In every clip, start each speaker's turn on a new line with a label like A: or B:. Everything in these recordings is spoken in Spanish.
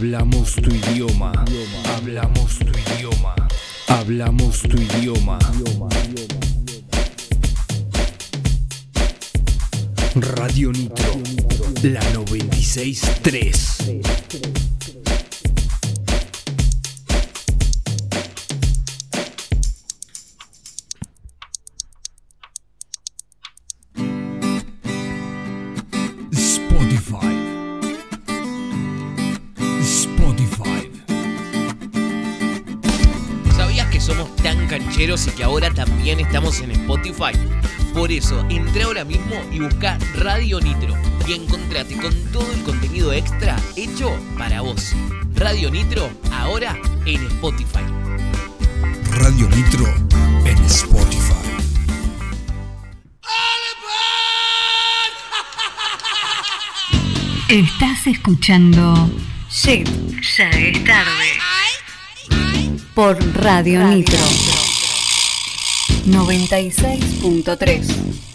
A: Hablamos tu idioma. Hablamos tu idioma. Hablamos tu idioma.
B: Shit, ya es tarde. Por Radio Nitro 96.3.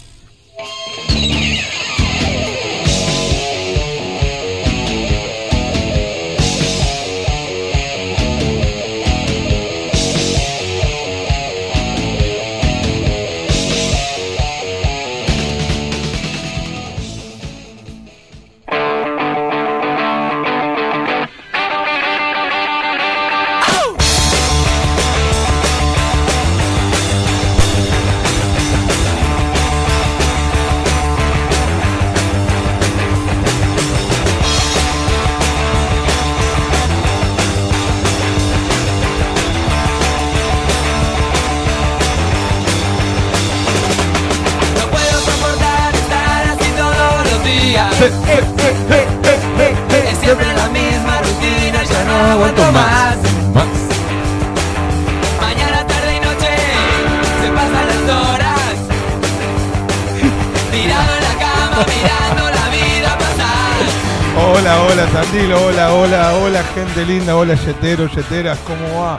C: más. Mañana, tarde y noche se pasan las horas. Tirado en la cama, mirando la vida pasar.
D: Hola, hola Tandilo, hola, hola, hola gente linda, hola yeteros, yeteras, ¿cómo va?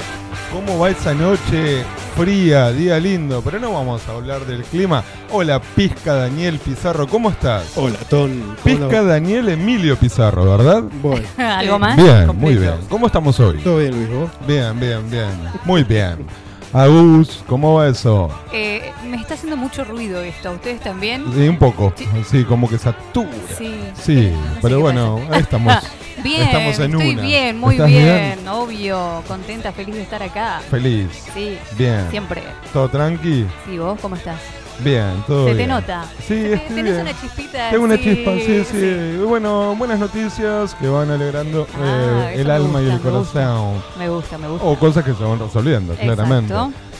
D: ¿Cómo va esa noche fría, día lindo? Pero no vamos a hablar del clima. Hola, Pizca Daniel Pizarro, ¿cómo estás?
E: Hola, Ton.
D: Pizca Daniel Emilio Pizarro, ¿verdad?
E: Voy.
B: ¿Algo más?
D: Bien, muy bien. ¿Cómo estamos hoy?
E: Todo bien, Luis, ¿vos?
D: Bien, bien, bien. Muy bien. Agus, ¿cómo va eso?
F: Eh, me está haciendo mucho ruido esto. ¿A ustedes también?
D: Sí, un poco.
F: Sí.
D: Sí, como que satura.
F: Sí.
D: Sí, pero bueno, ahí estamos.
F: Bien,
D: Estamos en
F: estoy
D: una.
F: bien, muy
D: ¿Estás
F: bien, obvio, contenta, feliz de estar acá.
D: Feliz.
F: Sí,
D: Bien.
F: siempre.
D: ¿Todo tranqui?
F: ¿Y vos cómo estás?
D: Bien, todo
F: Se te nota.
D: Sí, estoy
F: tenés
D: bien.
F: una chispita.
D: Tengo una
F: sí,
D: chispa, sí, sí, Bueno, buenas noticias que van alegrando
F: Ah,
D: eh, el alma y el corazón.
F: Me gusta, me gusta.
D: O cosas que se van resolviendo,
F: Exacto.
D: claramente.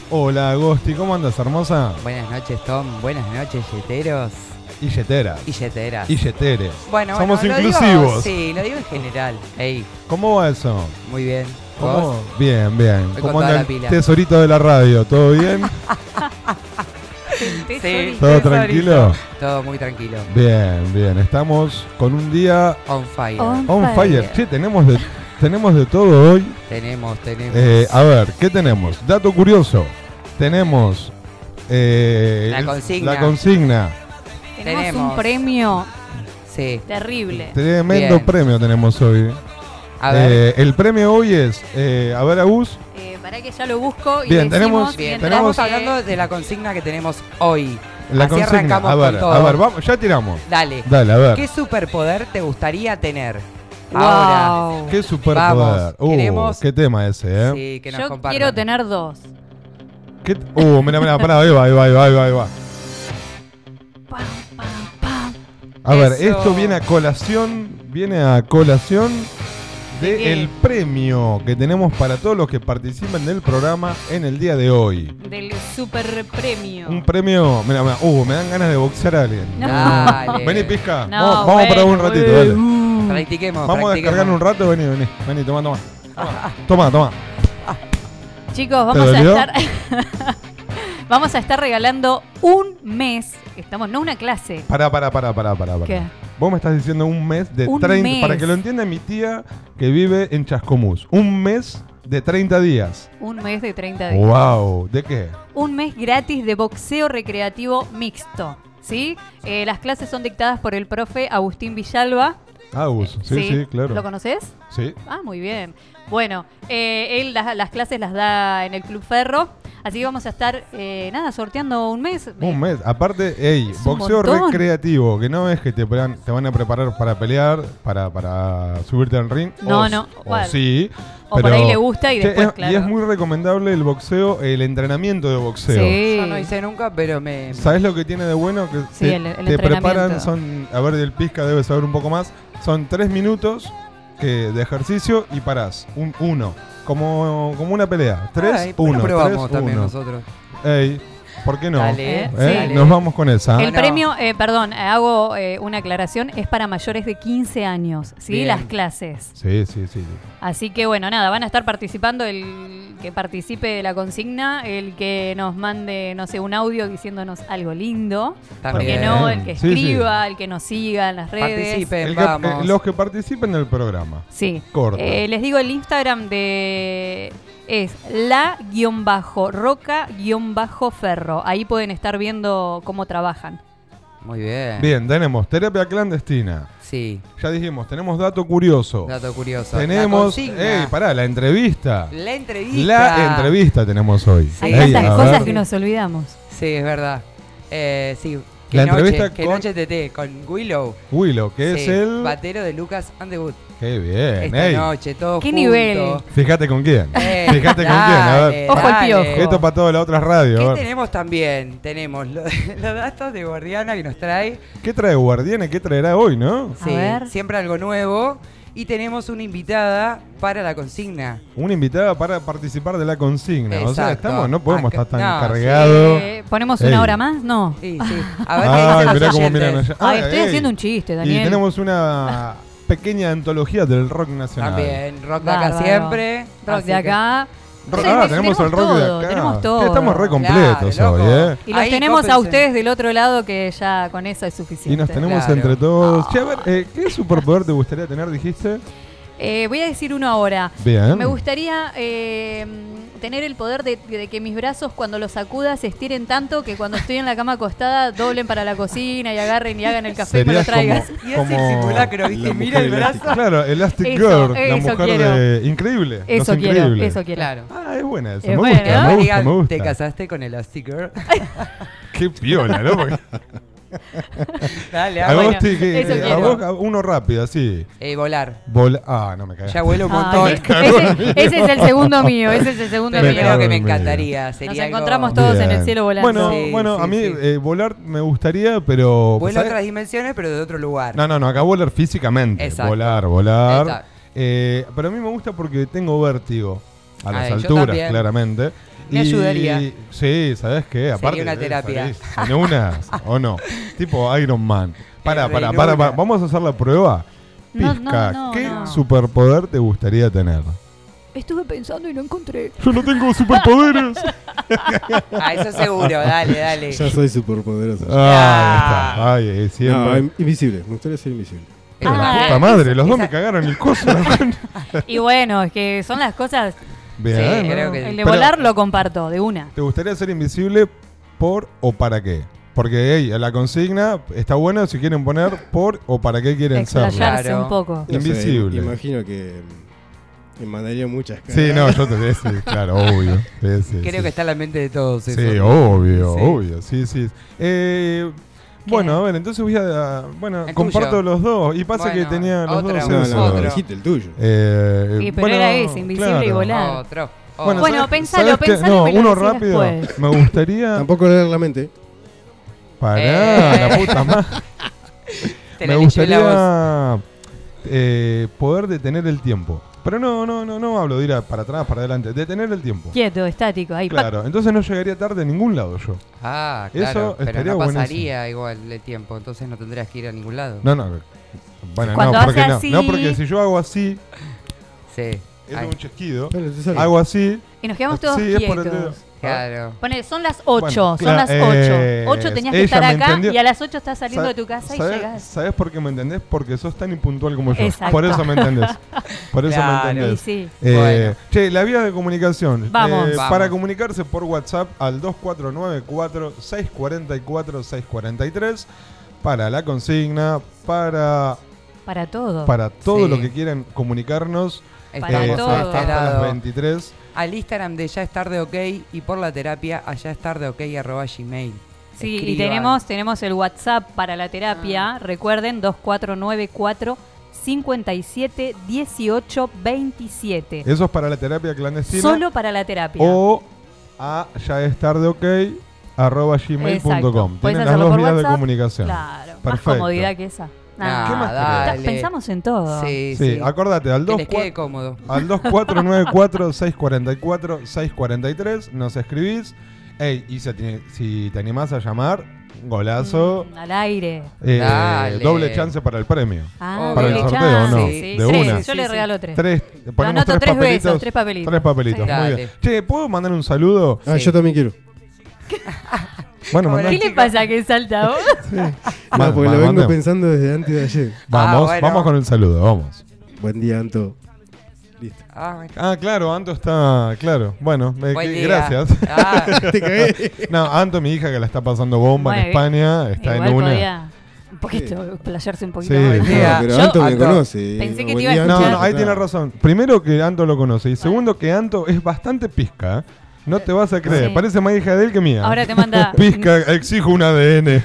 D: Hola, Agosti, ¿cómo andas, hermosa?
G: Buenas noches, Tom. Buenas noches, yeteros
D: Y yeteras.
G: y yeteras.
D: Y yeteres.
G: Bueno,
D: Somos
G: bueno, lo digo-
D: inclusivos.
G: sí, lo digo en general. Ey,
D: ¿Cómo va eso?
G: muy bien.
D: ¿Cómo?
G: ¿Vos?
D: Bien, bien.
G: Voy
D: ¿Cómo anda
G: la
D: el
G: pila.
D: tesorito de la radio? ¿Todo bien?
F: Tesorito.
D: ¿Todo tranquilo?
G: Todo muy tranquilo.
D: Bien, bien. Estamos con un día
G: On fire.
F: On
D: on fire.
F: fire.
D: Che, tenemos de, tenemos de todo hoy.
G: Tenemos, tenemos.
D: Eh, a ver, ¿qué tenemos? Dato curioso. Tenemos eh,
G: La consigna.
D: la consigna.
F: Tenemos,
G: tenemos.
F: un premio
G: sí.
F: terrible.
D: Tremendo
G: Bien.
D: premio tenemos hoy.
G: A ver.
D: Eh, el premio hoy es, eh, a ver, Agus,
F: Eh, para que ya lo busco y
D: Bien, tenemos-
G: bien,
D: tenemos-
G: estamos
F: que-
G: hablando de la consigna que tenemos hoy.
D: la
G: Así
D: consigna.
G: arrancamos
D: A ver,
G: con todo.
D: a ver, vamos, ya tiramos.
G: Dale.
D: Dale, a ver.
G: ¿Qué superpoder te gustaría tener?
F: Wow.
G: Ahora.
D: ¿Qué superpoder?
G: Vamos,
D: Uh,
G: queremos-
D: qué tema ese, ¿eh?
G: Sí, que nos
F: Yo
G: compartan.
F: quiero tener dos.
D: ¿Qué uh, mira, mira, pará, ahí va, ahí va, ahí va, ahí va, ahí va. A ver,
G: Eso.
D: esto viene a colación, viene a colación
F: ¿De
D: de el premio que tenemos para todos los que participan del programa en el día de hoy.
F: Del super premio.
D: Un premio, mira, mira, uh, me dan ganas de boxear a alguien.
F: No.
G: Dale.
D: Vení, pizca.
F: No,
D: vamos, vamos para un ratito, dale.
G: Practiquemos.
D: Vamos a descargar un rato, vení, vení, vení, toma, toma. Toma, toma.
F: Chicos,
D: ¿Te
F: vamos a estar. vamos a estar regalando un mes. Estamos, no una clase.
D: Pará, pará, pará, pará, pará. pará.
F: ¿Qué?
D: Vos me estás diciendo un mes de
F: Un
D: 30,
F: mes.
D: para que lo entienda mi tía que vive en Chascomús. Un mes de 30 días.
F: Un mes de 30 días.
D: Wow, ¿de qué?
F: Un mes gratis de boxeo recreativo mixto. ¿Sí? Eh, las clases son dictadas por el profe Agustín Villalba.
D: Agus, sí, sí, claro.
F: ¿Lo conoces?
D: Sí.
F: Ah, muy bien. Bueno, eh, él las, las clases las da en el Club Ferro. Así que vamos a estar, eh, nada, sorteando un mes.
D: Un mes. Aparte, ey,
F: Es un
D: boxeo
F: montón.
D: recreativo, que no es que te, plan- te van a preparar para pelear, para, para subirte al ring.
F: No,
D: o,
F: no,
D: O
F: bueno.
D: sí.
F: O por
D: pero-
F: ahí le gusta y
D: Che,
F: después,
D: es-
F: claro.
D: Y es muy recomendable el boxeo, el entrenamiento de boxeo.
F: Sí.
H: Yo no hice nunca, pero me.
D: ¿Sabes lo que tiene de bueno? Que
F: Sí,
D: te,
F: el- el
D: te preparan, son, a ver, el pizca debe saber un poco más, son tres minutos que, de ejercicio y parás, un, uno, como, como una pelea, tres,
H: Ay, ¿por qué
D: uno,
H: no probamos
D: tres,
H: también
D: uno.
H: nosotros.
D: Ey, ¿por qué no?
H: Dale,
F: ¿Eh?
D: ¿Eh? Nos vamos con esa.
F: El
H: no.
F: premio, eh, perdón, eh, hago eh, una aclaración, es para mayores de 15 años, ¿sí?
H: Bien.
F: Las clases.
D: Sí, sí, sí.
F: Así que bueno, nada, van a estar participando el que participe de la consigna, el que nos mande, no sé, un audio diciéndonos algo lindo. ¿Por
H: También.
F: qué no? El que
D: Sí, sí.
F: escriba, el que nos siga en las redes.
H: Participen,
D: El que-
H: vamos.
D: eh, los que participen del programa.
F: Sí.
D: Corta.
F: Eh, les digo el Instagram de es la-roca-ferro. Ahí pueden estar viendo cómo trabajan.
H: Muy bien.
D: Bien, tenemos terapia clandestina.
H: Sí,
D: Ya dijimos, tenemos dato curioso.
H: dato curioso.
D: Tenemos. Ey, pará, la entrevista.
H: La entrevista.
D: La entrevista tenemos hoy.
F: Hay tantas cosas
D: ver.
F: que nos olvidamos.
H: Sí, es verdad. Eh, sí.
D: La
H: noche,
D: entrevista
H: qué
D: con-
H: noche TT con Willow.
D: Willow, que es el.
H: batero de Lucas Underwood.
D: Qué bien.
H: Esta
D: ey.
H: noche, todo
F: ¿Qué
H: junto.
F: nivel?
D: Fíjate con quién.
H: Eh,
D: Fíjate con quién. A ver.
F: Ojo al piojo.
D: Esto para todas las otras radios.
H: ¿Qué tenemos también? Tenemos lo- los datos de Guardiana que nos trae.
D: ¿Qué trae Guardiana? ¿Qué traerá hoy, no?
F: A
H: Sí,
F: ver.
H: siempre algo nuevo. Y tenemos una invitada para la consigna.
D: Una invitada para participar de la consigna. O sea, estamos, no podemos
H: Acá-
D: estar tan
H: no,
D: cargados.
F: Eh, ¿Ponemos
D: Ey.
F: una hora más? No.
H: Sí, sí. A ver qué
D: Ay,
H: dicen los
D: mirá cómo miran allá.
F: Ay,
D: Ah,
F: estoy
D: ey.
F: haciendo un chiste,
D: Y
F: Daniel.
D: tenemos una pequeña antología del rock nacional.
H: También, rock de acá
F: Bárbaro.
H: siempre.
F: Rock
H: Así
F: de acá.
D: Ah, tenemos el rock
F: todo,
D: de acá.
F: Tenemos
D: Sí,
F: todo.
D: estamos re completos
H: Claro,
D: hoy. ¿eh?
F: Y los
H: Ahí,
F: tenemos a ustedes del otro lado que ya con eso es suficiente.
D: Y nos tenemos
H: Claro.
D: entre todos. Che, a ver, eh, ¿qué superpoder te gustaría tener, dijiste?
F: Eh, voy a decir uno ahora.
D: Bien.
F: Me gustaría eh, tener el poder de, de que mis brazos cuando los sacuda se estiren tanto que cuando estoy en la cama acostada doblen para la cocina y agarren y hagan el café y me lo
D: Serías
F: traigas.
H: Y hace el simulacro, ¿viste?
D: la
H: Mira el brazo.
D: elástica. Claro, Elastic
F: Eso,
D: Girl, la
F: eso
D: mujer
F: quiero.
D: de Increíble.
F: Eso
D: Los
F: quiero,
D: Increíbles.
F: eso quiero.
H: Claro.
D: Ah, es buena esa.
F: Es
D: me
F: buena,
D: gusta,
F: ¿no?
D: me gusta, me gusta.
H: ¿Te casaste con Elastic Girl?
D: Qué piola, ¿no?
H: Dale,
D: a
H: ah,
D: vos
H: bueno.
D: te- que-
F: eso
D: a vos, a- uno rápido, así.
H: Eh, volar.
D: Vola- ah, no me cagas.
H: Ya vuelo un montón.
F: ese, ese es el segundo mío, ese es el segundo
D: Me
F: mío.
H: creo que me encantaría. Sería
F: Nos
H: algo-
F: encontramos todos en el cielo volando.
D: Bueno,
H: Sí,
D: bueno
H: sí,
D: a mí
H: sí.
D: eh, volar me gustaría, pero.
H: Vuelo a
D: ¿sabes?
H: otras dimensiones, pero de otro lugar.
D: No, no, no, acá volar físicamente.
H: Exacto.
D: Volar, volar.
H: Exacto.
D: Eh, pero a mí me gusta porque tengo vértigo. A las
H: Ay,
D: alturas, claramente.
H: Me ayudaría.
D: Sí, ¿sabes qué? Aparte.
H: una
D: de-
H: terapia.
D: En unas, ¿o no? Tipo Iron Man. Para, para,
H: una.
D: para, para. Vamos a hacer la prueba.
F: No,
D: Pizca,
F: no, no,
D: ¿qué
F: no.
D: superpoder te gustaría tener?
F: Estuve pensando y no encontré.
D: Yo no tengo superpoderes.
H: Ah, eso seguro. Dale, dale.
E: Ya soy superpoderoso.
D: ah, ahí está. Ay, eh, siempre.
E: No, in- invisible. Me gustaría ser invisible.
D: Pero la
F: Ah,
D: puta madre, los dos
H: esa-
D: me cagaron el coso.
F: Y bueno, es que son las cosas.
D: Bien,
H: Sí,
D: ¿no?
H: creo que-
F: El de
D: Pero,
F: volar lo comparto, de una.
D: ¿Te gustaría ser invisible por o para qué? Porque hey, la consigna está buena si quieren poner por o para qué quieren serlo.
F: Explayarse
H: Claro.
F: un poco.
E: No sé,
D: Invisible.
E: imagino que mm, me mandaría muchas caras.
D: Sí, no, yo te voy a decir, claro, obvio. Sí, sí,
H: Creo
D: sí.
H: que está en la mente de todos eso.
D: Sí, obvio,
H: Sí.
D: obvio, sí, sí. Eh, bueno, a ver, entonces voy a. Bueno,
H: El
D: comparto
H: tuyo.
D: los dos. Y pasa
H: Bueno,
D: que tenía los dos.
E: No,
D: esos.
E: no,
H: Otro.
E: dijiste el tuyo.
D: Eh,
F: Y pero
D: bueno,
F: era ese, invisible y volar.
H: Otro.
D: Bueno,
F: Bueno,
D: ¿sabes-
F: pensalo, pensalo
D: No, uno rápido.
F: después.
D: Me gustaría.
E: Tampoco leer la mente.
D: Pará,
H: Eh.
D: la puta madre.
H: Te
D: Me gustaría eh, poder detener el tiempo. Pero no, no, no, no hablo de ir a- para atrás, para adelante. Detener el tiempo.
F: Quieto, estático. Ahí.
D: Claro, entonces no llegaría tarde a ningún lado yo.
H: Ah,
D: Eso
H: claro. pero
D: estaría
H: no
D: buenísimo.
H: pasaría igual el tiempo, entonces no tendrías que ir a ningún lado.
D: No, no. Bueno,
F: Cuando
D: no, porque no.
F: así-
D: No, porque si yo hago así,
H: Sí.
D: es
H: Ay,
D: un chasquido.
E: Sale.
D: Hago así.
F: Y nos quedamos todos
D: Sí, es por el
F: quietos.
H: Claro.
F: Ponele, son las 8,
D: Bueno,
F: son
D: claro,
F: las 8.
D: eh,
F: 8 tenías que estar acá
D: entendió.
F: y a las 8 estás saliendo
D: Sa-
F: de tu casa y
D: ¿sabes-
F: llegas.
D: ¿Sabes por qué me entendés? Porque sos tan impuntual como yo.
F: Exacto.
D: Por eso me entendés. Por eso
H: Claro.
D: me entendés.
F: sí.
D: Eh,
H: Bueno.
D: Che, la vía de comunicación.
F: Vamos.
D: Eh,
H: Vamos.
D: Para comunicarse por WhatsApp al 2494-644-643 para la consigna, para
F: Para todo.
D: para todo
G: Sí.
D: lo que quieran comunicarnos
F: Para
D: eh,
F: todo.
D: hasta las
G: Esperado.
D: 23.
G: Al Instagram de Ya es tarde ok y por la terapia a ya es tarde ok arroba gmail.
F: Sí, y tenemos, tenemos el WhatsApp para la terapia.
G: Ah.
F: Recuerden, 2494 57 18 27.
D: Eso es para la terapia clandestina.
F: Solo para la terapia.
D: o a ya es tarde ok arroba gmail.com. Tienen las dos vías de comunicación.
F: Claro, más
D: Perfecto.
F: comodidad que esa.
D: ¿Qué más
G: dale.
F: Pensamos en todo.
G: Sí,
D: Sí,
G: sí.
D: acordate, al
G: Que
D: 2
G: les quede cómodo.
D: Al 2494-644-643 nos escribís. Ey, y si te, si te animás a llamar, golazo.
F: Mm, al aire.
D: Eh,
G: Dale.
D: doble chance para el premio.
F: Ah,
D: Para
G: el
D: sorteo,
F: chance.
D: ¿no?
F: Sí,
D: De
F: tres.
D: una.
F: Yo le regalo tres.
D: Tres, ponemos
F: anoto
D: tres,
F: tres
D: papelitos.
F: besos, tres papelitos.
D: Tres papelitos, muy bien. Che, ¿puedo mandar un saludo?
E: Ah, yo también quiero.
D: Bueno, mandá.
F: ¿Qué le pasa que salta vos?
E: No,
D: Ma-
E: porque lo vengo
D: mandemos.
E: pensando desde antes de ayer.
D: Vamos,
G: Ah, bueno.
D: vamos con el saludo, vamos.
E: Buen día, Anto. Listo.
G: Ah, bueno.
D: Ah, claro, Anto está, claro. Bueno, eh,
G: Buen
D: que-
G: día.
D: gracias.
G: Ah,
E: Te cagué.
D: No, Anto, mi hija que la está pasando bomba en
F: Bueno,
D: España, está
F: Igual
D: en una.
F: podía un poquito, explayarse un poquito
D: Sí. No,
E: pero
F: Yo-
E: Anto me
G: Anto,
E: conoce.
F: pensé que te iba a
D: No, no, ahí
E: Claro.
D: tiene razón. Primero que Anto lo conoce y segundo que Anto es bastante pizca. ¿eh? No te vas a creer.
F: Sí.
D: Parece más hija de él que mía.
F: Ahora te manda.
D: Pizca, exijo un ADN.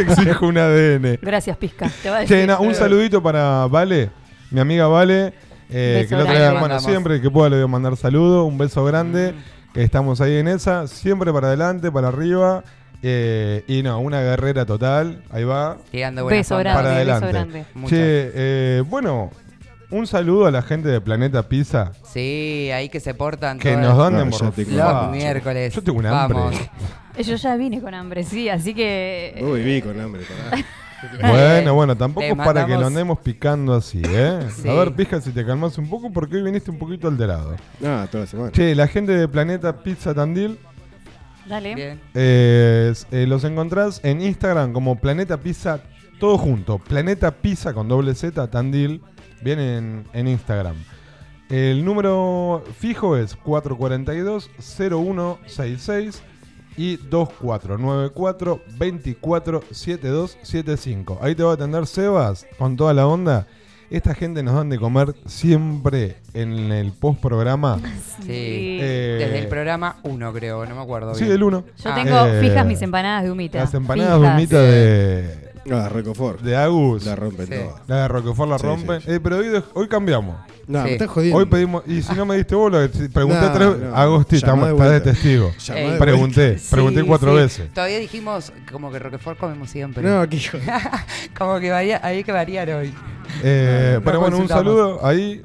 D: exijo un ADN.
F: Gracias, Pizca. Te va a decir.
D: Che, na, un saludito para Vale, mi amiga Vale. eh,
F: Beso
D: que
F: grande.
G: Le
D: bueno,
G: mandamos.
D: siempre que pueda le voy a mandar saludo, un beso grande. Que estamos ahí en esa, siempre para adelante, para arriba. eh, y no, una guerrera total. Ahí va.
G: tirando buenas
F: Beso grande,
D: para
F: beso
D: adelante.
F: grande.
G: Muchas.
D: Che, eh, bueno, un saludo a la gente de Planeta Pizza
G: Sí, ahí que se portan
D: que
G: todas
D: nos dan de
E: No, ya te
D: morfar.
G: los miércoles.
D: Yo tengo un hambre.
G: Vamos.
F: Yo ya vine con hambre, sí, así que.
E: Vos viví con hambre, pará.
D: Bueno, bueno, tampoco es para que lo
G: mandamos-
D: andemos picando así, ¿eh?
G: Sí.
D: A ver, pija, si te calmas un poco porque hoy viniste un poquito alterado.
E: Ah, toda la semana.
D: Che, la gente de Planeta Pizza Tandil,
F: Dale.
G: Bien.
D: eh, eh, los encontrás en Instagram como Planeta Pizza, todo junto. Planeta Pizza con doble Z Tandil, viene en, en Instagram. El número fijo es 442-0166 y 2494-247275. Ahí te va a atender Sebas con toda la onda. Esta gente nos dan de comer siempre en el post programa.
G: Sí.
D: Eh,
G: Desde el programa 1, creo, no me acuerdo.
D: Sí,
G: bien.
D: del 1.
F: Yo
G: Ah.
F: tengo
D: Eh,
F: fijas mis empanadas de humita.
D: Las empanadas
F: Fijas.
D: de humita de,
E: Ah, Recofort.
D: de Agus.
E: La rompen
G: Sí.
E: todas.
D: La de Roquefort la
E: Sí,
D: rompen.
E: sí, sí.
D: Eh, pero hoy, hoy cambiamos.
E: No,
G: Sí.
E: me estás jodiendo.
D: Hoy pedimos. Y si no me diste bola, si pregunté
E: No,
D: tres.
E: no. Llamá
D: estamos,
E: de
D: está de
E: vuelta.
D: testigo.
E: Llamá
G: Ey.
E: de
D: Pregunté,
G: Sí,
D: pregunté cuatro
G: sí.
D: veces.
G: Todavía dijimos como que Roquefort comemos siempre.
E: vuelta. No, aquí yo.
G: como que varía, hay que variar hoy.
D: Eh,
G: No,
D: pero
G: no
D: bueno, un
G: consultamos.
D: saludo ahí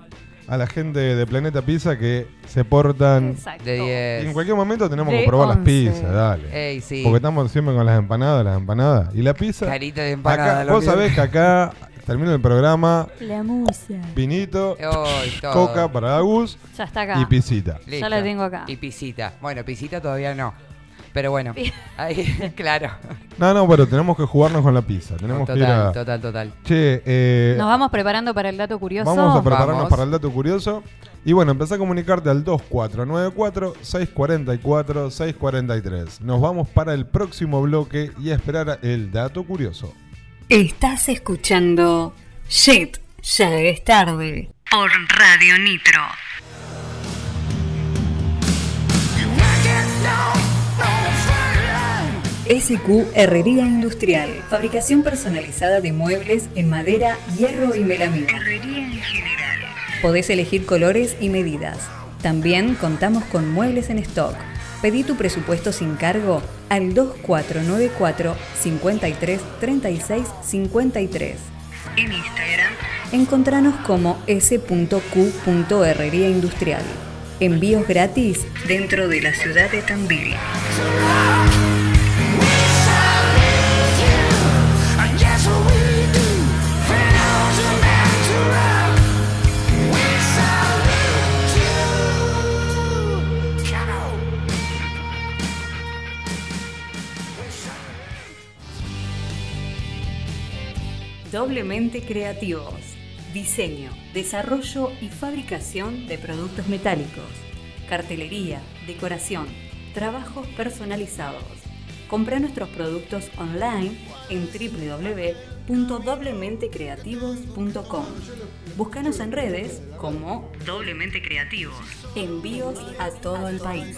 D: a la gente de Planeta Pizza que se portan.
F: Exacto.
G: De
D: Y en
G: 10.
D: cualquier momento tenemos
F: De
D: que probar las
F: 11.
D: pizzas, dale.
G: Ey, sí.
D: Porque estamos siempre con las empanadas, las empanadas. Y la pizza.
G: Carita de empanada.
D: Acá,
G: lo
D: vos
G: que-
D: sabés que acá termina el programa,
F: La musa.
G: Ay, todo.
D: coca para Agus
F: Ya está acá.
D: y pisita.
F: Ya la tengo acá.
G: Y pisita. Bueno, pisita todavía no. Pero bueno, ahí, claro.
D: No, no, pero tenemos que jugarnos con la pizza. Tenemos que ir
G: total,
D: a.
G: total, total.
D: Che, eh,
F: Nos vamos preparando para el dato curioso.
D: vamos a prepararnos
G: Vamos.
D: para el dato curioso. Y bueno, empezá a comunicarte al 2494-644-643. Nos vamos para el próximo bloque y a esperar el dato curioso.
B: Estás escuchando Shit, ya es tarde. Por Radio Nitro. SQ Herrería Industrial. Fabricación personalizada de muebles en madera, hierro y melamina. Podés elegir colores y medidas. También contamos con muebles en stock. Pedí tu presupuesto sin cargo al 2494 53 36 53. En Instagram. Encontranos como s.q.herrería industrial. Envíos gratis dentro de la ciudad de Tandil. Doblemente creativos. Diseño, desarrollo y fabricación de productos metálicos. Cartelería, decoración, trabajos personalizados. Compra nuestros productos online en www.doblementecreativos.com. Búscanos en redes como Doblemente Creativos. Envíos a todo el país.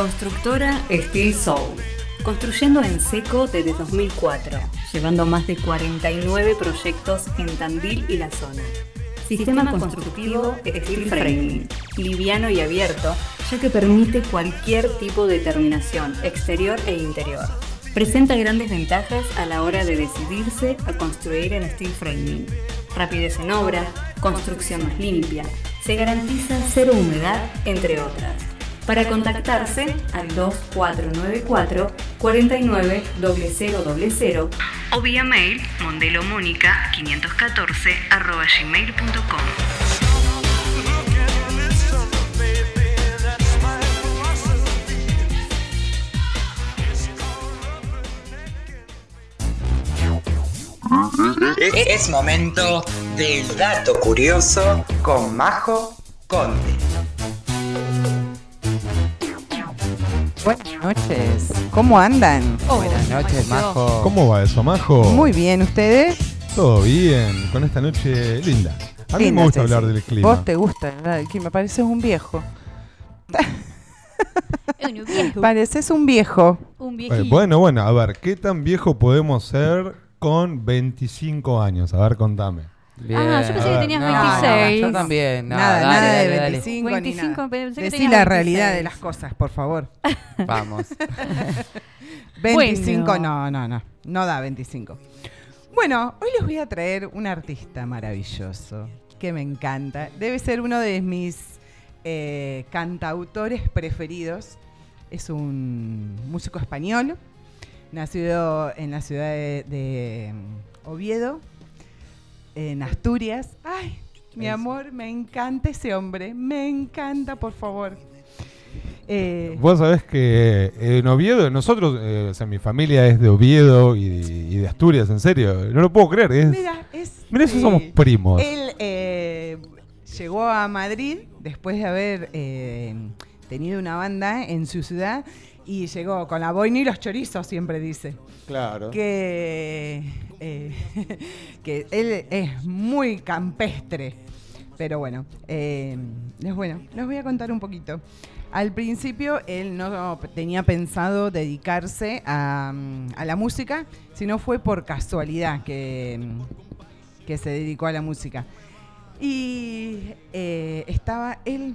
B: Constructora Steel Soul. Construyendo en seco desde 2004, llevando más de 49 proyectos en Tandil y la zona. Sistema constructivo Steel Framing, liviano y abierto, ya que permite cualquier tipo de terminación, exterior e interior. Presenta grandes ventajas a la hora de decidirse a construir en Steel Framing. Rapidez en obra, construcción más limpia, se garantiza cero humedad, entre otras. Para contactarse al 2494 49 0000 o vía mail mondelomónica 514 arroba gmail.com.
I: Es momento del dato curioso con Majo Conde.
G: Buenas noches. ¿Cómo andan? Buenas noches, Majo.
D: ¿Cómo va eso, Majo?
G: Muy bien, ¿ustedes?
D: Todo bien, con esta noche linda. A mí
G: Linda,
D: me gusta
G: sí,
D: hablar
G: sí.
D: del clima.
G: Vos te gusta, ¿verdad? El clima. Pareces un viejo.
F: Un viejo.
G: Pareces un viejo.
F: Un
D: Eh,
F: viejito.
D: Bueno, bueno, a ver, ¿qué tan viejo podemos ser con 25 años? A ver, contame.
F: Ah, yo pensé que tenías
G: No,
F: 26.
G: no, yo también. No,
J: nada,
G: dale,
J: nada
G: dale,
J: de
G: dale.
J: 25 ni
F: 25,
J: nada. Decí la
F: 26.
J: realidad de las cosas, por favor.
G: Vamos.
J: 25,
F: Bueno.
J: no, no, no. No da 25. Bueno, hoy les voy a traer un artista maravilloso que me encanta. Debe ser uno de mis eh, cantautores preferidos. Es un músico español, nacido en la ciudad de, de, mm, Oviedo, en Asturias. Ay, mi amor, me encanta ese hombre. Me encanta, por favor. Eh,
D: Vos sabés que en Oviedo, nosotros, eh, o sea, mi familia es de Oviedo y, y de Asturias, en serio. No lo puedo creer. Es,
J: Mira, es.
D: Mirá si
J: eh,
D: somos primos.
J: Él eh, llegó a Madrid después de haber eh, tenido una banda en su ciudad y llegó con la boina y los chorizos, siempre dice.
D: Claro.
J: Que, eh, que él es muy campestre. Pero bueno, eh, les, bueno, les voy a contar un poquito. Al principio él no tenía pensado dedicarse a, mm, a la música, sino fue por casualidad que, mm, que se dedicó a la música. Y eh, estaba él,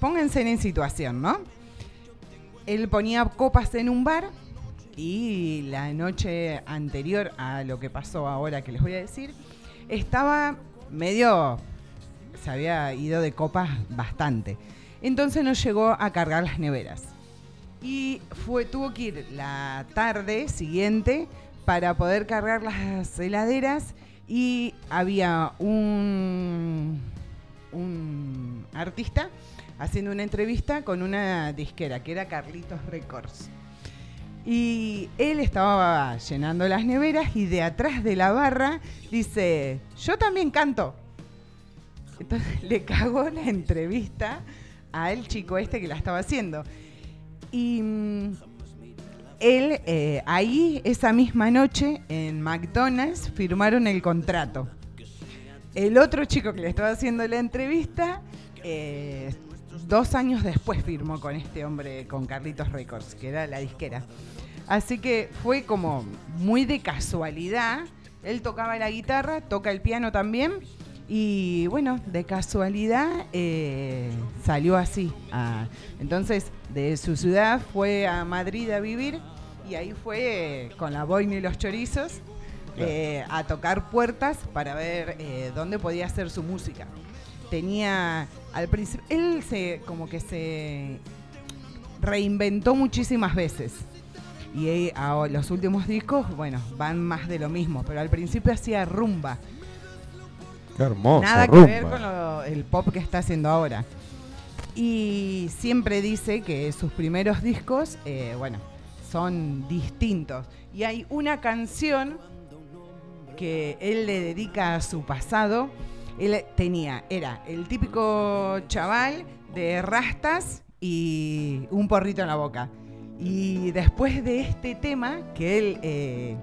J: pónganse en situación, ¿no? Él ponía copas en un bar y la noche anterior a lo que pasó ahora que les voy a decir, estaba medio, se había ido de copas bastante. Entonces no llegó a cargar las neveras. Y fue, tuvo que ir la tarde siguiente para poder cargar las heladeras y había un, un artista haciendo una entrevista con una disquera que era Carlitos Records. Y él estaba llenando las neveras y de atrás de la barra dice, yo también canto. Entonces le cagó la entrevista al chico este que la estaba haciendo. Y mm, él, eh, ahí, esa misma noche, en McDonald's, firmaron el contrato. El otro chico que le estaba haciendo la entrevista, eh, dos años después firmó con este hombre, con Carlitos Records, que era la disquera. Así que fue como muy de casualidad. Él tocaba la guitarra, toca el piano también. Y bueno, de casualidad eh, salió así. Ah, entonces, de su ciudad fue a Madrid a vivir y ahí fue eh, con la boina y los chorizos eh, a tocar puertas para ver dónde podía hacer su música. Tenía al principio, él se como que se reinventó muchísimas veces. Y a- los últimos discos, bueno, van más de lo mismo, pero al principio hacía rumba.
D: Qué hermoso.
J: Nada
D: rumba.
J: que ver con lo- el pop que está haciendo ahora. Y siempre dice que sus primeros discos, eh, bueno, son distintos. Y hay una canción que él le dedica a su pasado. Él tenía, era el típico chaval de rastas y un porrito en la boca. Y después de este tema, que él, eh,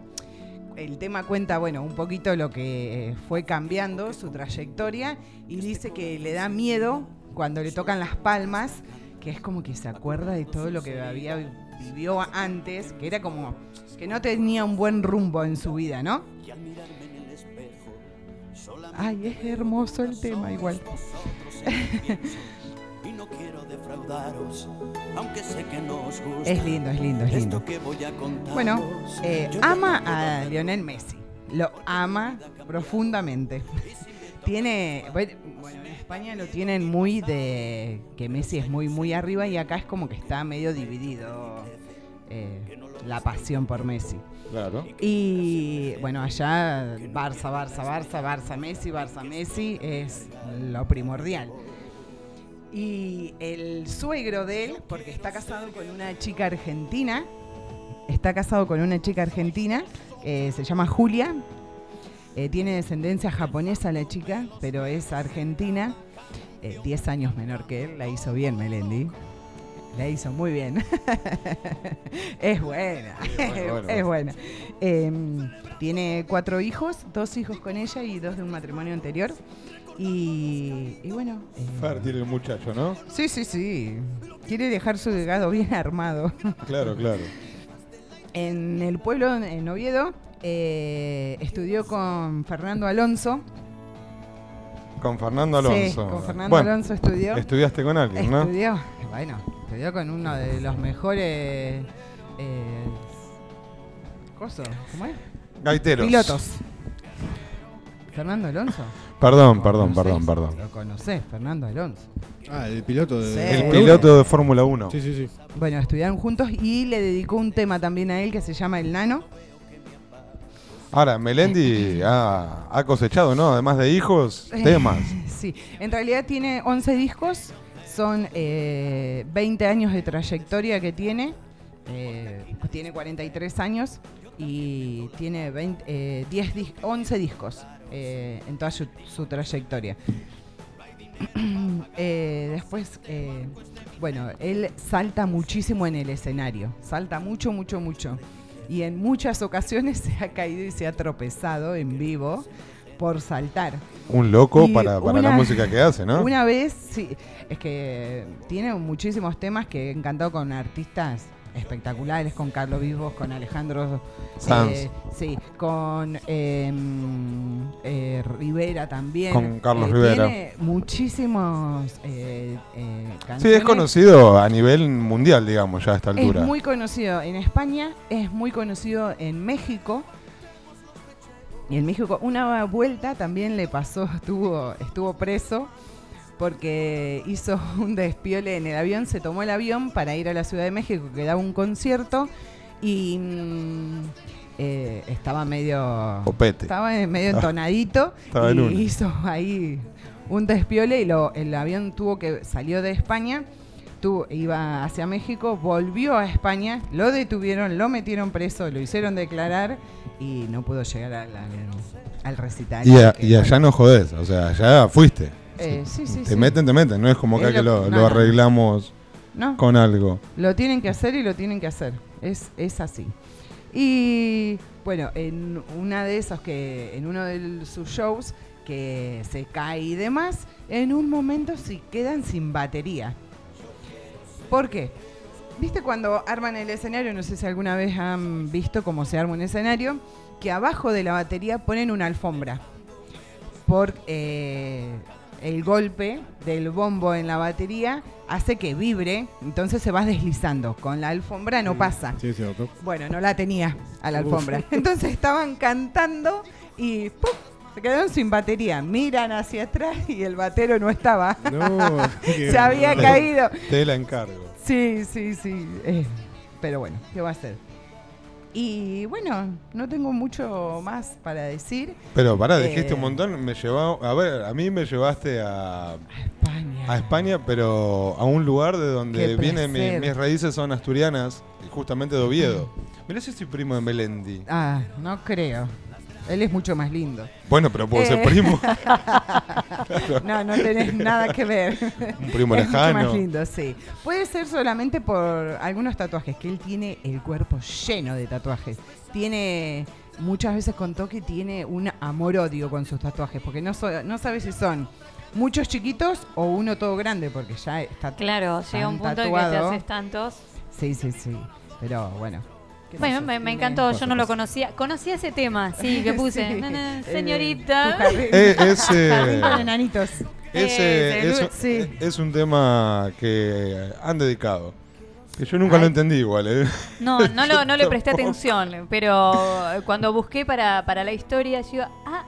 J: el tema cuenta, bueno, un poquito lo que eh, fue cambiando su trayectoria y dice que le da miedo cuando le tocan las palmas, que es como que se acuerda de todo lo que había vivió antes, que era como que no tenía un buen rumbo en su vida, ¿no? Ay, es hermoso el tema igual.
K: y no quiero defraudaros, aunque sé que nos gusta.
J: Es lindo, es lindo, es lindo. Bueno, eh, ama a Lionel Messi. Lo ama profundamente. Tiene. Bueno, en España lo tienen muy de. que Messi es muy, muy arriba y acá es como que está medio dividido eh, la pasión por Messi.
D: Claro.
J: Y bueno, allá Barça, Barça, Barça, Barça, Messi, Barça, Messi es lo primordial. Y el suegro de él, porque está casado con una chica argentina, está casado con una chica argentina, eh, se llama Julia, eh, tiene descendencia japonesa la chica, pero es argentina, eh, 10 años menor que él, la hizo bien Melendi. La hizo muy bien. es buena,
D: bueno, bueno.
J: es buena. Em, tiene cuatro hijos, dos hijos con ella y dos de un matrimonio anterior. Y, y bueno, eh,
D: Fértil el muchacho, ¿no?
J: sí, sí, sí. Quiere dejar su legado bien armado.
D: Claro, claro.
J: En el pueblo, en Oviedo, eh, estudió con Fernando Alonso.
D: Con Fernando
J: Sí,
D: Alonso.
J: con Fernando
D: Bueno,
J: Alonso estudió.
D: Estudiaste con alguien, ¿no?
J: Estudió, bueno, estudió con uno de los mejores. Eh, coso, ¿Cómo es?
D: Gaiteros.
J: Pilotos. Fernando Alonso.
D: Perdón, perdón, perdón, perdón.
J: Lo conocés, Fernando Alonso.
E: Ah, el piloto de.
J: Sí.
D: El piloto de Fórmula 1.
E: uno. Sí, sí, sí.
J: Bueno, estudiaron juntos y le dedicó un tema también a él que se llama El Nano.
D: Ahora, Melendi ha, ha cosechado, ¿no? Además de hijos, temas.
J: Sí, en realidad tiene 11 discos, son eh, 20 años de trayectoria que tiene, eh, tiene 43 años y tiene 20, eh, 10 dis- 11 discos eh, en toda su, su trayectoria. Eh, después, eh, bueno, él salta muchísimo en el escenario, salta mucho, mucho, mucho. Y en muchas ocasiones se ha caído y se ha tropezado en vivo por saltar.
D: Un loco
J: Y
D: para, para la música que hace, ¿no?
J: Una vez, sí, es que tiene muchísimos temas que he cantado con artistas espectaculares, con Carlos Vivos, con Alejandro
D: Sanz.
J: eh, sí, con eh, eh, Rivera también.
D: Con Carlos
J: Eh,
D: Rivera.
J: Tiene muchísimos eh,
D: Sí,
J: canciones.
D: es conocido a nivel mundial, digamos, ya a esta
J: Es
D: altura.
J: muy conocido en España, es muy conocido en México. Y en México una vuelta también le pasó, estuvo, estuvo preso porque hizo un despiole en el avión, se tomó el avión para ir a la Ciudad de México que daba un concierto y mm, eh, estaba medio
D: Copete.
J: estaba medio entonadito
D: estaba
J: y hizo ahí un despiole y lo, el avión tuvo que salió de España tú iba hacia México, volvió a España, lo detuvieron, lo metieron preso, lo hicieron declarar y no pudo llegar al, al- al recital.
D: Y, a-
J: Que,
D: y allá no jodés, o sea, allá fuiste.
J: Eh, sí, sí,
D: Te
J: sí.
D: meten, te meten, no es como acá que
J: lo- no,
D: arreglamos
J: No.
D: con algo.
J: Lo tienen que hacer y lo tienen que hacer. Es, es así. Y bueno, en una de esos que, en uno de sus shows, que se cae y demás, en un momento se quedan sin batería. ¿Por qué? ¿Viste cuando arman el escenario? No sé si alguna vez han visto cómo se arma un escenario, que abajo de la batería ponen una alfombra. Por eh, el golpe del bombo en la batería hace que vibre, entonces se va deslizando. Con la alfombra no pasa.
E: Sí, cierto.
J: Bueno, no la tenía a la alfombra. Entonces estaban cantando y ¡pum! Se quedaron sin batería. Miran hacia atrás y el batero no estaba.
E: No,
J: se había
D: Te-
J: caído.
D: Te la encargo.
J: Sí, sí, sí. eh, pero bueno, ¿qué va a hacer? Y bueno, no tengo mucho más para decir.
D: Pero pará,
J: Eh,
D: dijiste un montón, me llevó, a ver, a mí me llevaste a,
J: España.
D: a España, pero a un lugar de donde vienen mi- mis raíces son asturianas, justamente de Oviedo. Mirá si soy primo de Melendi.
J: Ah, no creo. Él es mucho más lindo.
D: Bueno, pero puedo ser
J: Eh,
D: primo.
J: no, no tenés nada que ver.
D: Un primo
J: es Mucho
D: lejano.
J: más lindo, sí. Puede ser solamente por algunos tatuajes, que él tiene el cuerpo lleno de tatuajes. Tiene, muchas veces contó que tiene un amor-odio con sus tatuajes, porque no, so- no sabe si son muchos chiquitos o uno todo grande, porque ya está
F: Claro, llega un punto en que te haces tantos.
J: Sí, sí, sí. Pero bueno.
F: Bueno, me, encantó, yo no lo conocía. Conocía ese tema, sí, que puse.
J: Sí.
F: Na, na,
J: El-
F: señorita.
D: Eh,
J: enanitos.
D: Ese
J: Eh,
D: es, un-
J: sí.
D: es un tema que han dedicado. Que yo nunca lo entendí igual. ¿eh?
F: No, no, lo, no le presté atención, pero cuando busqué para, para la historia, yo digo, ah,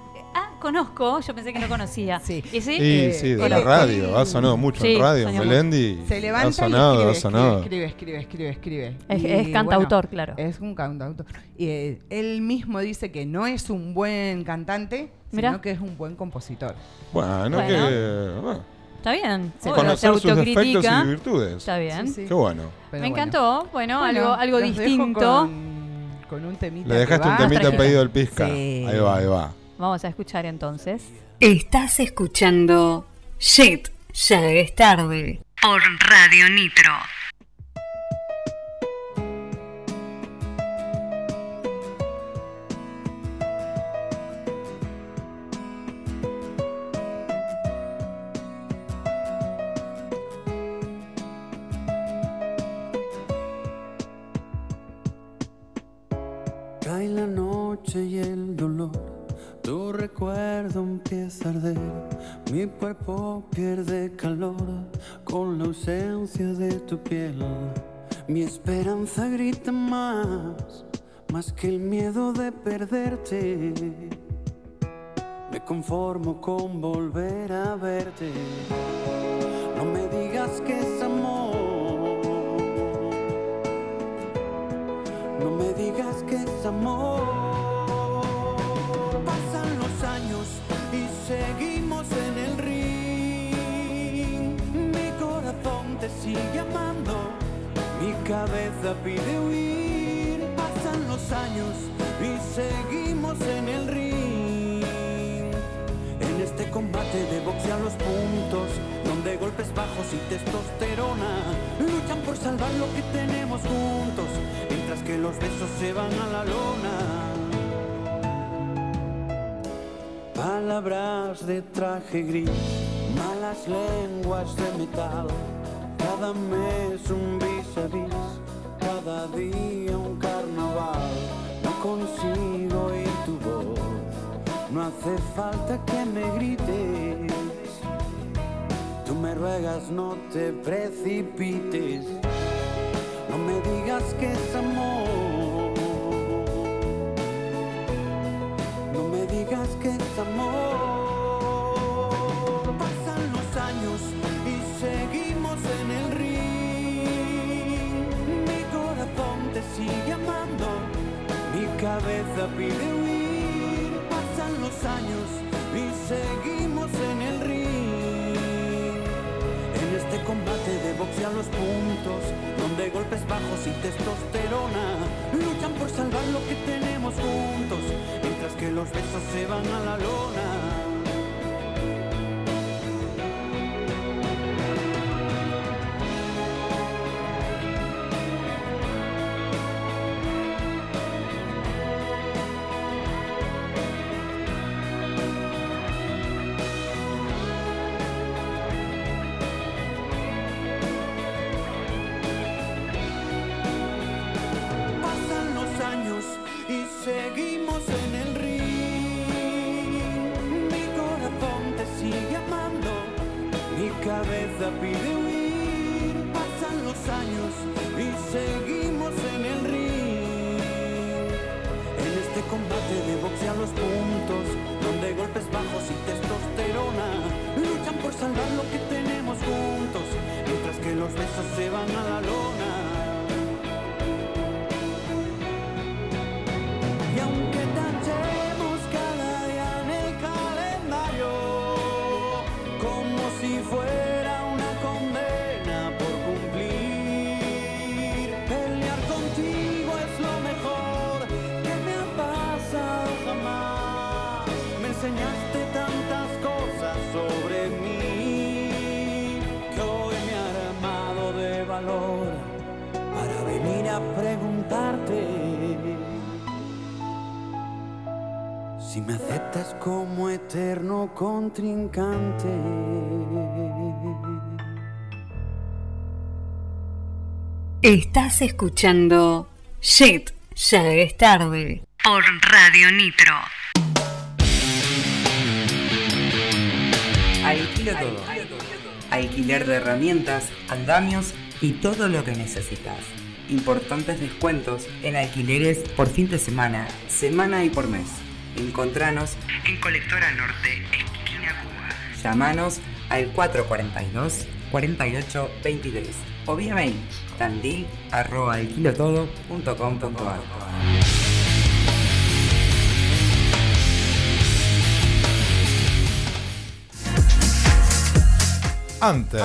F: conozco, yo pensé que no conocía.
J: Sí.
F: ¿Y sí?
D: Y sí, de la radio. Ha sonado mucho
F: Sí,
D: en radio, Melendi.
J: Se levanta
D: ha sonado,
J: y escribe,
D: ha sonado.
J: escribe, escribe, escribe, escribe, escribe.
F: Es-
J: Y,
F: es cantautor, claro.
J: Es un cantautor. Y eh, él mismo dice que no es un buen cantante,
F: Mirá.
J: sino que es un buen compositor.
D: Bueno,
F: Bueno.
D: que. bueno,
F: Está bien.
J: Se
F: obvio,
D: conocer sus defectos y virtudes.
F: Está bien.
J: Sí, sí.
D: Qué bueno.
J: Pero
F: Me encantó. Bueno,
J: Bueno,
F: algo, algo distinto.
J: Con, con un temita.
D: Le dejaste
J: que
D: un temita pedido al pizca.
J: Sí.
D: Ahí va, ahí va.
F: Vamos a escuchar entonces.
B: Estás escuchando Shit, ya es tarde. Por Radio Nitro.
K: Cae la noche y el dolor, tu recuerdo empieza a arder, mi cuerpo pierde calor con la ausencia de tu piel, mi esperanza grita más, más que el miedo de perderte, me conformo con volver a verte, no me digas que es amor. No me digas que es amor. En el ring. Mi corazón te sigue amando, mi cabeza pide huir. Pasan los años y seguimos en el ring. En este combate de boxeo a los puntos, donde golpes bajos y testosterona luchan por salvar lo que tenemos juntos, mientras que los besos se van a la lona. Palabras de traje gris, malas lenguas de metal, cada mes un vis a vis, cada día un carnaval. No consigo oír tu voz, no hace falta que me grites. Tú me ruegas, no te precipites, no me digas que es amor. Besos se van a la lona. Cabeza pide huir. Pasan los años y seguimos en el ring. En este combate de boxe a los puntos, donde golpes bajos y testosterona luchan por salvar lo que tenemos juntos, mientras que los besos se van a la lona. Preguntarte. Si me aceptas como eterno contrincante.
B: Estás escuchando Shit, ya es tarde. Por Radio Nitro.
G: Alquilo todo. Alquiler de herramientas, andamios y todo lo que necesitas. Importantes descuentos en alquileres por fin de semana, semana y por mes. Encontranos en Colectora Norte, esquina Cuba. Llámanos al 442 4823 o vía mail tandil arroba.
D: Anter.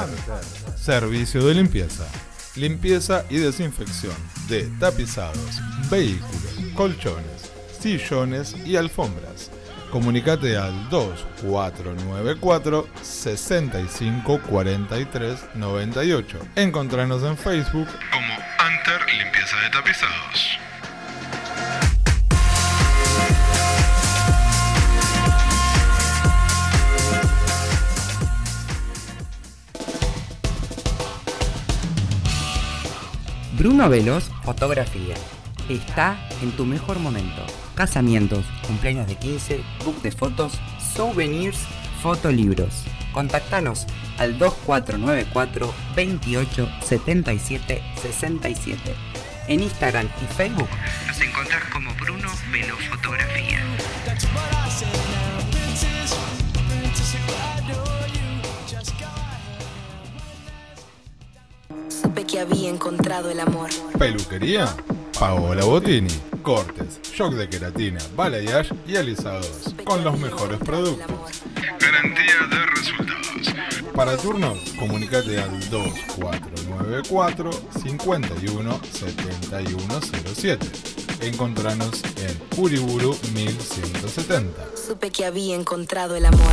D: Servicio de limpieza. Limpieza y desinfección de tapizados, vehículos, colchones, sillones y alfombras. Comunicate al 2494 65 43 98. Encontranos en Facebook como Anter Limpieza de Tapizados.
G: Bruno Veloz Fotografía. Está en tu mejor momento. Casamientos, cumpleaños de 15, book de fotos, souvenirs, fotolibros. Contactanos al 2494 28 77 67. En Instagram y Facebook nos encontrás como Bruno Veloz Fotografía.
L: Supe que había encontrado el amor.
D: Peluquería. Paola Botini. Cortes, shock de queratina, balayage y alisados. Con los mejores productos. Garantía de resultados. Para turnos, comunícate al 2494 51 7107. Encontranos en Uriburu 1170.
L: Supe que había encontrado el amor.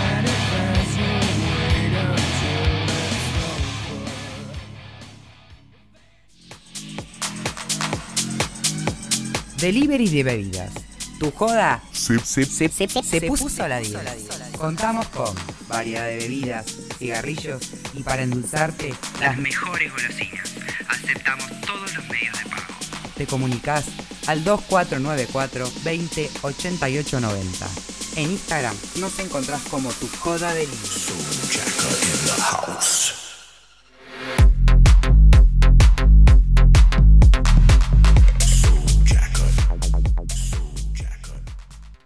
G: Delivery de bebidas. Tu joda se, se- se puso a la 10. Contamos con variedad de bebidas, cigarrillos y para endulzarte las mejores golosinas. Aceptamos todos los medios de pago. Te comunicas al 2494 20 88 90.
H: En Instagram nos encontrás como tu joda del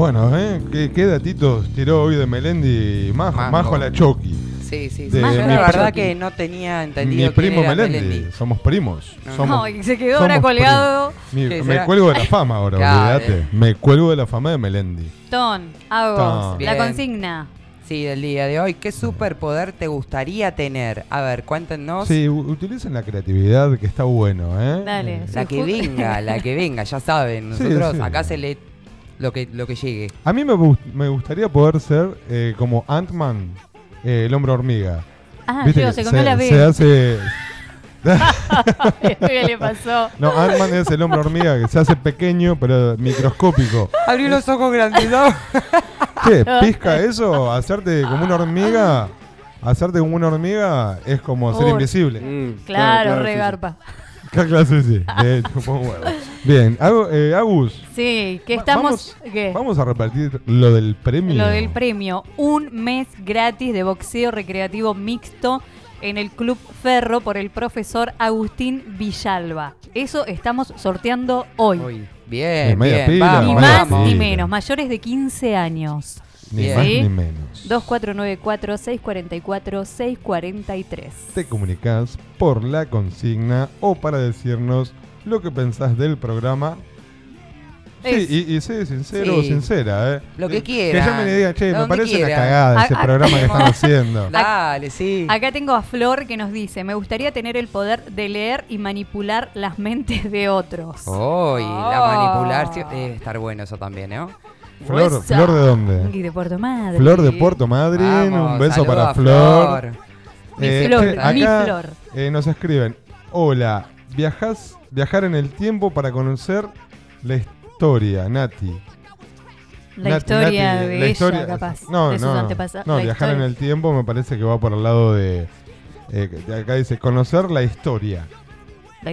D: Bueno, ¿eh? ¿Qué, qué datitos tiró hoy de Melendi Majo?
H: Majo.
D: Majo la Choqui.
H: Sí, sí, sí.
D: De
H: Yo
D: mi
H: la verdad que no tenía
D: Mi
H: entendido quién
D: primo
H: era
D: Melendi.
H: Melendi.
D: Somos primos.
H: No.
D: Somos-
F: No, y se quedó ahora colgado.
D: Mi-
H: ¿Qué
D: me
H: será?
D: cuelgo de la fama ahora,
H: Claro.
D: olvídate. Me cuelgo de la fama de Melendi.
F: Ton,
D: Ton.
F: la consigna.
H: Sí, del día de hoy. ¿Qué superpoder te gustaría tener? A ver, cuéntenos.
D: Sí, utilicen la creatividad que está bueno, ¿eh?
F: Dale.
H: La
F: Sí,
H: que venga, la que venga, ya saben. Nosotros
D: sí.
H: acá se lee lo que, lo que llegue.
D: A mí me, gust- me gustaría poder ser eh, como Ant-Man, eh, el hombre hormiga.
F: Ah,
D: Viste
F: yo,
D: que
F: se comió la B.
D: Se hace.
F: ¿Qué le pasó?
D: No, Ant-Man es el hombre hormiga que se hace pequeño pero microscópico.
H: Abrí los ojos grandes, ¿no?
D: ¿Qué? ¿Pisca eso? Hacerte como una hormiga. Hacerte como una hormiga es como ser invisible.
E: Mm,
F: Claro, re
E: sí, sí.
F: Garpa.
D: ¿Qué clase sí? Bien, eh, Agus,
F: Sí, que estamos.
D: vamos-
F: ¿qué?
D: vamos a repartir lo del premio.
F: Lo del premio. Un mes gratis de boxeo recreativo mixto en el Club Ferro por el profesor Agustín Villalba. Eso estamos sorteando hoy.
H: Bien,
D: media
H: bien,
D: pila,
H: vamos,
F: Ni más
H: vamos.
F: ni menos. Mayores de 15 años.
D: Ni más ni menos.
F: 2494-644-643.
D: Te comunicas por la consigna o para decirnos lo que pensás del programa. Sí,
F: Es-
D: y, y sé sincero o
H: Sí.
D: sincera, ¿eh?
H: Lo que
D: Eh,
H: quieran.
D: Que ya me digan, che, me
H: Donde
D: parece una
H: quieran.
D: cagada ese
F: A- a-
D: programa que están haciendo.
H: Dale, sí.
F: Acá tengo a Flor que nos dice, me gustaría tener el poder de leer y manipular las mentes de otros.
H: Uy, la
F: Oh.
H: manipular sí, debe estar bueno eso también, ¿no?
D: Flor. ¿Flor de dónde?
F: Y de Puerto Madre.
D: Flor de Puerto Madryn,
H: Vamos,
D: un beso para
H: a
D: Flor.
F: Mi
D: Eh,
F: Flor, mi
D: acá,
F: Flor.
D: eh, nos escriben, hola, viajas, viajar en el tiempo para conocer la historia, Nati.
F: La
D: Nati,
F: historia
D: Nati,
F: de
D: la
F: ella,
D: historia-
F: capaz.
D: No,
F: de sus
D: no, no,
F: La
D: viajar
F: historia.
D: en el tiempo me parece que va por el lado de... eh, de acá dice, conocer la historia.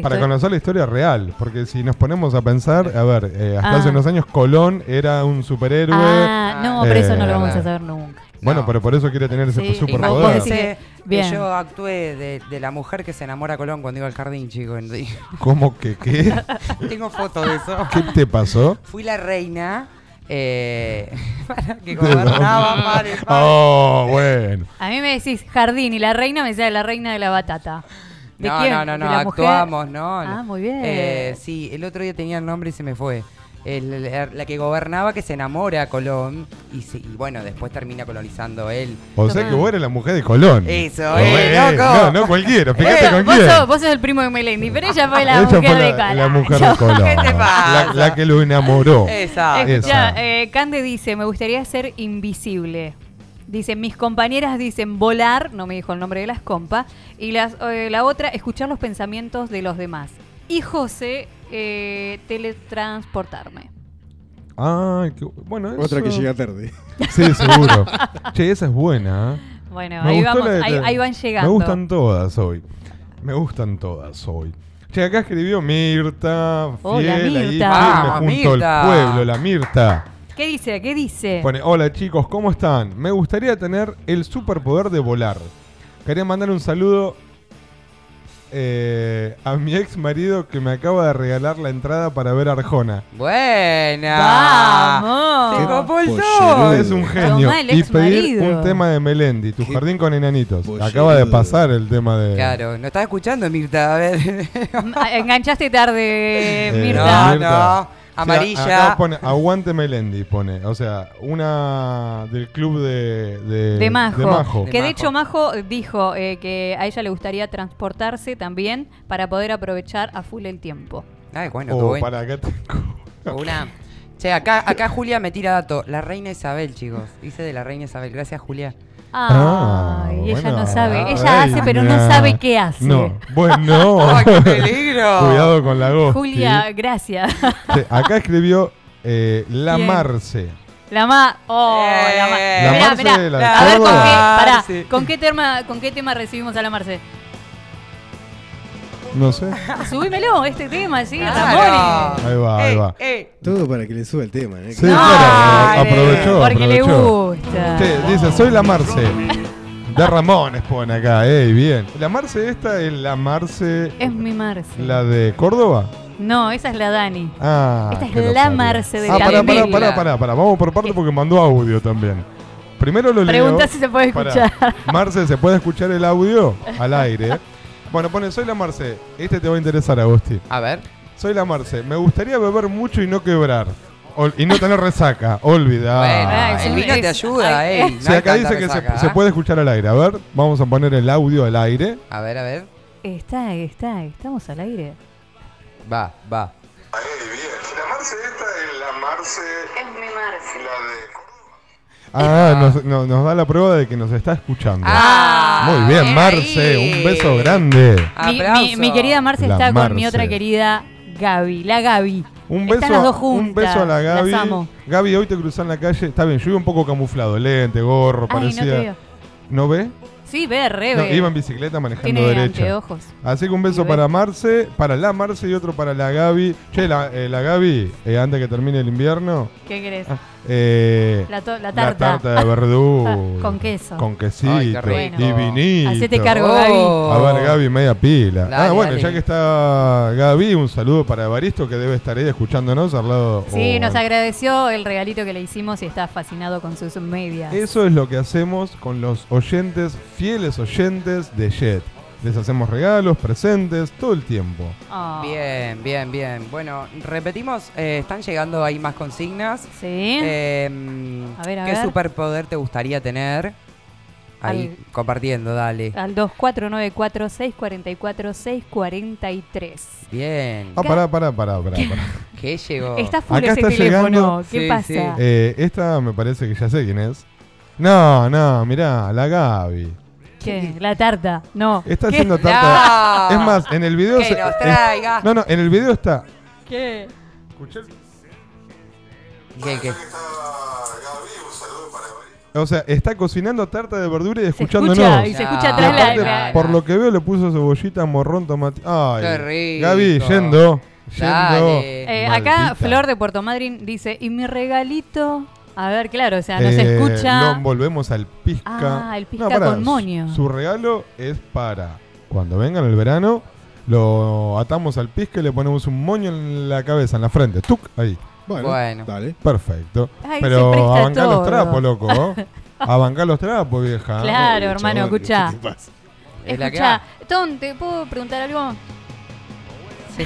D: Para conocer la historia real, porque si nos ponemos a pensar, a ver, eh, hasta
F: Ah.
D: hace unos años Colón era un superhéroe.
F: Ah, no, pero eso no
D: Eh,
F: lo vamos a saber nunca.
D: Bueno,
H: No.
D: pero por eso quiere tener ese
F: Sí, Superpoder. Bien.
H: yo actué de, de la mujer que se enamora a Colón cuando iba al jardín, chico.
D: ¿Cómo que qué?
H: Tengo foto de eso.
D: ¿Qué te pasó?
H: Fui la reina eh, para que gobernaba.
D: Oh, bueno.
F: A mí me decís jardín y la reina me decía la reina de la batata. ¿De
H: No,
F: quién?
H: no, no,
F: ¿De
H: no,
F: mujer?
H: actuamos, ¿no?
F: Ah, muy bien.
H: Eh, sí, el otro día tenía el nombre y se me fue. El- la, la que gobernaba que se enamora a Colón y, se- y bueno, después termina colonizando él.
D: O sea que vos eres la mujer de Colón.
H: Eso,
D: Oh,
H: eh, loco.
D: No, no cualquiera, fíjate
F: Vos-
D: con
F: vos,
D: quién.
F: sos, vos sos el primo de Melendi, pero ella fue la mujer
D: fue
F: de
D: la,
F: Colón.
D: la mujer de Colón.
H: ¿Qué te pasa?
D: La, la que lo enamoró.
H: Exacto.
F: Escuchá,
D: Esa.
F: eh, Cande dice, me gustaría ser invisible. Dice, mis compañeras dicen volar, no me dijo el nombre de las compas, y las, eh, la otra, escuchar los pensamientos de los demás. Y José, eh, teletransportarme.
D: Ay, qué bueno.
E: Otra que
D: eso-
E: llega tarde.
D: Sí, seguro. che, esa es buena. ¿eh?
F: Bueno,
D: Me
F: ahí, vamos,
D: la
F: ahí, ahí van llegando.
D: Me gustan todas hoy. Me gustan todas hoy. Che, acá escribió Mirta,
F: Hola,
D: fiel ahí,
F: Mirta.
D: firme
H: Vamos,
D: junto
H: Mirta.
D: al pueblo, la Mirta.
F: ¿Qué dice? ¿Qué dice?
D: Pone, hola chicos, ¿cómo están? Me gustaría tener el superpoder de volar. Quería mandar un saludo eh, a mi ex marido que me acaba de regalar la entrada para ver Arjona.
H: Buena.
F: ¡Vamos!
H: Se copó el sol.
D: Es un genio.
F: Tomá el
D: Y pedir un tema de Melendi, Tu
E: Qué
D: jardín con enanitos. Acaba de pasar el tema de...
H: Claro, no estaba escuchando Mirta, a ver.
F: Enganchaste tarde,
D: Eh,
F: Mirta.
H: No, no.
D: Sí,
H: Amarilla.
D: acá pone Aguante Melendi, pone. O sea, una del club de... De,
F: De Majo.
D: de Majo.
F: Que de hecho Majo dijo eh, que a ella le gustaría transportarse también para poder aprovechar a full el tiempo.
H: Ay, bueno, qué
D: Oh,
H: bueno.
D: para acá tengo.
H: Una. Che, acá, acá Julia me tira dato. La reina Isabel, chicos. Dice de la reina Isabel. Gracias, Julia.
D: Ah,
F: Ay, ella
D: bueno.
F: no sabe.
D: Ay,
F: Ella hace, pero no sabe qué hace.
D: No, bueno.
H: ¡Ay, qué peligro!
D: Cuidado con la Gosti.
F: Julia, gracias.
D: Sí, acá escribió eh, La. Marce.
F: La ma. Oh, la ma.
D: La
F: Mirá,
D: Marce,
F: mirá.
D: la de
F: A ver, ¿con qué, pará. ¿con qué tema, ¿con qué tema recibimos a la Marce?
D: No sé.
F: Subímelo, este tema, sí,
H: Claro.
F: Ramón.
D: Ahí va, ahí va.
E: Todo para que le suba el tema, ¿eh?
D: Sí, claro, aprovechó.
F: porque le gusta.
D: Sí, dice, soy la Marce. De Ramones pone acá, ey, bien. La Marce esta es la Marce,
F: Es mi Marce.
D: la de Córdoba.
F: No, esa es la Dani.
D: Ah,
F: Esta es
D: lo
F: la
D: parió.
F: Marce de
D: Ah, pará, pará,
F: Candela.
D: pará, pará, pará. Vamos por parte porque mandó audio también. Primero lo leo.
F: Pregunta si se puede
D: Pará.
F: escuchar.
D: Marce, ¿se puede escuchar el audio? Al aire. Bueno, pone, soy la Marce. Este te va a interesar, Agosti.
H: A ver.
D: Soy la Marce. Me gustaría beber mucho y no quebrar. Ol- y no tener resaca. Olvida.
H: Bueno,
F: Ah,
H: el vino te ayuda, No hay
D: acá dice que se,
H: ¿eh?
D: puede escuchar al aire. A ver, vamos a poner el audio al aire.
H: A ver, a ver.
F: Está, está, estamos al aire.
H: Va, va.
D: La Marce esta es la Marce.
F: Es mi Marce.
D: La de Ah, nos, no- nos da la prueba de que nos está escuchando.
H: Ah,
D: Muy bien, Marce.
H: ahí.
D: Un beso grande.
F: Mi,
H: Aplauso.
F: mi- mi querida Marce
D: La
F: está con mi otra querida Gaby, la Gaby.
D: Un beso,
F: Están las dos juntas.
D: un beso a la Gaby.
F: Las amo.
D: Gaby, hoy te cruzás en la calle. Está bien, yo iba un poco camuflado. Lente, gorro,
F: Ay, no
D: parecía.
F: te veo.
D: ¿No ve?
F: Sí, ve, re
D: No,
F: ve.
D: iba en bicicleta manejando
F: Tiene
D: derecha.
F: anteojos.
D: Así que un beso para Marce, para la Marce y otro para la Gaby. Che, la, eh, la Gaby, eh, antes que termine el invierno,
F: ¿Qué querés?
D: Eh,
F: La, tarta.
D: de verdura.
F: Con queso.
D: Con quesito.
H: Ay,
D: y vinito.
F: Hacete cargo,
H: Oh.
D: A ver, Gaby, media pila. ah, bueno,
H: dale.
D: ya que está Gaby, un saludo para Evaristo que debe estar ahí escuchándonos al lado.
F: Sí,
D: o-
F: nos agradeció el regalito que le hicimos y está fascinado con sus medias.
D: Eso es lo que hacemos con los oyentes, fieles oyentes de Jet. Les hacemos regalos, presentes, todo el tiempo.
F: Ah.
H: Bien, bien, bien. Bueno, repetimos, eh, están llegando ahí más consignas.
F: Sí.
H: Eh,
F: A ver, a
H: ¿Qué
F: ver.
H: superpoder te gustaría tener? Ahí,
F: Al-
H: compartiendo, dale.
F: Al 2494-644-643.
H: Bien.
D: Ah, pará, pará, pará, pará. pará.
H: ¿Qué llegó?
F: Está full
D: Acá
F: ese
D: está
F: teléfono.
D: llegando-
F: ¿Qué
H: Sí,
F: pasa?
H: sí.
D: Eh, esta me parece que ya sé quién es. No, no, mirá, la Gaby.
F: ¿Qué? La tarta. No.
D: Está
F: ¿Qué?
D: haciendo tarta.
H: No.
D: Es más, en el video
H: Que
D: se-
H: nos
D: es-
H: traiga.
D: No, no, en el video está.
F: ¿Qué?
H: ¿Qué, qué?
D: O sea, está cocinando tarta de verdura y
F: Se
D: escuchándonos.
F: escucha, y se escucha
D: Y
F: atrás la,
D: aparte,
F: la-
D: por lo que veo, le puso cebollita, morrón, tomate. Ay,
H: Qué rico.
D: Gaby, yendo.
F: Eh, acá. Flor de Puerto Madryn dice, ¿y mi regalito? A ver, claro, o sea, no se
D: Eh,
F: escucha.
D: Lo volvemos al pizca.
F: Ah, el pizca
D: pará,
F: con moño.
D: Su regalo es para cuando vengan el verano, lo atamos al pizca y le ponemos un moño en la cabeza, en la frente. ¡Tuc! Ahí.
E: Bueno,
H: Bueno.
E: dale.
D: Perfecto.
F: Ay,
D: Pero a bancar
F: todo.
D: los trapos, loco. ¿no? A bancar los trapos, vieja.
F: Claro,
E: Uy,
F: hermano, escucha. Escucha. Tom, ¿te puedo preguntar algo?
H: Sí.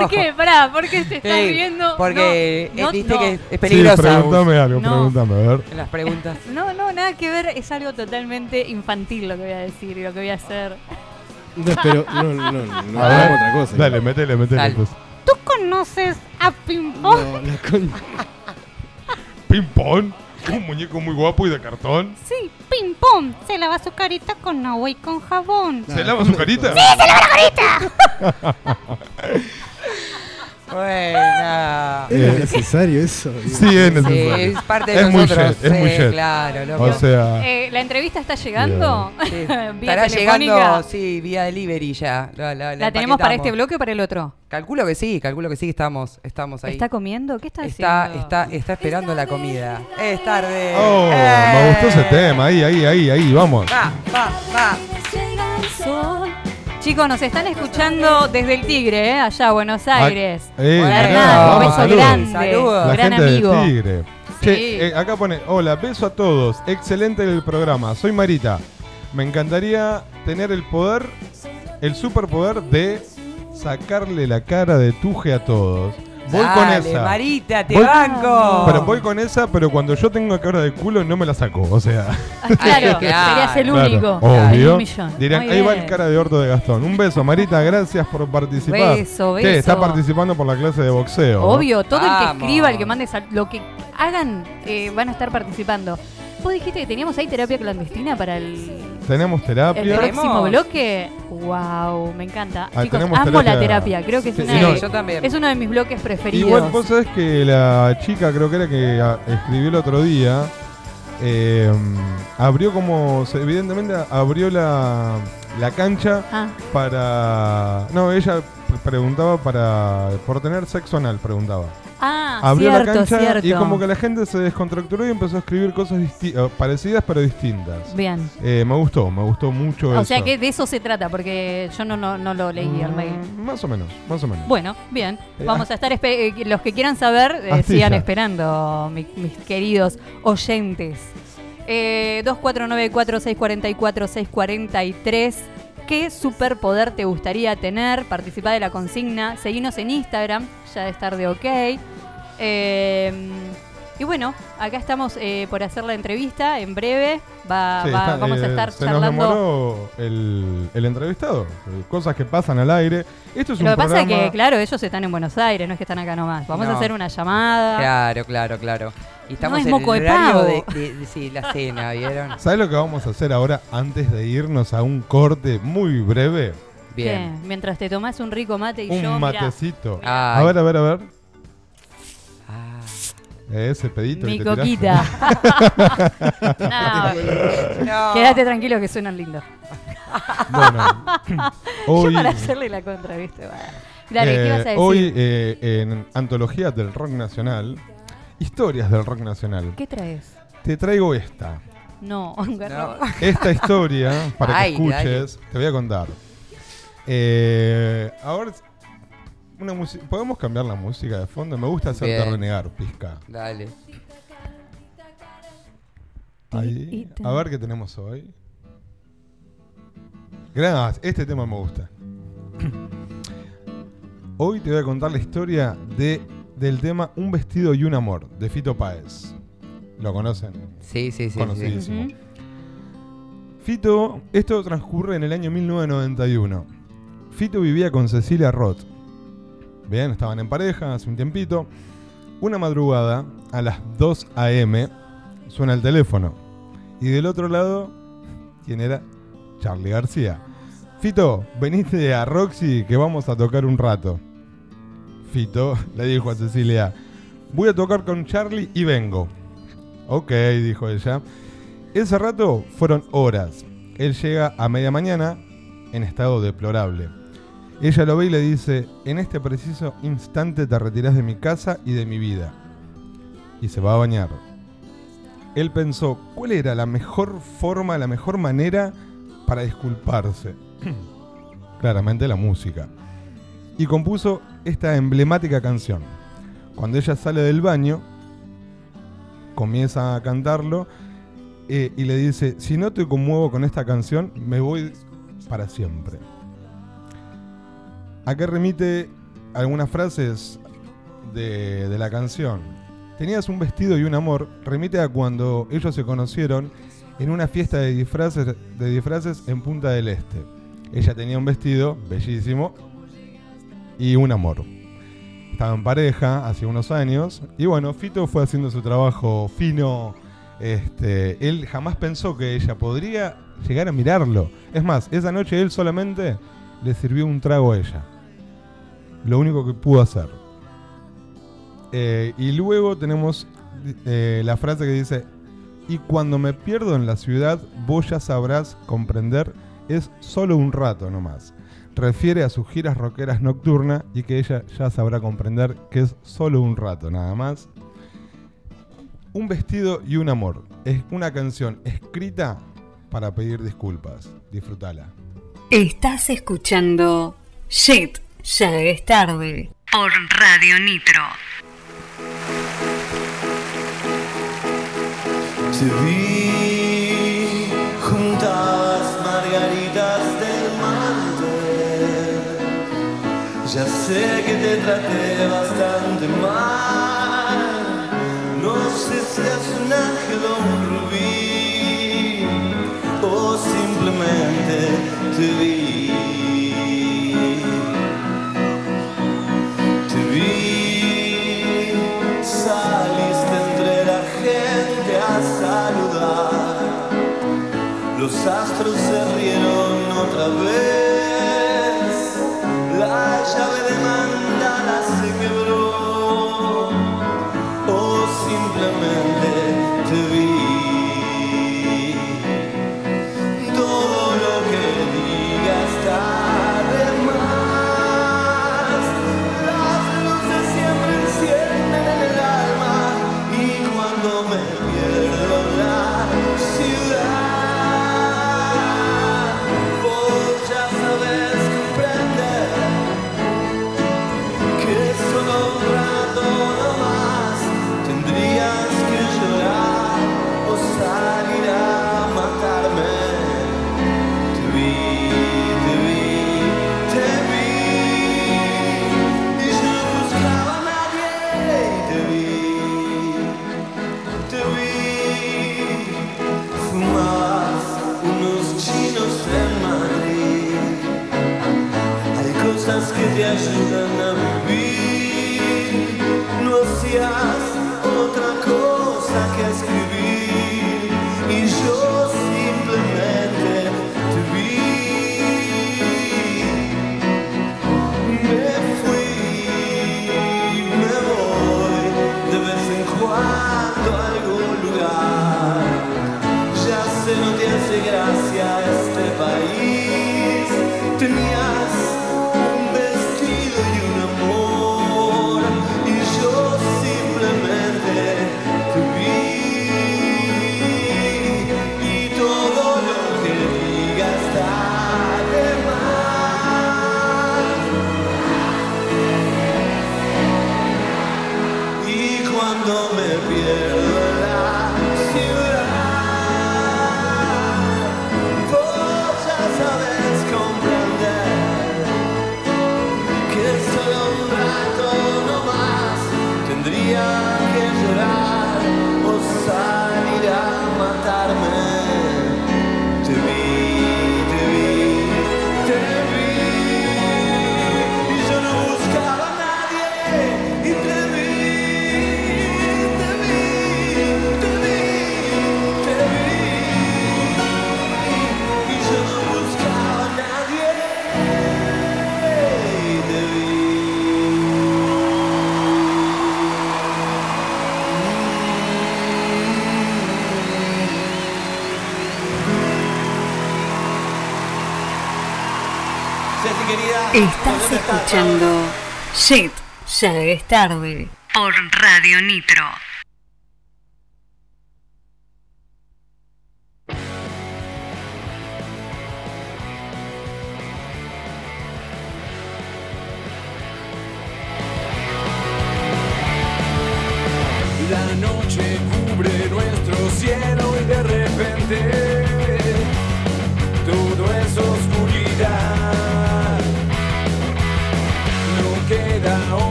F: ¿Por qué? Pará, ¿por qué te estás
H: Sí,
F: riendo?
H: Porque
F: No,
H: eh, viste
F: no,
H: que
F: no.
H: es peligrosa.
D: Sí, pregúntame algo,
F: No.
D: pregúntame, a ver.
H: Las preguntas.
F: No, no, nada que ver, es algo totalmente infantil lo que voy a decir y lo que voy a hacer.
E: No, pero no, no, no, no
D: A ver,
E: otra cosa.
D: Dale, métele, métele. Pues.
F: ¿Tú conoces a Pimpón?
E: No, la con...
D: Ping-pong. Un muñeco muy guapo y de cartón.
M: Sí, Pimpón se lava su carita con agua y con jabón.
D: ¿Se lava su carita?
H: Buena.
E: ¿Era
D: Eh,
E: necesario eso?
D: Sí, es
H: Sí,
D: necesario.
H: es parte de
D: es muy
H: nosotros.
D: jet, es muy
H: sí,
D: jet.
H: Claro, loco.
D: O sea,
F: Eh, ¿La entrevista está llegando?
H: Sí. Estará llegando, sí, vía delivery ya. La, la- la
F: ¿La tenemos para este bloque o para el otro?
H: Calculo que sí, calculo que sí, estamos, estamos ahí.
F: ¿Está comiendo? ¿Qué está,
H: está,
F: haciendo?
H: está, está esperando la comida. Es tarde.
D: oh,
H: ¡Eh!
D: me gustó ese tema. Ahí, ahí, ahí, ahí, vamos.
H: Va, va, va.
F: Chicos, nos están escuchando desde el Tigre, ¿eh? allá, Buenos Aires.
D: Ah, eh,
F: Hernán, un beso
D: saludos.
F: grande.
H: Saludos.
D: La
F: gran
D: gente
F: amigo.
D: del Tigre.
F: Sí.
D: Che, eh, acá pone, hola, beso a todos, excelente el programa, soy Marita. Me encantaría tener el poder, el superpoder de sacarle la cara de tuje a todos. Voy
H: Dale,
D: con esa.
H: Marita, te
D: Voy-
H: banco.
D: Pero voy con esa, pero cuando yo tengo cara de culo no me la saco. O sea.
F: Claro, serías el
D: Claro,
F: único.
D: Obvio.
F: Un.
D: Dirán, ahí va el cara de orto de Gastón. Un beso, Marita, gracias por participar.
F: Beso,
D: ¿Qué? Está
F: beso.
D: participando por la clase de boxeo.
F: Obvio, todo el que escriba, el que mande lo que hagan, eh, van a estar participando. Vos dijiste que teníamos ahí terapia clandestina para el,
D: Tenemos terapia.
F: el próximo
H: ¿Tenemos?
F: bloque. Wow, me encanta.
D: Ah,
F: Chicos, amo la
D: terapia.
F: Creo que es,
D: Sí,
F: una
D: sí,
F: de-
D: no,
H: yo también.
F: es uno de mis bloques preferidos.
D: Igual vos sabés que la chica, creo que era que ah, escribió el otro día, eh, abrió como, evidentemente abrió la, la cancha
F: Ah.
D: para... No, ella preguntaba para... Por tener sexo anal, preguntaba.
F: Ah,
D: abrió
F: cierto,
D: la cancha
F: cierto.
D: y como que la gente se descontracturó y empezó a escribir cosas parecidas pero distintas.
F: Bien.
D: Eh, me gustó, me gustó mucho eso.
F: O sea que de eso se trata, porque yo no, no, no lo leí al mail.
D: Más o menos, más o menos.
F: Bueno, bien.
D: Eh,
F: Vamos a estar. eh, los que quieran saber, eh, sigan esperando, mi- mis queridos oyentes. Eh, 2494-644-643. ¿Qué superpoder te gustaría tener? Participá de la consigna. Seguinos en Instagram, ya de estar de ok. Eh, y bueno, acá estamos eh, por hacer la entrevista. En breve va,
D: Sí,
F: va-
D: está-
F: vamos a
D: eh,
F: estar
D: se nos
F: charlando.
D: demoró el, el entrevistado. eh, Cosas que pasan al aire. Esto es
F: Lo
D: un
F: que pasa es
D: programa-
F: que, claro, ellos están en Buenos Aires, no es que están acá nomás. Vamos a
H: No.
F: hacer una llamada.
H: Claro, claro, claro. Y estamos
F: es
H: en
F: moco
H: el
F: de
H: horario
F: pavo.
H: de, de- de- sí, la cena, ¿vieron?
D: ¿Sabes lo que vamos a hacer ahora antes de irnos a un corte muy breve?
F: ¿Qué? Mientras te tomás un rico mate y yo,
D: Un
F: mirá,
D: matecito.
H: Ay.
D: A ver, a ver, a ver. Ese pedito
F: mi
D: que te
F: coquita. no, Quédate tranquilo que suenan lindos.
D: Bueno, hoy-
F: Yo para hacerle la contra, ¿viste? Bueno. Dale, ¿qué
D: Eh,
F: vas a decir?
D: Hoy eh, en Antologías del Rock Nacional, historias del rock nacional.
F: ¿Qué traes?
D: Te traigo esta.
F: No, un garrón.
D: Esta historia, para que
F: Ay,
D: escuches, te voy a contar. Eh, ahora, una música. ¿Podemos cambiar la música de fondo? Me gusta hacerte
H: Bien.
D: renegar, pizca.
H: Dale.
D: Ahí. A ver qué tenemos hoy. Gracias, este tema me gusta. Hoy te voy a contar la historia de, del tema Un vestido y un amor, de Fito Páez. ¿Lo conocen?
H: Sí, sí, sí.
D: Conocidísimo.
H: sí.
D: Fito, esto transcurre en el año 1991. Fito vivía con Cecilia Roth. Bien, estaban en pareja hace un tiempito. Una madrugada, a las 2 a.m., suena el teléfono. Y del otro lado, ¿quién era? Charlie García. Fito, veniste a Roxy que vamos a tocar un rato. Le dijo a Cecilia, voy a tocar con Charlie y vengo. Ok, dijo ella. Ese rato fueron horas. Él llega a media mañana en estado deplorable. Ella lo ve y le dice, en este preciso instante te retirás de mi casa y de mi vida. Y se va a bañar. Él pensó, ¿cuál era la mejor forma, la mejor manera para disculparse? Claramente la música. Y compuso esta emblemática canción. Cuando ella sale del baño, comienza a cantarlo eh, y le dice, si no te conmuevo con esta canción, me voy para siempre. ¿A qué remite algunas frases de, de la canción? Tenías un vestido y un amor, remite a cuando ellos se conocieron en una fiesta de disfraces, de disfraces en Punta del Este. Ella tenía un vestido bellísimo y un amor. Estaba en pareja hace unos años y bueno, Fito fue haciendo su trabajo fino. Este, él jamás pensó que ella podría llegar a mirarlo. Es más, esa noche él solamente le sirvió un trago a ella. Lo único que pudo hacer. Eh, y luego tenemos eh, la frase que dice, y cuando me pierdo en la ciudad, vos ya sabrás comprender, es solo un rato nomás. Refiere a sus giras rockeras nocturnas y que ella ya sabrá comprender que es solo un rato nada más. Un vestido y un amor. Es una canción escrita para pedir disculpas. Disfrútala.
B: Estás escuchando Shit, ya es tarde. Por Radio Nitro.
N: traté bastante mal. No sé si es un ángel o un rubí, o simplemente te vi.
C: escuchando Shit, ya es tarde por Radio Nitro.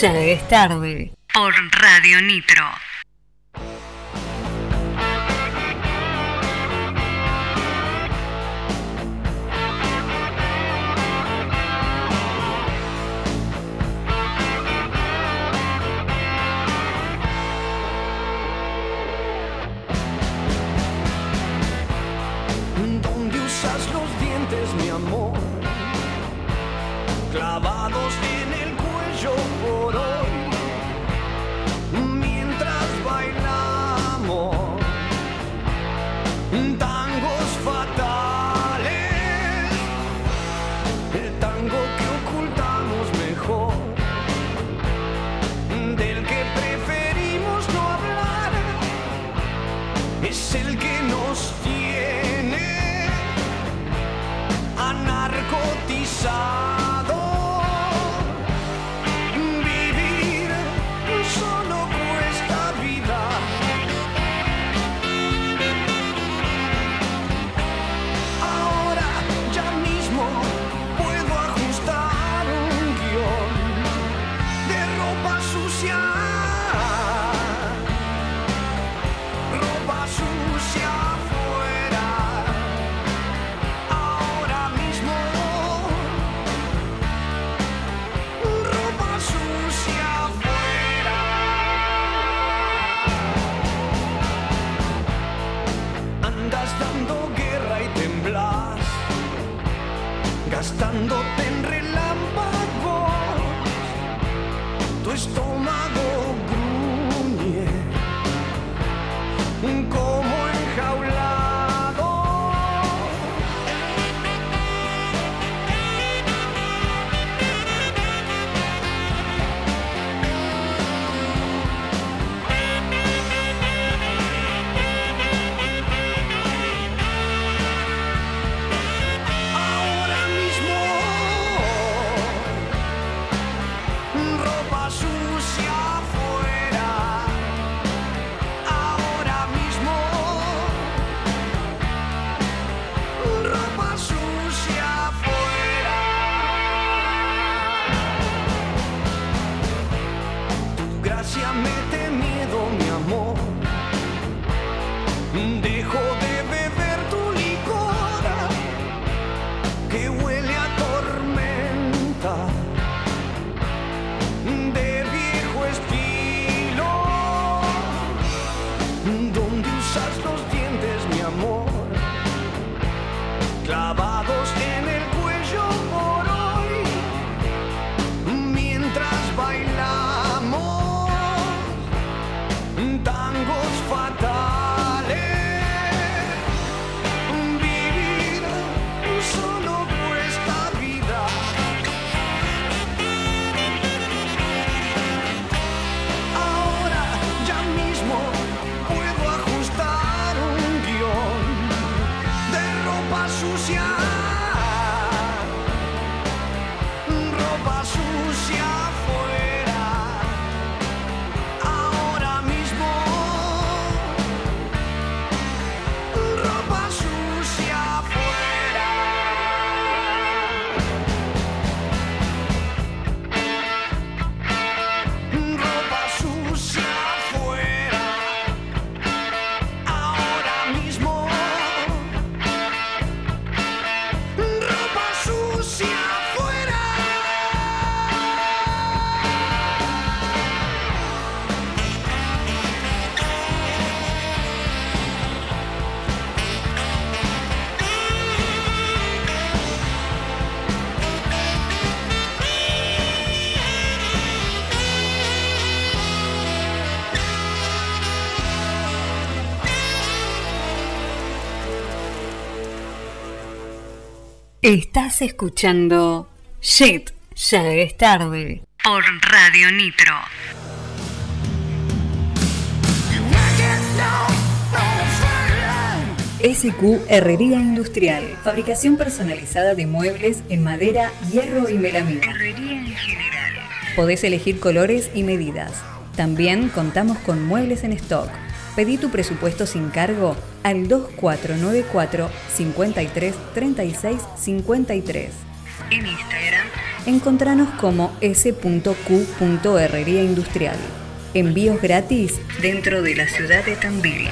C: Ya es tarde. Por Radio Nitro.
B: Estás escuchando Shit, ya es tarde. Por Radio Nitro. SQ Herrería Industrial. Fabricación personalizada de muebles en madera, hierro y melamina. Herrería en general. Podés elegir colores y medidas. También contamos con muebles en stock. Pedí tu presupuesto sin cargo al 2494 53 36 53. En Instagram. Encontranos como s.q.herrería industrial. Envíos gratis dentro de la ciudad de Tandil.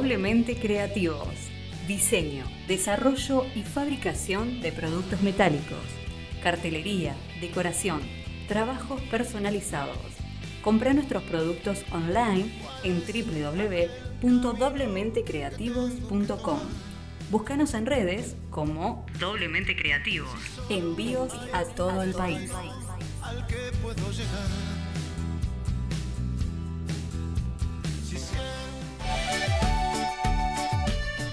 B: Doblemente creativos. Diseño, desarrollo y fabricación de productos metálicos. Cartelería, decoración, trabajos personalizados. Compra nuestros productos online en www.doblementecreativos.com. Búscanos en redes como Doblemente Creativos. Envíos a todo el país.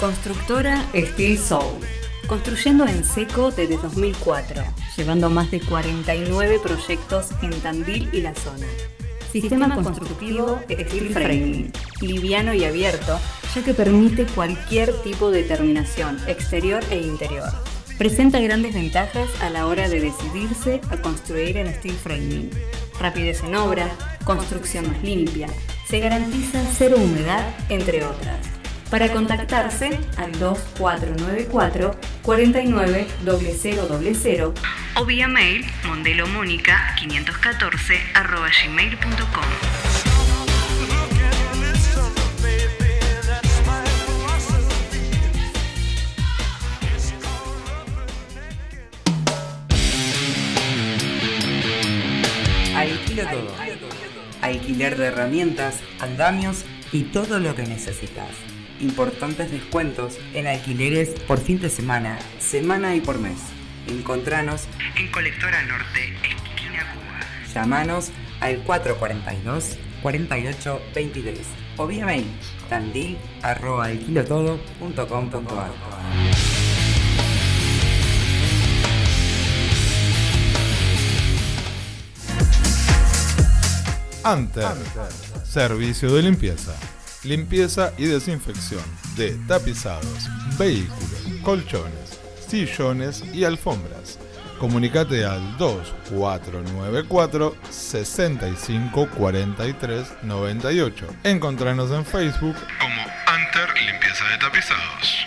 B: Constructora Steel Soul. Construyendo en seco desde 2004, llevando más de 49 proyectos en Tandil y la zona. Sistema constructivo Steel Framing, liviano y abierto, ya que permite cualquier tipo de terminación, exterior e interior. Presenta grandes ventajas a la hora de decidirse a construir en Steel Framing. Rapidez en obra, construcción más limpia, se garantiza cero humedad, entre otras. Para contactarse al 2494 49 0000 o vía mail mondelomónica 514 arroba gmail.com.
G: Alquilo todo. Alquiler de herramientas, andamios y todo lo que necesitas. Importantes descuentos en alquileres por fin de semana, semana y por mes. Encontranos en Colectora Norte, esquina Cuba. Llamanos al 442 48 23 o vía mail tandil arroba.
D: Anter. Servicio de limpieza. Limpieza y desinfección de tapizados, vehículos, colchones, sillones y alfombras. Comunicate al 2494 65 43 98. Encontranos en Facebook como Anter Limpieza de Tapizados.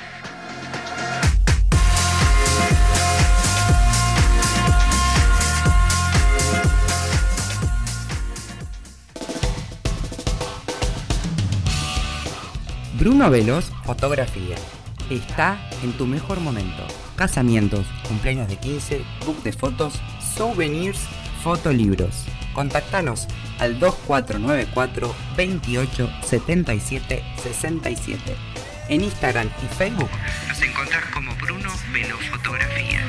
G: Bruno Veloz Fotografía. Está en tu mejor momento. Casamientos, cumpleaños de 15, book de fotos, souvenirs, fotolibros. Contactanos al 2494 28 77 67. En Instagram y Facebook nos encontrás como Bruno Velo Fotografía.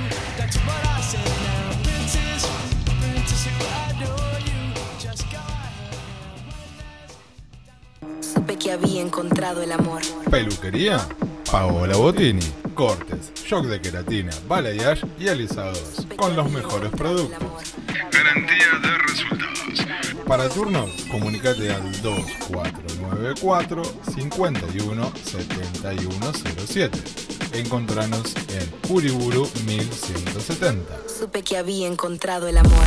L: Supe que había encontrado el amor.
D: Peluquería, Paola Botini. Cortes, shock de queratina, balayage y alisados. Con los mejores productos. Garantía de resultados. Para turno, comunícate al 2494 51 7107. Encontranos en Uriburu 1170.
L: Supe que había encontrado el amor.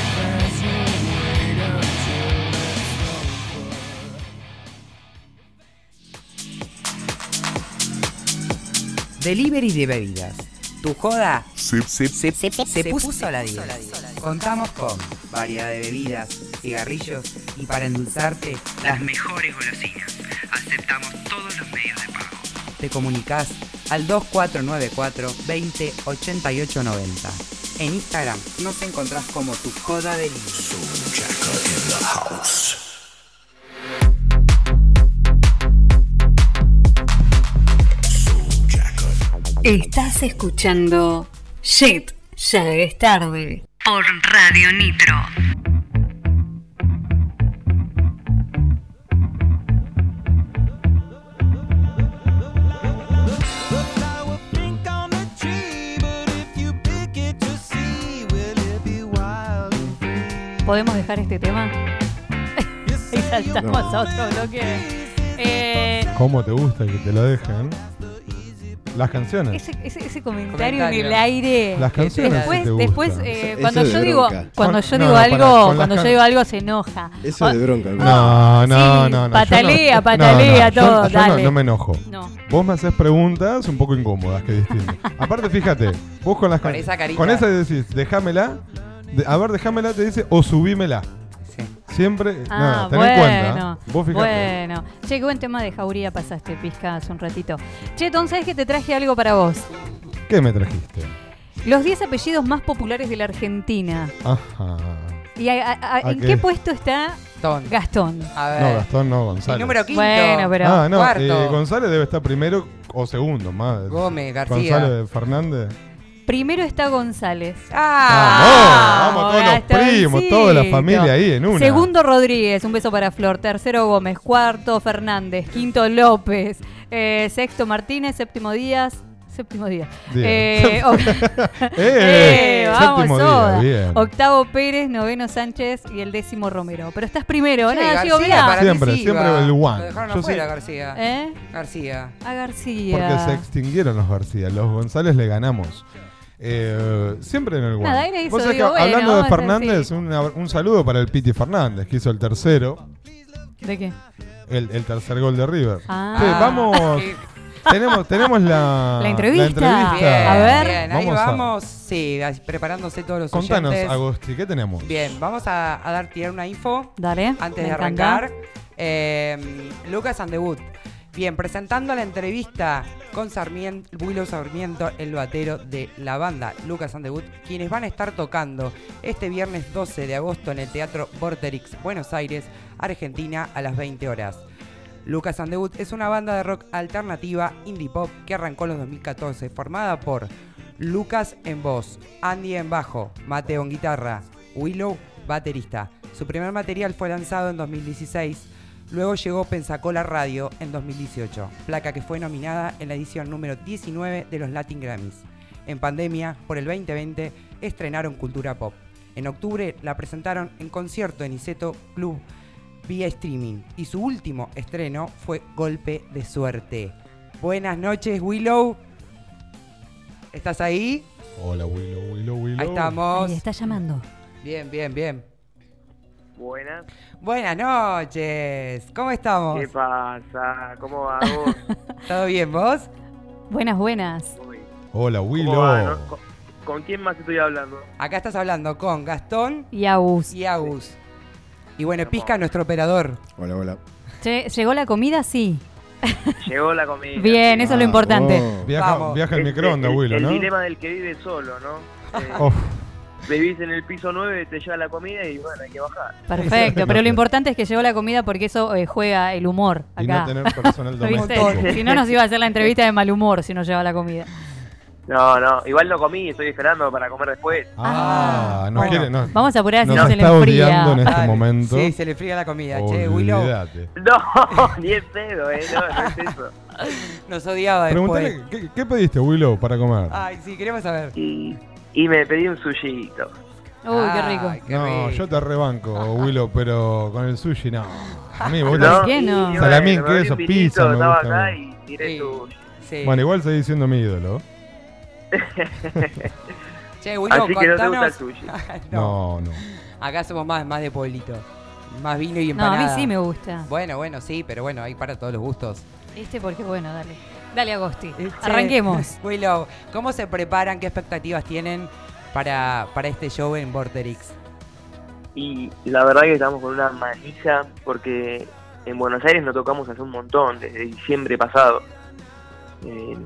G: Delivery de bebidas. Tu joda se, se puso a la 10. Contamos con variedad de bebidas, cigarrillos y para endulzarte las mejores golosinas. Aceptamos todos los medios de pago. Te comunicas al 2494 20 88 90. En Instagram nos encontrás como tu joda delivery.
B: Estás escuchando Shit, ya es tarde. Por Radio Nitro.
F: ¿Podemos dejar este tema? y saltamos
D: No.
F: a otro bloque. Eh,
D: ¿Cómo te gusta que te lo dejen? Las canciones.
F: ese, ese, ese comentario,
H: Comentario.
F: en el aire.
D: Las canciones
F: Después,
D: te
F: después eh, cuando yo digo,
E: bronca.
F: cuando yo
D: no,
F: digo
D: para-
F: algo, cuando yo digo algo se enoja.
E: Eso
F: Ah,
E: de bronca.
D: No, no,
F: Sí,
D: no, no.
F: patalea, patalea
D: no, no,
F: todo,
D: yo- yo no-
F: dale.
D: no me enojo.
F: No.
D: Vos me haces preguntas un poco incómodas, que distinto. Aparte, fíjate, vos con las
H: Con esa carita.
D: Con esa decís, déjamela. de- a ver, déjamela, te dice, o subímela. Siempre,
F: Ah,
D: nada, ten
F: bueno,
D: en cuenta. Vos
F: bueno. Che, qué buen tema de jauría pasaste, Pizca, hace un ratito. Che, entonces sabes que te traje algo para vos.
D: ¿Qué me trajiste?
F: Los 10 apellidos más populares de la Argentina.
D: Ajá.
F: ¿Y a- a- a-
D: ¿A
F: en
D: qué?
F: qué puesto está
H: Gastón.
F: Gastón?
H: A ver.
D: No, Gastón no, González.
H: El número quinto.
F: Bueno, pero-
D: Ah, no,
H: Cuarto.
D: eh, González debe estar primero o segundo, más.
H: Gómez, García.
D: González Fernández.
F: Primero está González.
H: Ah,
D: Vamos, vamos, todos los primos,
F: sí.
D: toda la familia ahí en una.
F: Segundo Rodríguez, un beso para Flor. Tercero Gómez. Cuarto Fernández. Quinto López. Eh, sexto Martínez. Séptimo Díaz. Séptimo Díaz.
D: Bien.
F: Eh, o-
D: Eh,
F: Eh, vamos,
D: séptimo día.
F: Octavo Pérez, noveno Sánchez y el décimo Romero. Pero estás primero,
H: Che,
F: ¿no?
H: García, para
D: Siempre,
H: sí
D: siempre el one.
H: Lo dejaron
D: Yo
H: afuera,
D: sí.
H: García.
F: ¿Eh?
H: García.
F: A García.
D: Porque se extinguieron los García. Los González le ganamos. Eh, siempre en el one.
F: Nada, él hizo,
D: Vos sabés
F: digo,
D: que, hablando de Fernández, una- un saludo para el Piti Fernández, que hizo el tercero,
F: ¿De qué?
D: el, el tercer gol de River.
F: Ah.
D: Che, vamos. tenemos, tenemos la,
F: La entrevista.
D: entrevista.
H: Bien,
F: A ver.
H: bien, ahí
D: Vamos a-
H: vamos. Sí, preparándose todos los
D: Contanos,
H: oyentes.
D: Agosti, ¿qué tenemos?
H: Bien, vamos a, a dar tirar una info
F: Dale.
H: antes de
F: encanta.
H: arrancar. Eh, Lucas and the Wood. Bien, presentando la entrevista con Sarmiento, Willow Sarmiento, el batero de la banda Lucas and the Wood, quienes van a estar tocando este viernes 12 de agosto en el Teatro Vorterix, Buenos Aires, Argentina, a las 20 horas. Lucas and the Wood es una banda de rock alternativa indie pop que arrancó en los 2014, formada por Lucas en voz, Andy en bajo, Mateo en guitarra, Willow baterista. Su primer material fue lanzado en 2016, luego llegó Pensacola Radio en 2018, placa que fue nominada en la edición número 19 de los Latin Grammys. En pandemia, por el 2020, estrenaron Cultura Pop. En octubre la presentaron en concierto en Iseto Club vía streaming y su último estreno fue Golpe de Suerte. Buenas noches, Willow. ¿Estás ahí?
D: Hola, Willow, Willow, Willow.
H: Ahí estamos.
F: Ahí está llamando.
H: Bien, bien, bien.
O: Buenas.
H: Buenas noches. ¿Cómo estamos?
O: ¿Qué pasa? ¿Cómo va vos?
H: ¿Todo bien, vos?
F: Buenas, buenas.
D: Hola,
O: ¿Cómo
D: Willow.
O: va, no? ¿Con, con quién más estoy hablando?
H: Acá estás hablando con Gastón
F: Y Agus.
H: y Agus. Y bueno, Pisca, nuestro operador.
E: Hola, hola.
F: Che, ¿Llegó la comida? Sí.
O: Llegó la comida.
F: Bien, eso es lo importante.
E: Oh.
D: Viaja,
H: Vamos.
D: viaja el
O: Es-
D: microondas,
O: el,
D: Willow,
O: el
D: ¿no?
O: dilema del que vive solo, ¿no? Eh, vivís en el piso 9, te llega la comida y bueno, hay que bajar.
F: Perfecto, pero lo importante es que llegó la comida porque eso eh, juega el humor
D: y
F: acá.
D: no tener personal doméstico.
F: Si no nos iba a hacer la entrevista de mal humor si no lleva la comida.
O: No, no, igual no comí, estoy esperando para comer después.
D: Ah,
H: Bueno.
D: quiere, nos,
F: Vamos a apurar si no se le
D: está
F: enfría.
D: en este momento.
H: Sí, se le fría la comida. Che, Willow.
O: No, ni en pedo, eh, no, no es eso.
H: nos odiaba después.
D: Pregúntale, ¿qué, qué pediste, Willow, para comer?
H: Ay, sí, queremos saber.
O: Y, y me pedí un sushito.
F: Uy, qué rico.
H: Ay, qué
D: no,
H: rico.
D: yo te rebanco, Willow, pero con el sushi no. A mí, vos
O: ¿No?
F: qué no?
D: Salamín, queso, pizza me
O: Estaba
D: gusta a
O: acá
D: mí.
O: y tiré
H: Sí.
O: sushi.
H: Sí.
D: Bueno, igual seguís siendo mi ídolo.
H: Che, Willow,
O: Así que no te gusta el sushi.
H: no.
D: No, no.
H: Acá somos más, más de pueblito. Más vino y
F: No, a
H: empanada.
F: mí sí me gusta.
H: Bueno, bueno, sí, pero bueno, hay para todos los gustos.
F: Este porque bueno, dale. Dale, Agosti.
H: Che,
F: Arranquemos.
H: Willow, ¿cómo se preparan? ¿Qué expectativas tienen para, para este show en Vorterix?
O: Y la verdad que estamos con una manija porque en Buenos Aires no tocamos hace un montón, desde diciembre pasado. Eh,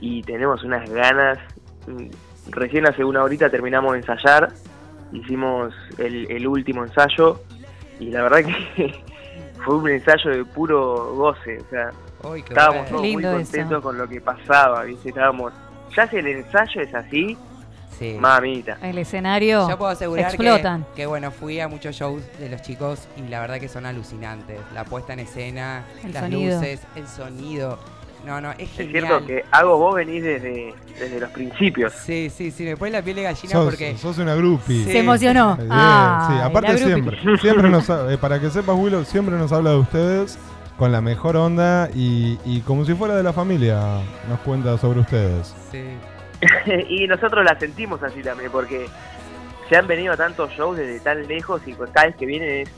O: y tenemos unas ganas. Recién hace una horita terminamos de ensayar, hicimos el, el último ensayo y la verdad que fue un ensayo de puro goce. O sea,
H: Uy, qué
O: estábamos todos muy contentos
F: eso.
O: con lo que pasaba, ¿viste? Estábamos, ya si el ensayo es así,
H: Sí.
O: mamita.
F: El escenario
H: Yo puedo asegurar que,
F: explotan.
H: que, bueno, fui a muchos shows de los chicos y la verdad que son alucinantes. La puesta en escena,
F: El
H: las
F: sonido.
H: luces, el sonido. No, no, es
O: Es
H: genial.
O: cierto que hago vos venís desde, desde los principios.
H: Sí, sí, sí, me pone la piel de gallina
D: Sos,
H: porque...
D: sos una groupie.
H: Sí.
F: Se emocionó.
D: Bien,
F: Ah,
D: sí, aparte siempre, siempre nos, eh, para que sepas Willow, siempre nos habla de ustedes con la mejor onda y, y como si fuera de la familia nos cuenta sobre ustedes.
H: Sí.
O: y nosotros la sentimos así también, porque se han venido a tantos shows desde tan lejos y pues cada vez que vienen es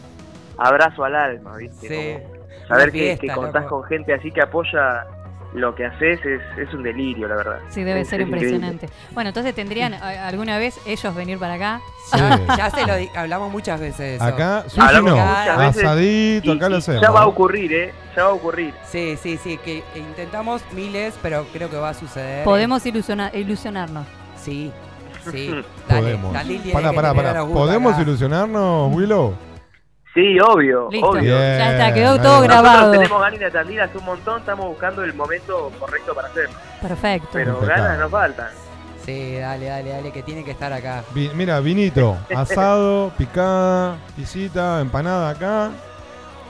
O: abrazo al alma, ¿viste?
H: Sí.
O: Como saber que, contás
H: loco.
O: con gente así que apoya lo que haces es, es un delirio, la verdad.
F: Sí, debe
O: Es-
F: ser
O: es increíble.
F: impresionante. Bueno, entonces tendrían alguna vez ellos venir para acá.
H: Ya, ya se lo di- hablamos muchas veces eso.
D: Acá, sushi
O: Hablamos
D: no,
O: muchas veces
D: asadito,
O: y-
D: acá lo hacemos.
O: Ya va a ocurrir, ¿eh? Ya va a ocurrir.
H: Sí, sí, sí, que intentamos miles, pero creo que va a suceder.
F: Podemos ilusiona- ilusionarnos.
H: Sí, sí. Dale,
D: Podemos.
H: Tiene
D: Pará, pará, pará. ¿Podemos
H: acá.
D: ilusionarnos, Willow?
O: Sí, obvio,
F: Listo.
O: obvio.
D: Bien.
F: Ya está, quedó todo
D: va.
F: grabado.
O: Nosotros tenemos ganas de Tandil hace un montón, estamos buscando el momento correcto para hacerlo.
F: Perfecto.
O: Pero
D: Impecable.
O: ganas nos faltan.
H: Sí, dale, dale, dale, que tiene que estar acá.
D: Vi- mira, vinito, asado, picada, pisita, empanada acá.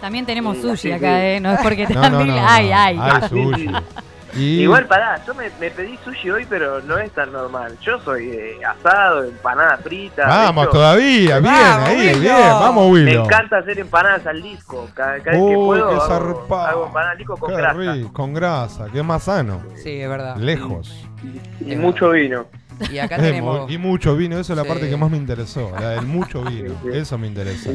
F: También tenemos
O: Sí,
F: sushi
O: así
F: acá, ¿eh? No es porque
D: No, no,
F: también.
D: no, no.
F: Ay, ay.
O: Sí,
D: sushi. Y
O: Igual, pará, yo me, me pedí sushi hoy, pero no es tan normal. Yo soy de asado, empanada frita.
D: Vamos
O: hecho,
D: todavía, bien,
H: Vamos,
D: ahí,
H: Willow.
D: bien, vamos
O: Me
D: Willow.
O: encanta hacer empanadas al disco. Cada, cada vez que
D: Uy,
O: puedo,
D: qué
O: hago, hago empanadas al disco con
D: Qué
O: grasa.
D: rico, con grasa, que es más sano,
H: Sí, es verdad.
D: lejos.
O: Y mucho vino.
H: Y acá
D: Eh,
H: tenemos.
D: Y mucho vino, eso es la
H: Sí.
D: parte que más me interesó, la del mucho vino,
O: Sí, sí.
D: eso me interesa.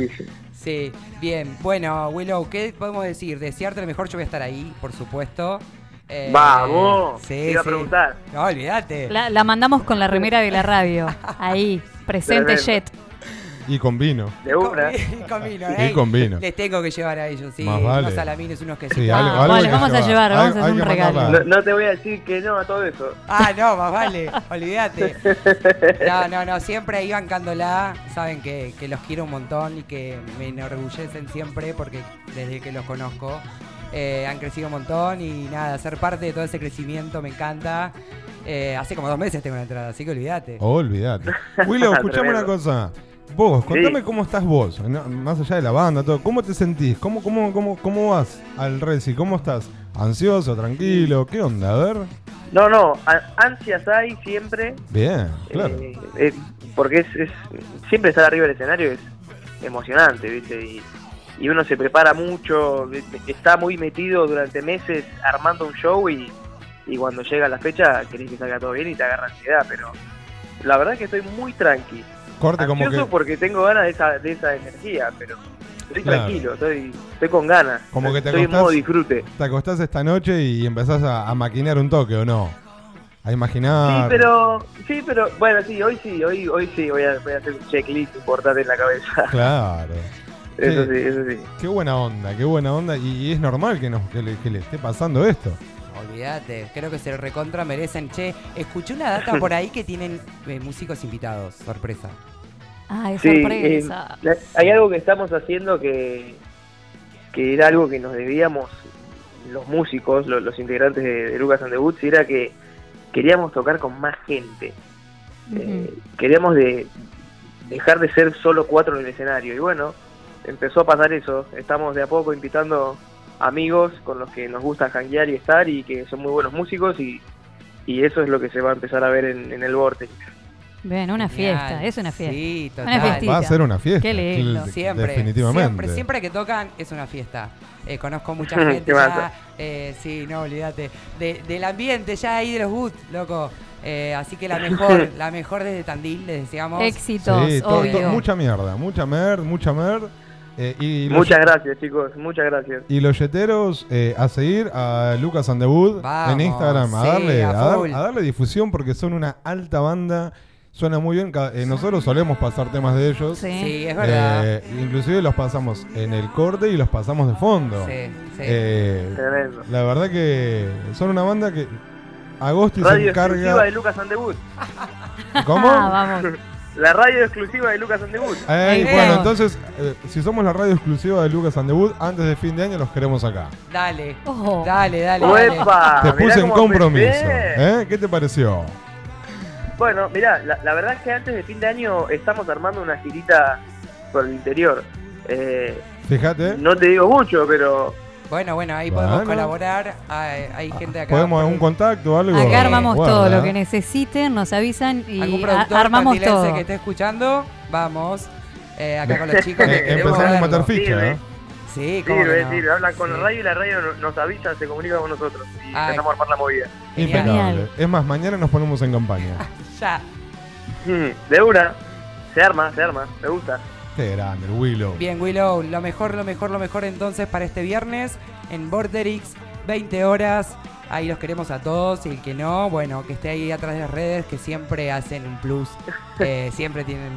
O: Sí,
H: bien. Bueno, Willow, ¿qué podemos decir? Desearte lo mejor, yo voy a estar ahí, por supuesto. Eh,
O: Vamos,
H: Sí,
O: te iba a preguntar.
H: No, olvídate.
F: La, la mandamos con la remera de la radio. Ahí, presente. Jet.
D: Y con vino.
O: De una.
H: Con, con vino,
D: Y
H: ¿eh?
D: con vino.
H: Les tengo que llevar a ellos, sí.
D: Más vale.
H: Unos salamines, unos quesitos.
D: Sí,
F: Ah,
D: algo, algo
F: vale, vamos a llevar,
D: Hay-
F: vamos a hacer un regalo.
O: No, no te voy a decir que no a todo eso.
H: Ah, no, más vale, olvídate. No, no, no, siempre ahí bancándola. Saben que, que los quiero un montón y que me enorgullecen siempre porque desde que los conozco eh, han crecido un montón y nada, ser parte de todo ese crecimiento me encanta. Eh, hace como dos meses tengo una entrada, así que olvídate.
D: Oh, olvídate. Willow, escuchame una cosa. Vos, contame
O: Sí.
D: cómo estás vos, no, más allá de la banda, todo. ¿Cómo te sentís? ¿Cómo, cómo, cómo, cómo vas al Reci? ¿Cómo estás? ¿Ansioso, tranquilo? ¿Qué onda? A ver.
O: No, no, ansias hay siempre.
D: Bien, claro.
O: eh, eh, porque es, es- siempre estar arriba del escenario es emocionante, ¿viste? Y, y uno se prepara mucho, está muy metido durante meses armando un show y, y cuando llega la fecha querés que salga todo bien y te agarra ansiedad, pero la verdad que estoy muy tranqui.
D: Corte como que,
O: porque tengo ganas de esa, de esa energía, pero estoy
D: Claro.
O: tranquilo, estoy, estoy con ganas.
D: como que te
O: estoy en
D: acostás,
O: modo disfrute.
D: te acostás esta noche y empezás a, a maquinar un toque, ¿o no? A imaginar.
O: Sí, pero, sí, pero, bueno, sí, hoy sí, hoy, hoy sí voy a, voy a hacer un checklist importante en la cabeza.
D: Claro.
O: Eso
D: Qué-
O: sí, eso sí.
D: Qué buena onda, qué buena onda. Y, y es normal que, nos, que, le, que le esté pasando esto.
H: Olvídate, creo que se lo recontra merecen. Che, escuché una data por ahí que tienen eh, músicos invitados, sorpresa.
F: Ay,
O: Sí,
F: sorpresa.
O: eh, hay algo que estamos haciendo que, que era algo que nos debíamos los músicos, lo- los, integrantes de, de Lucas and the Woods, y era que queríamos tocar con más gente. Eh, queríamos de, dejar de ser solo cuatro en el escenario. Y bueno, empezó a pasar eso. Estamos de a poco invitando amigos con los que nos gusta janguear y estar y que son muy buenos músicos y, y eso es lo que se va a empezar a ver en, en el Vortex.
F: Bien, una
H: Genial.
F: fiesta, es una fiesta.
H: Sí,
F: Una
H: total.
F: fiestita.
D: Va a ser una fiesta.
F: Qué lindo.
H: Siempre,
D: Definitivamente.
H: Siempre, siempre que tocan es una fiesta. Eh, conozco mucha
O: ¿Qué
H: gente ya. eh, sí, no, olvídate. De- del ambiente ya ahí de los Woods, loco. Eh, así que la mejor, la mejor desde Tandil, les deseamos.
F: Éxitos,
D: Sí,
F: obvio.
D: mucha mierda, mucha mer, mucha mer. Eh, y los-
O: Muchas gracias, chicos, muchas gracias.
D: Y los yeteros eh, a seguir a Lucas and the Wood
H: Vamos,
D: en Instagram, a
H: sí,
D: darle,
H: a
D: a, dar-
H: full.
D: a darle difusión porque son una alta banda, suena muy bien. eh, nosotros solemos pasar temas de ellos.
H: Sí. Sí, es verdad.
D: Eh, inclusive los pasamos en el corte y los pasamos de fondo.
H: Sí, sí.
D: Eh, la verdad que son una banda que Agosti se
O: Radio exclusiva
D: encarga.
O: de Lucas and the Woods.
D: ¿Cómo?
F: Ah, vamos.
O: La radio exclusiva de Lucas and the Woods.
D: Ey,
H: Bien.
D: bueno, entonces, eh, si somos la radio exclusiva de Lucas and the Wood, antes de fin de año los queremos acá.
H: Dale, dale, dale. dale.
O: ¡Uepa!
D: Te puse en compromiso. ¿eh? ¿Qué te pareció?
O: Bueno, mirá, la, la verdad es que antes de fin de año estamos armando una girita por el interior. Eh,
D: Fíjate.
O: no te digo mucho, pero
H: Bueno, bueno, ahí podemos
D: Bueno.
H: colaborar. Hay, hay gente acá.
D: ¿Podemos un contacto o algo?
F: Acá armamos
D: Guarda.
F: todo lo que necesiten, nos avisan y
H: ¿Algún
F: a-
H: productor
F: armamos todo.
H: que esté escuchando? Vamos. Eh, acá con los chicos que
D: Eh,
H: queremos
D: empezamos a meter ficha. ¿eh?
H: Sí, cómo
O: sirve,
H: que no.
O: sirve. Hablan con
H: Sí.
O: la radio y la radio no- nos avisa, se comunica con nosotros y
H: Ay.
O: empezamos a armar la movida.
H: Genial.
D: Impecable. Es más, mañana nos ponemos en campaña.
H: Ya.
O: Mm, De una, se arma, se arma, me gusta.
D: Qué grande, el Willow.
H: Bien, Willow, lo mejor, lo mejor, lo mejor entonces para este viernes en Borderix, 20 horas. Ahí los queremos a todos y el que no, bueno, que esté ahí atrás de las redes que siempre hacen un plus. Eh, siempre tienen,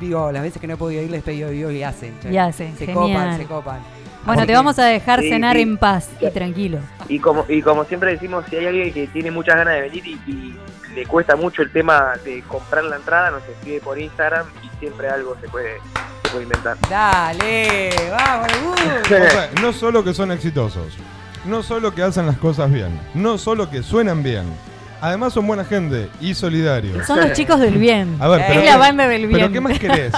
H: digo, las veces que no he podido ir les pedido vivo y hacen.
F: Y hacen,
H: Se
F: genial.
H: copan, se copan.
F: Bueno,
H: Así
F: te
H: que-
F: vamos a dejar
O: Sí,
F: cenar
O: sí.
F: en paz y tranquilo.
O: Y como, y como siempre decimos, si hay alguien que tiene muchas ganas de venir y, y le cuesta mucho el tema de comprar la entrada, nos escribe por Instagram y siempre algo se puede, se puede inventar.
H: Dale, vamos, uh.
D: O sea, no solo que son exitosos, no solo que hacen las cosas bien, no solo que suenan bien, además son buena gente y solidarios.
F: Son los chicos del bien.
D: A ver, pero
F: es la
D: ¿qué-
F: banda del bien.
D: Pero ¿qué más querés?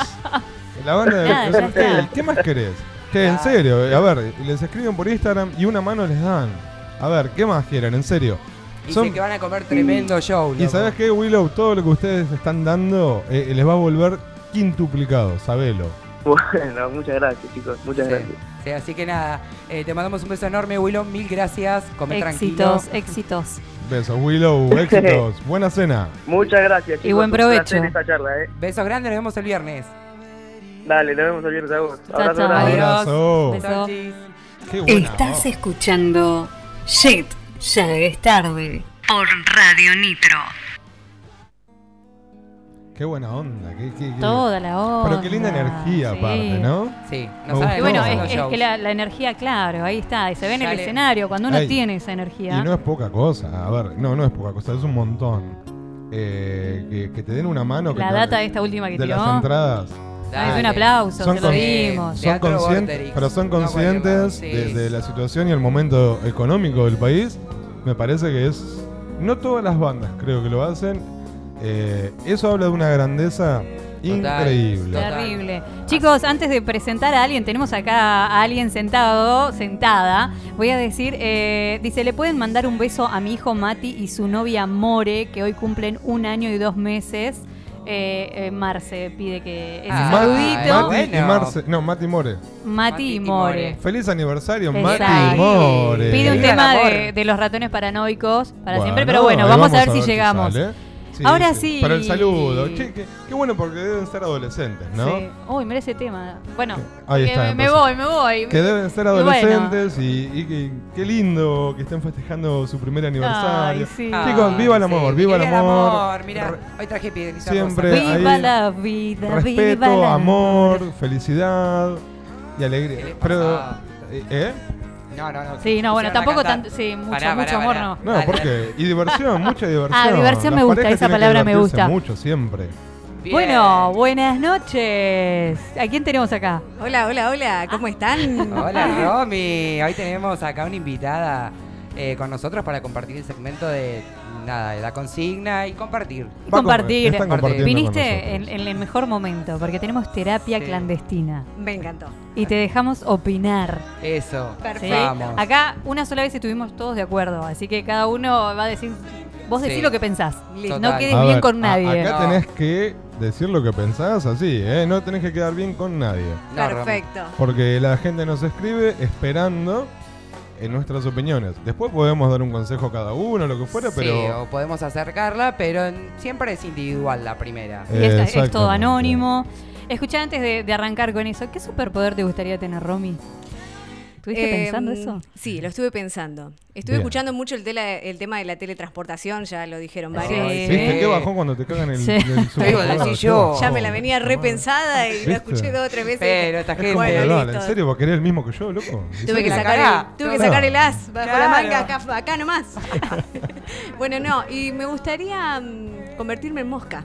D: La banda del
F: está.
D: ¿Qué más querés? Che, en serio, a ver, les escriben por Instagram y una mano les dan. A ver, ¿qué más quieren? En serio.
H: Dicen que van a comer tremendo show.
D: Y sabes qué, Willow, todo lo que ustedes están dando eh, les va a volver quintuplicado, sabelo.
O: Bueno, muchas gracias chicos, muchas
H: Sí,
O: gracias.
H: sí, así que nada, eh, te mandamos un beso enorme, Willow. Mil gracias. Come tranquilo.
F: Éxitos, éxitos.
D: Besos, Willow, éxitos, buena cena.
O: Muchas gracias chicos.
F: Y buen provecho.
O: esta charla, eh.
H: Besos grandes, nos vemos el viernes.
O: Dale, nos vemos el viernes a vos. Abrazo
F: chao.
D: Abrazo.
F: Beso.
D: Buena
B: Estás escuchando Shit, ya es tarde. Por Radio Nitro.
D: Qué buena onda. Qué, qué- qué-
F: Toda la onda.
D: Pero qué linda energía
F: sí.
D: aparte, ¿no?
H: Sí, no.
F: Y bueno,
D: No,
F: es, que la, la energía, claro, ahí está. Y se ve en el escenario. Cuando uno tiene esa energía.
D: Y no es poca cosa. A ver, no, no es poca cosa, es un montón. Eh, que, que te den una mano. que
F: la
D: te-
F: data de esta última que
D: de
F: tiró.
D: las entradas.
F: Es un aplauso,
D: Son
F: se lo dimos.
D: Son conscientes, pero son
H: No,
D: conscientes
H: sí.
D: de, de la situación y el momento económico del país. Me parece que es. No todas las bandas creo que lo hacen. Eh, eso habla de una grandeza increíble.
H: Total.
F: Terrible. Chicos, antes de presentar a alguien, tenemos acá a alguien sentado, sentada. Voy a decir, eh, dice, le pueden mandar un beso a mi hijo Mati y su novia More, que hoy cumplen un año y dos meses. Eh, eh, Marce pide que ese
H: Ah,
F: saludito.
D: Mati y. Marce, no, Mati More.
F: Mati y More.
D: Feliz aniversario,
F: Exacto.
D: Mati y More.
F: Pide un tema de, de los ratones paranoicos para
D: Bueno,
F: siempre, pero bueno, vamos, a ver si llegamos.
D: sale. Sí,
F: Ahora sí.
D: Pero el saludo, che, qué, qué bueno porque deben ser adolescentes, ¿no?
F: Sí. Uy, mira ese tema. Bueno,
D: Ahí está,
F: me, voy, me voy.
D: Que deben ser
F: Y bueno.
D: adolescentes y, y que- qué lindo que estén festejando su primer aniversario.
F: sí.
D: Chicos, viva el amor,
H: Sí,
D: viva el amor.
H: Mira, hoy traje piedrita
D: Siempre
H: rosa.
F: Viva
D: ahí
F: la vida, viva
D: Respeto,
F: la
D: amor, felicidad y alegría.
H: ¿Qué le
D: Pero,
H: pasa?
D: ¿eh?
H: No, no, no.
F: Sí, no, bueno, tampoco tanto. Sí, mucho,
H: Pará,
F: mucho
H: pará,
F: amor
H: pará.
F: no.
D: No,
H: Dale,
D: ¿por
H: dale.
D: qué? Y diversión, mucha diversión.
F: Ah, diversión
D: Las
F: me gusta, esa palabra me gusta.
D: mucho, siempre.
H: Bien.
F: Bueno, buenas noches. ¿A quién tenemos acá?
P: Hola, hola, hola, ¿cómo están?
H: Hola, Romy. Hoy tenemos acá una invitada eh, con nosotros para compartir el segmento de nada, la consigna y compartir.
F: Y compartir.
D: con
F: Viniste en, el mejor momento porque tenemos terapia
H: Sí.
F: clandestina
P: Me encantó.
F: y te dejamos opinar.
H: Eso.
F: ¿sí?
P: Perfecto.
H: Vamos.
F: Acá una sola vez estuvimos todos de acuerdo, así que cada uno va a decir, vos
H: Sí.
F: decís lo que pensás.
P: Listo.
F: No
H: Total.
F: quedes bien con nadie.
D: Acá
H: No.
D: tenés que decir lo que pensás así, ¿eh? No tenés que quedar bien con nadie.
H: No.
P: Perfecto.
D: Porque la gente nos escribe esperando en nuestras opiniones. Después podemos dar un consejo a cada uno, lo que fuera,
H: Sí,
D: pero...
H: o podemos acercarla, pero en- siempre es individual la primera.
F: Y esta- es todo anónimo. Escucha, antes de, de arrancar con eso, ¿qué superpoder te gustaría tener, Romy? ¿Estuviste
P: Eh,
F: pensando eso?
P: Sí, lo estuve pensando. Estuve
D: Bien.
P: escuchando mucho el, tela- el tema de la teletransportación, ya lo dijeron
F: Sí.
P: varios.
D: ¿Viste qué bajón cuando te cagan el,
F: Sí.
D: el
H: yo.
P: Ya me la venía repensada y
D: ¿Viste?
P: la escuché dos o tres veces.
H: Pero esta
D: Es
H: gente.
P: Bueno.
D: ¿En serio? ¿Vos querés el mismo que yo, loco?
P: Tuve que,
H: la
P: sacar el, tuve que
D: Claro.
P: sacar el as bajo la
H: Claro.
P: manga acá, acá nomás. bueno, no, y me gustaría mm, convertirme en mosca.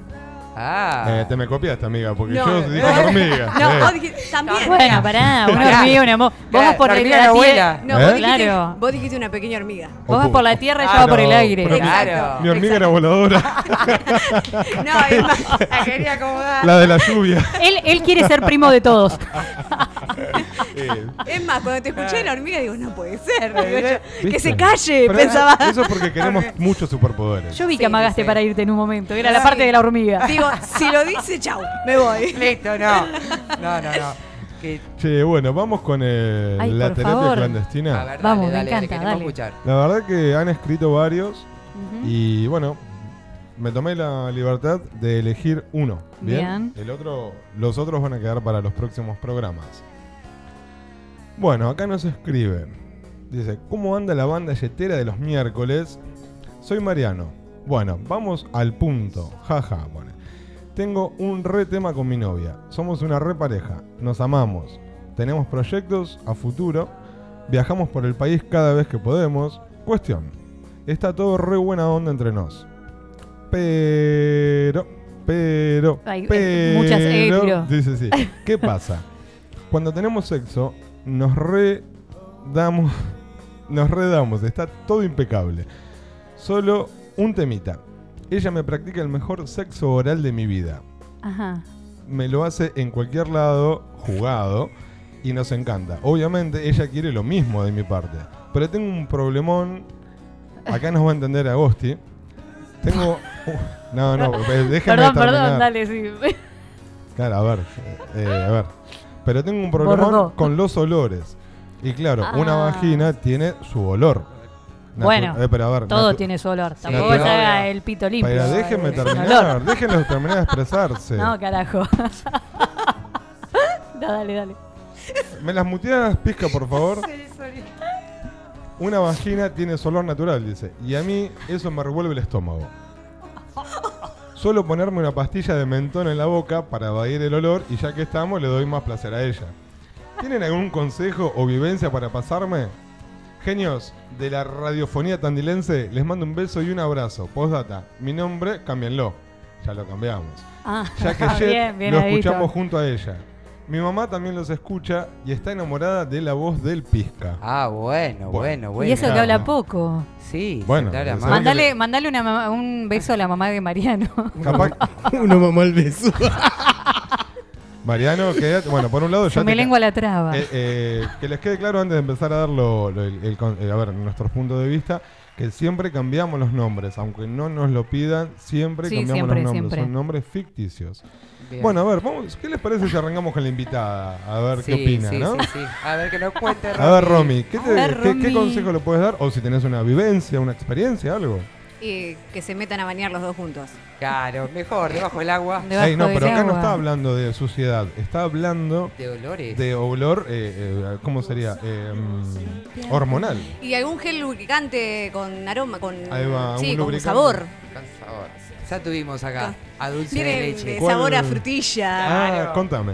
H: Ah.
D: Eh, te me copiaste, amiga, porque
P: No.
D: yo dije hormiga.
P: No,
D: eh.
P: vos dijiste, también.
F: Bueno, pará, una hormiga, una mo- Vos vas por
H: la
F: tierra.
H: abuela.
P: No,
D: ¿Eh?
P: vos, dijiste,
F: Claro.
P: vos dijiste una pequeña hormiga.
F: Vos vas por la tierra y yo
H: Ah,
F: va por el
D: no,
F: aire.
D: pero-
H: Claro.
D: Mi hormiga era voladora.
P: No, es más,
H: La quería acomodar.
D: la de la lluvia.
F: Él, él quiere ser primo de todos.
D: Eh,
P: es más, cuando te escuché la hormiga digo, no puede ser.
H: Eh,
P: digo yo, que se calle,
D: Pero
P: pensaba.
D: Eso, es porque queremos muchos superpoderes.
F: Yo vi
P: Sí,
F: que amagaste
H: sí.
F: para irte en un momento. Era la parte de la hormiga.
P: Digo, si lo dice, chau, me voy.
H: Listo, no. No, no, no. Que-
D: Che, bueno, vamos con el-
F: Ay,
D: la terapia
F: favor.
D: clandestina.
H: A ver,
F: Vamos, me
H: dale, dale,
F: encanta,
H: queremos
F: dale.
H: escuchar.
D: La verdad que han escrito varios y bueno, me tomé la libertad de elegir uno. Bien.
F: Bien.
D: El otro, los otros van a quedar para los próximos programas. Bueno, acá nos escribe. Dice, ¿cómo anda la banda yetera de los miércoles? Soy Mariano. Bueno, vamos al punto. Jaja, pone. Tengo un re tema con mi novia. Somos una re pareja. Nos amamos. Tenemos proyectos a futuro. Viajamos por el país cada vez que podemos. Cuestión. Está todo re buena onda entre nos. Pero, pero,
F: Ay, eh,
D: pero.
F: muchas eh, pero.
D: Sí. ¿Qué pasa? Cuando tenemos sexo, nos redamos. Nos redamos. Está todo impecable. Solo un temita. Ella me practica el mejor sexo oral de mi vida.
F: Ajá.
D: Me lo hace en cualquier lado, jugado, y nos encanta. Obviamente ella quiere lo mismo de mi parte. Pero tengo un problemón. Acá nos va a entender Agosti. Tengo. uh, no, no, eh, déjenme
F: Perdón,
D: terminar.
F: perdón, dale, sí.
D: Claro, a ver. eh, a ver. Pero tengo un problemón
F: Bordó.
D: con los olores. Y claro, una
F: Ah.
D: vagina tiene su olor. Natu-
F: Bueno,
D: eh, pero a ver,
F: todo tiene su olor. Tampoco se haga el pito limpio.
D: Pero déjenme terminar,
F: olor.
D: déjenlos terminar de expresarse.
F: No, carajo. no, dale, dale.
D: ¿Me las muteas, pizca, por favor? Una vagina tiene su olor natural, dice. Y a mí eso me revuelve el estómago. Suelo ponerme una pastilla de mentón en la boca para evadir el olor y ya que estamos le doy más placer a ella. ¿Tienen algún consejo o vivencia para pasarme? Genios de la radiofonía tandilense, les mando un beso y un abrazo. Postdata, mi nombre, cámbienlo. Ya lo cambiamos.
F: Ah,
D: Ya que
F: bien, bien
D: lo escuchamos junto a ella. Mi mamá también los escucha y está enamorada de la voz del Pizca.
H: Ah, bueno, bueno, bueno.
F: Y eso que habla poco.
H: Sí,
D: Bueno,
H: se.
F: Mandale, mandale una mamá- un beso a la mamá de Mariano.
D: Capaz,
E: Uno mamá al beso.
D: Mariano, quédate. Bueno, por un lado
F: Se
D: ya.
F: me
D: te-
F: lengua la traba.
D: Eh, eh, que les quede claro antes de empezar a dar lo- lo- el- el con- eh, a ver, nuestros puntos de vista, que siempre cambiamos los nombres, aunque no nos lo pidan, siempre
F: Sí,
D: cambiamos
F: siempre,
D: los nombres.
F: siempre.
D: Son nombres ficticios.
H: Bien.
D: Bueno, a ver, vamos, ¿qué les parece si arrancamos con la invitada? A ver qué opina,
H: sí,
D: ¿no?
H: sí, sí. A ver, que nos cuente
D: A ver, Romy, ¿qué, te-
P: A ver,
D: qué- qué
P: Romy.
D: consejo le puedes dar? O si tenés una vivencia, una experiencia, algo.
P: Y que se metan a bañar los dos juntos.
H: Claro, mejor, debajo del agua.
D: Ey, no, pero acá no está hablando de suciedad, está hablando
H: De olores.
D: de olor, eh, eh, ¿cómo sería? Eh, mm, hormonal.
P: Y algún gel lubricante con aroma, con,
D: Ahí va,
P: sí,
D: un
P: con
D: lubricante.
P: sabor.
H: Con sabor. Ya tuvimos acá a dulce
P: Tiene
H: de leche.
P: de sabor a frutilla.
D: Ah, contame.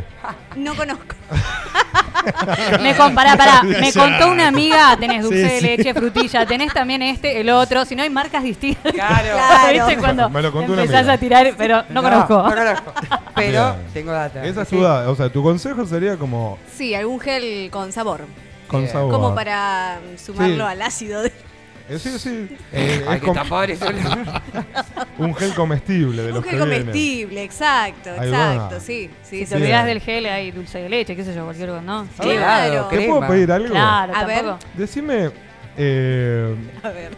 P: No conozco.
F: Me, con- pará, pará, me contó una amiga, tenés dulce
D: Sí,
F: de
D: sí.
F: leche, frutilla, tenés también este, el otro, si no hay marcas distintas.
H: Claro.
F: ¿Viste cuando
D: Me lo contó una
F: empezás
D: amiga.
F: a tirar, pero no, conozco.
H: No conozco. Pero
D: Bien.
H: tengo data.
D: Esa es
H: Sí.
D: O sea, tu consejo sería como
P: Sí, algún gel con sabor.
D: con
H: Bien.
D: sabor.
P: Como para mm, sumarlo
D: Sí.
P: al ácido. de-
D: Eh, sí, sí. Eh,
H: Hay
D: es
H: que
D: com-
H: tapar eso.
D: un gel comestible de
P: Un
D: los
P: gel
D: que vienen.
P: comestible, exacto,
D: Ahí va.
P: exacto, sí. sí,
F: Si
P: sí.
F: te olvidás del gel, hay dulce de leche, qué sé yo, cualquier cosa, ¿no?
D: A ver,
P: Claro.
D: ¿Te puedo pedir algo?
F: Claro,
P: A ver.
F: tampoco.
D: Decime, eh,
P: A ver.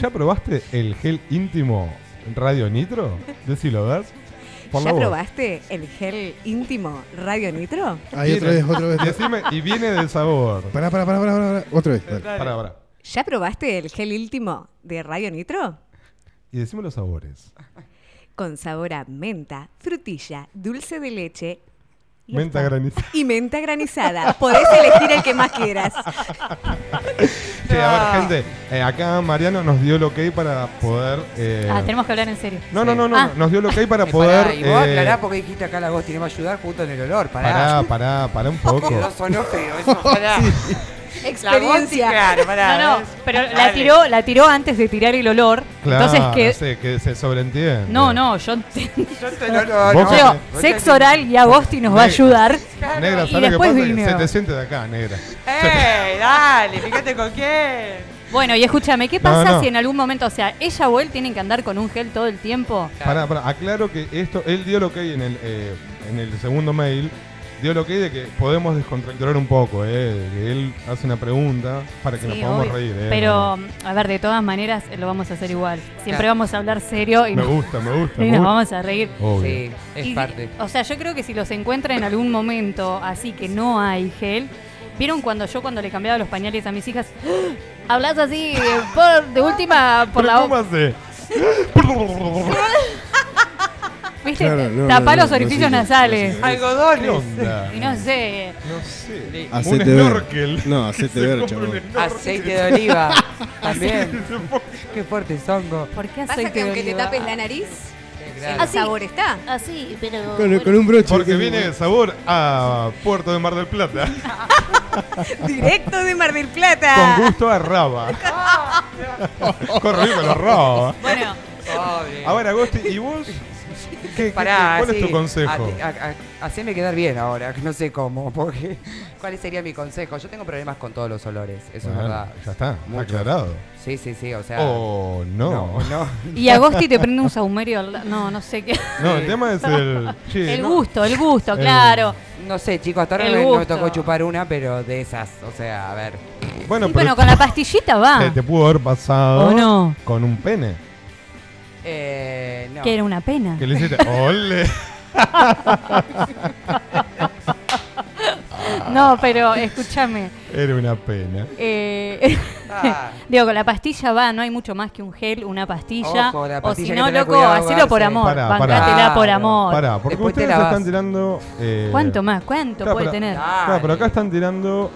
D: ¿ya probaste el gel íntimo Radio Nitro? Decilo, la
P: ¿Ya
D: voz.
P: probaste el gel íntimo Radio Nitro?
E: Ahí otra vez, otra vez.
D: Decime, y viene del sabor.
E: Pará, pará, pará, pará, pará. Otra vez. dale.
D: Pará, pará.
P: ¿Ya probaste el gel íntimo de Radio Nitro?
D: Y decime los sabores.
P: Con sabor a menta, frutilla, dulce de leche y
D: Menta
P: hasta-
D: granizada.
P: y menta granizada. Podés elegir el que más quieras.
D: Che, a ver, gente, eh, acá Mariano nos dio el ok para poder. eh,
F: Ah, tenemos que hablar en serio.
D: No, no, no, no,
F: Ah.
D: nos dio el ok para poder.
H: pará, y vos
D: eh,
H: aclará porque dijiste acá la voz tiene que ayudar junto en el olor. Pará.
D: Pará, pará, pará un poco.
H: Quedó sonó feo eso. Pará.
P: Experiencia.
H: La claro, pará.
F: No, no, pero la tiró, la tiró antes de tirar el olor.
D: Claro,
F: entonces que.
D: sí, que se sobreentiende.
F: No, no, yo
H: Yo te lo- no,
D: Vos-
H: no.
F: Digo,
D: Vos
F: sexo oral y Agosti nos va a ayudar.
D: Negra,
F: y
D: ¿sabes lo que
F: después
D: pasa?
F: vino.
D: Se te siente de acá, negra.
H: ¡Eh! Dale, fíjate con quién.
F: Bueno, y escúchame, ¿qué pasa
D: no.
F: si en algún momento, o sea, ella o él tienen que andar con un gel todo el tiempo?
D: Pará, pará, aclaro que esto, él dio el ok en el, eh, en el segundo mail, dio el ok de que podemos descontracturar un poco, eh, que él hace una pregunta para que nos podamos
F: obvio.
D: reír. Eh,
F: Pero, a ver, de todas maneras lo vamos a hacer igual. Siempre
H: Claro.
F: vamos a hablar serio y,
D: Me
F: nos-
D: gusta, me gusta.
F: y
D: me
F: nos
D: gusta.
F: vamos a reír.
D: Obvio.
H: Sí, es
F: Y-
H: parte.
F: O sea, yo creo que si los encuentra en algún momento así que no hay gel, ¿vieron cuando yo cuando le cambiaba los pañales a mis hijas? ¡Ah! Hablas así, por- de última, por la
D: ¿Cómo
F: boca. ¿Viste?
E: Claro, no,
F: Tapá
E: no,
F: los
E: no,
F: orificios
E: sí,
F: nasales.
D: ¿Qué
H: Algodones.
D: onda?
F: Y no sé.
D: No sé. Un
E: Hacete ver.
D: snorkel.
E: No, hacete
D: Que se
E: ver,
D: compre
E: chabón.
D: un snorkel.
H: Aceite de oliva. También. Qué fuerte songo.
F: ¿Por qué
P: Pasa
F: aceite
P: que
F: de
P: aunque te tapes la nariz, el
F: Así.
P: sabor está.
F: Así, pero.
E: Con, con un broche.
D: Porque viene de sabor a Puerto de Mar del Plata.
P: Directo de Mar del Plata.
D: Con gusto a raba. Corre con la raba.
F: Bueno,
H: Pobre.
D: A ver, Agosti, ¿y vos? ¿Qué, qué-
H: Pará,
D: ¿Cuál es
H: sí,
D: tu consejo?
H: a- a- a- haceme quedar bien ahora, que no sé cómo, porque ¿cuál sería mi consejo? Yo tengo problemas con todos los olores, eso
D: Bueno,
H: es verdad.
D: Ya está,
H: Muchos.
D: aclarado.
H: Sí, sí, sí, o sea.
D: Oh, no.
H: no, no.
F: y Agosti te prende un saumerio. al No, no sé qué.
D: No, el tema es el. che,
F: El
D: no.
F: gusto, el gusto,
D: El-
F: claro.
H: No sé, chicos, hasta ahora
F: El
H: no me, tocó chupar una, pero de esas, o sea, a ver.
D: Bueno,
F: Y
D: pero
F: bueno, con la pastillita va.
D: te, te pudo haber pasado
F: ¿O no?
D: con un pene.
H: Eh, no.
F: Que era una pena.
D: Que le hiciste. ¡Ole!
F: No, pero escúchame.
D: Era una pena.
F: Eh,
H: Ah.
F: digo, con la pastilla va, no hay mucho más que un gel, una pastilla.
H: Ojo, la
F: o
H: pastilla
F: si
H: hay
F: no,
H: que tener
F: loco,
H: cuidado,
F: hacelo por
H: Garce.
F: amor.
D: Pará, pará.
F: Bancátela por
H: Claro.
F: amor.
D: Pará, porque
H: Después te
D: ustedes
H: la vas.
D: están tirando. eh,
F: ¿Cuánto más? ¿Cuánto
D: claro,
F: puede
D: pero-
F: tener?
D: Claro, pero acá están tirando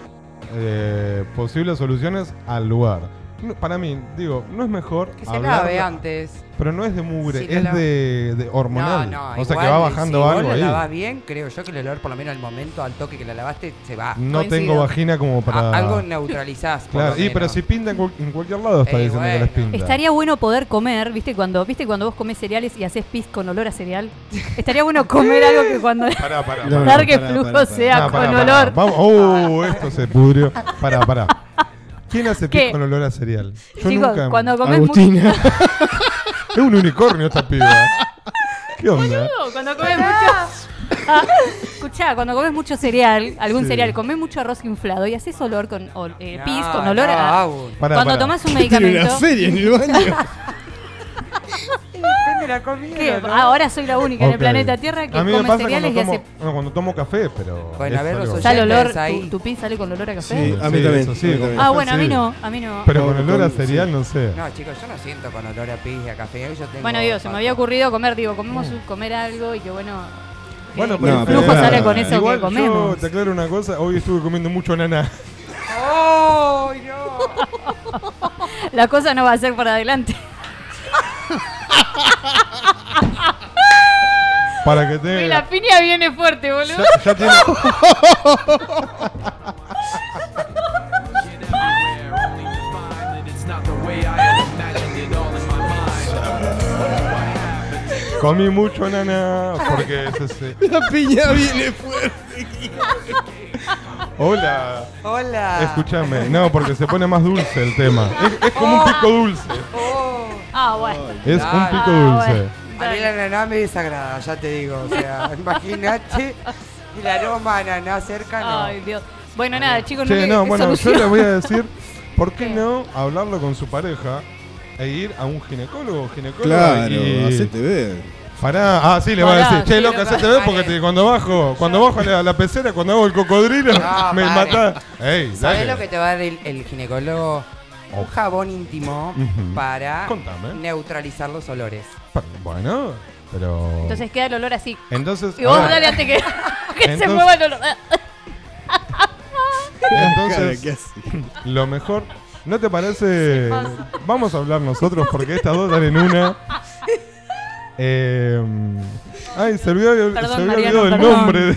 D: eh, posibles soluciones al lugar. No, para mí, digo, no es mejor.
H: Que se
D: hablar-
H: lave antes.
D: Pero no es de mugre,
H: Sí, que
D: es
H: la-
D: de, de hormonal.
H: No, no,
D: o sea que
H: igual,
D: va bajando
H: si
D: algo ahí.
H: la lavas bien, creo yo que el olor, por lo menos al momento, al toque que la lavaste, se va.
D: No
P: Coincido.
D: tengo vagina como para.
H: A- algo neutralizás.
D: Claro, y pero si pinta en, en cualquier lado, está
H: Eh,
D: diciendo que les
H: bueno.
D: pinta.
F: Estaría bueno poder comer, ¿viste? Cuando, ¿viste cuando vos comes cereales y haces pis con olor a cereal? Estaría bueno comer algo que cuando
D: Pará, pará,
F: dar que flujo sea con olor.
D: Oh, esto se pudrió. Pará, pará. ¿Quién hace pis con olor a cereal? Yo
F: Chicos,
D: nunca.
F: cuando comes mucho.
E: Agustina.
D: Es un unicornio esta piba. ¿Qué onda?
F: Cuando comes mucho. Ah, Escuchá, cuando comes mucho cereal, algún
D: Sí.
F: cereal, comes mucho arroz inflado y haces olor con ol- eh,
H: No,
F: pis, con
H: no,
F: olor a. Cuando tomas un
E: Tiene
F: medicamento.
E: una feria en el baño.
H: Depende de la comida.
F: ¿Qué?
H: ¿no?
F: Ahora soy la única en el planeta Tierra que
D: a mí me
F: come
D: pasa
F: cereales y hace.
D: bueno, cuando tomo café, pero.
H: Bueno, a ver, los
D: algo-
H: oyentes.
F: ¿Sale olor?
H: ahí.
F: ¿Tu, tu pis sale con olor a café?
D: Sí,
E: A mí
D: sí,
E: también,
D: eso
E: a
D: sí,
E: mí
D: con
E: también.
F: Ah,
D: café
F: bueno, a mí
D: sí.
F: no, a mí no.
D: Pero con olor a cereal, no sé.
H: No, chicos, yo no siento con olor a pis y a café. Yo tengo
F: Bueno, digo, se me había ocurrido comer, digo, comemos comer algo y que bueno.
D: Bueno,
F: eh,
D: pero
E: No,
F: flujo
E: pero-
F: sale con eso
D: Igual
F: que comemos.
D: yo te aclaro una cosa, hoy estuve comiendo mucho ananá.
H: ¡Oh, no!
F: La cosa no va a ser para adelante.
D: Para que
F: Y
D: te.
F: la piña viene fuerte, boludo.
D: Ya, ya tiene. Comí mucho ananá porque es ese.
E: La piña viene fuerte.
D: Hola.
H: Hola.
D: Escúchame, no, porque se pone más dulce el tema. Es, es como un pico dulce.
F: Ah, bueno.
D: Es un pico
F: Ah,
D: dulce.
F: bueno.
H: A mí la ananá me desagrada, ya te digo. O sea, imagínate el aroma a ananá cerca, no.
F: Ay, Dios. Bueno, nada, chicos, no,
D: Che,
F: le-
D: no,
F: ¿qué
D: bueno, yo
F: solución?
D: le voy a decir, ¿por qué
F: ¿Qué?
D: no hablarlo con su pareja e ir a un ginecólogo o ginecóloga?
E: Claro,
D: y...
E: hacete ver.
D: Pará, ah, sí, le voy a decir, che, loca, hacete ver porque te- cuando bajo, cuando bajo a la, pecera, cuando hago el cocodrilo,
H: No,
D: me
H: pare.
D: mata. Ey,
H: ¿Sabes
D: dale.
H: lo que te va a dar el, el ginecólogo? Un jabón íntimo para
D: Contame.
H: neutralizar los olores.
D: Bueno, pero.
F: Entonces queda el olor así.
D: Entonces.
F: Y vos
D: ahora-
F: dale antes que, que se mueva el olor.
D: Entonces, lo mejor. ¿No te parece? Vamos a hablar nosotros porque estas dos dan en una. Eh, ay, se olvidó,
F: Perdón,
D: se había
F: Mariano,
D: olvidado el
F: perdón.
D: nombre de,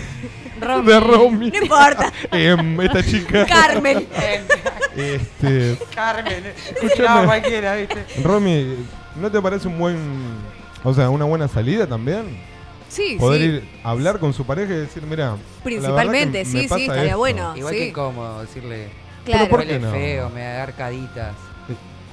F: Romy.
D: de Romy.
P: No importa.
D: Em, esta chica.
P: Carmen.
D: Este,
H: Carmen.
D: Escúchame.
H: No, cualquiera, ¿viste?
D: Romy, ¿no te parece un buen. O sea, una buena salida también?
P: Sí,
D: Poder
P: sí.
D: ir a hablar con su pareja y decir, mira.
P: Principalmente, sí, sí, estaría bueno.
H: Igual
P: sí.
H: que incómodo decirle.
P: Claro.
D: ¿por
H: Huele
D: qué no?
H: feo, me da arcaditas.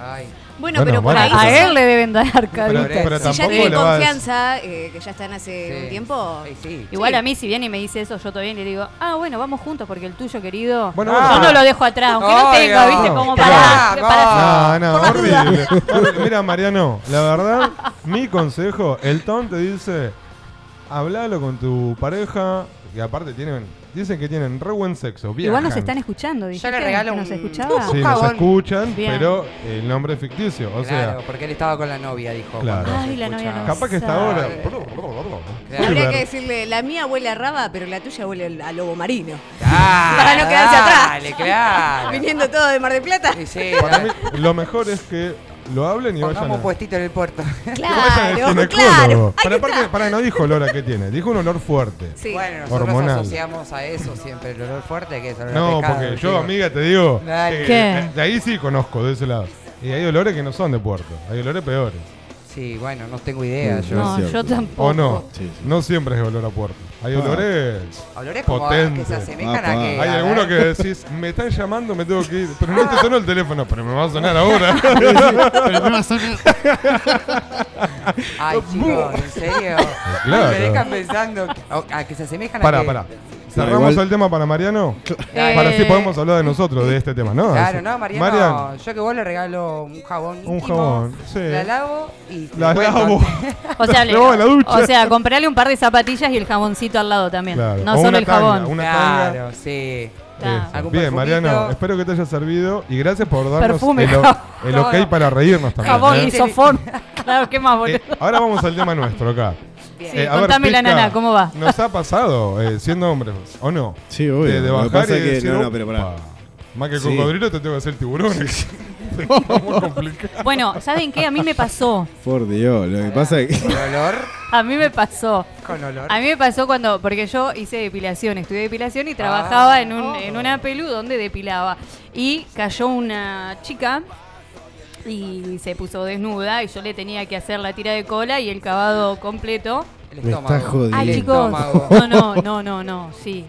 H: Ay.
P: Bueno,
D: Bueno,
P: pero por
D: bueno,
P: ahí.
F: A él le deben dar
D: Pero,
F: arcaditas.
D: pero
P: Si ya
D: decir-
P: confianza, eh, que ya están hace
H: Sí.
P: un tiempo.
H: Sí, sí.
F: Igual
P: Sí.
F: a mí, si viene y me dice eso, yo todavía le digo, ah, bueno, vamos juntos porque el tuyo, querido,
D: Bueno,
F: yo no lo dejo atrás. Aunque no
H: Ay,
F: tenga,
H: no.
F: ¿viste? Como
D: Pero-
F: para.
H: No,
F: para-
D: No, no, horrible. Mira, Mariano, la verdad, mi consejo, el Tom te dice, hablalo con tu pareja, que aparte tienen, dicen que tienen re buen sexo.
F: Igual nos
D: viajan.
F: están escuchando,
H: Yo le regalo
F: que nos
H: un-
F: escuchaba.
D: Sí, nos escuchan,
F: Bien.
D: pero el nombre es ficticio. O
H: claro,
D: sea,
H: porque él estaba con la novia, dijo.
D: Claro.
F: Ay, la novia no
D: capaz que está ahora.
H: Claro.
P: Habría que decirle, la mía huele a raba, pero la tuya huele al- a lobo marino. Para no quedarse atrás.
H: Dale, claro.
P: Viniendo todo de Mar del Plata.
H: Sí, sí,
D: Para mí, lo mejor es que lo hablen y vayan
H: Pongamos
D: a,
H: un puestito en el puerto.
D: vayan al
P: Claro,
D: ginecólogo.
P: claro.
D: Pero aparte, para, no dijo olor a qué tiene, dijo un olor fuerte.
P: Sí.
H: Bueno, nosotros
D: Hormonal.
H: asociamos a eso siempre, el olor fuerte que es olor a
D: No,
H: pescado,
D: porque yo, amiga, te digo,
H: Dale.
D: que
F: ¿Qué?
D: de- ahí sí conozco, de ese lado. Y hay olores que no son de puerto, hay olores peores.
H: Sí, bueno, no tengo idea
E: Sí,
H: yo.
F: No, yo tampoco.
D: ¿O no?
E: Sí, sí.
D: No siempre es olor a puerto. Hay
E: Ah.
D: olores
H: Olores como
D: potentes.
H: que se asemejan a que...
D: Hay
H: a
D: algunos que
H: ver.
D: decís, me están llamando, me tengo que ir. Pero no te sonó el teléfono, pero me va a sonar ahora.
E: Pero no va a sonar.
H: Ay, chicos, ¿en serio?
D: Claro.
H: Me dejan pensando que- a, a que se asemejan
D: Pará,
H: a que...
D: pará. ¿Cerramos
E: igual-
D: el tema para Mariano?
F: Eh,
D: Para así podemos hablar de nosotros, de este tema, ¿no?
H: Claro,
D: Así.
H: no, Mariano,
D: Marian,
H: yo que vos le regalo un jabón
D: un
H: íntimo,
D: jabón. Sí.
H: La lavo y...
D: La lavo.
F: O sea, le-
D: la ducha.
F: o sea, comprarle un par de zapatillas y el jaboncito al lado también.
D: Claro.
F: No
D: O
F: solo
D: una
F: el
D: tanga,
F: jabón.
D: una tanga.
H: Claro, sí.
D: Eso.
H: Algún
D: Bien. Mariano, espero que te haya servido y gracias por darnos
F: Perfume,
D: el,
H: No,
D: ok
H: no.
D: para reírnos también.
F: Jabón
D: ¿eh?
F: y sofón. claro, ¿qué más, boludo?
D: Eh, ahora vamos al tema nuestro acá.
H: Bien.
F: Sí, contame la
D: Pisca,
F: nana, ¿cómo va?
D: ¿Nos ha pasado, eh, siendo hombres, o no?
E: Sí, obvio.
D: De, de
E: Lo que
D: bajar
E: pasa
D: y
E: es que-
D: decir,
E: no, no, pero pará.
D: "Opa, Más que el
E: Sí.
D: cocodrilo te tengo que hacer tiburón. Es muy complicado.
F: Bueno, ¿saben qué? A mí me pasó.
E: Por Dios, lo que pasa es que.
H: Con olor,
F: A mí me pasó.
H: con olor.
F: A mí me pasó cuando, porque yo hice depilación, estudié depilación y trabajaba
H: Ah.
F: en, un, en una pelu donde depilaba. Y cayó una chica y se puso desnuda y yo le tenía que hacer la tira de cola y el cavado completo.
H: El
E: Me
H: estómago.
E: está jodiendo.
F: Ay,
H: El
F: chicos. No, no, no, no, no, sí.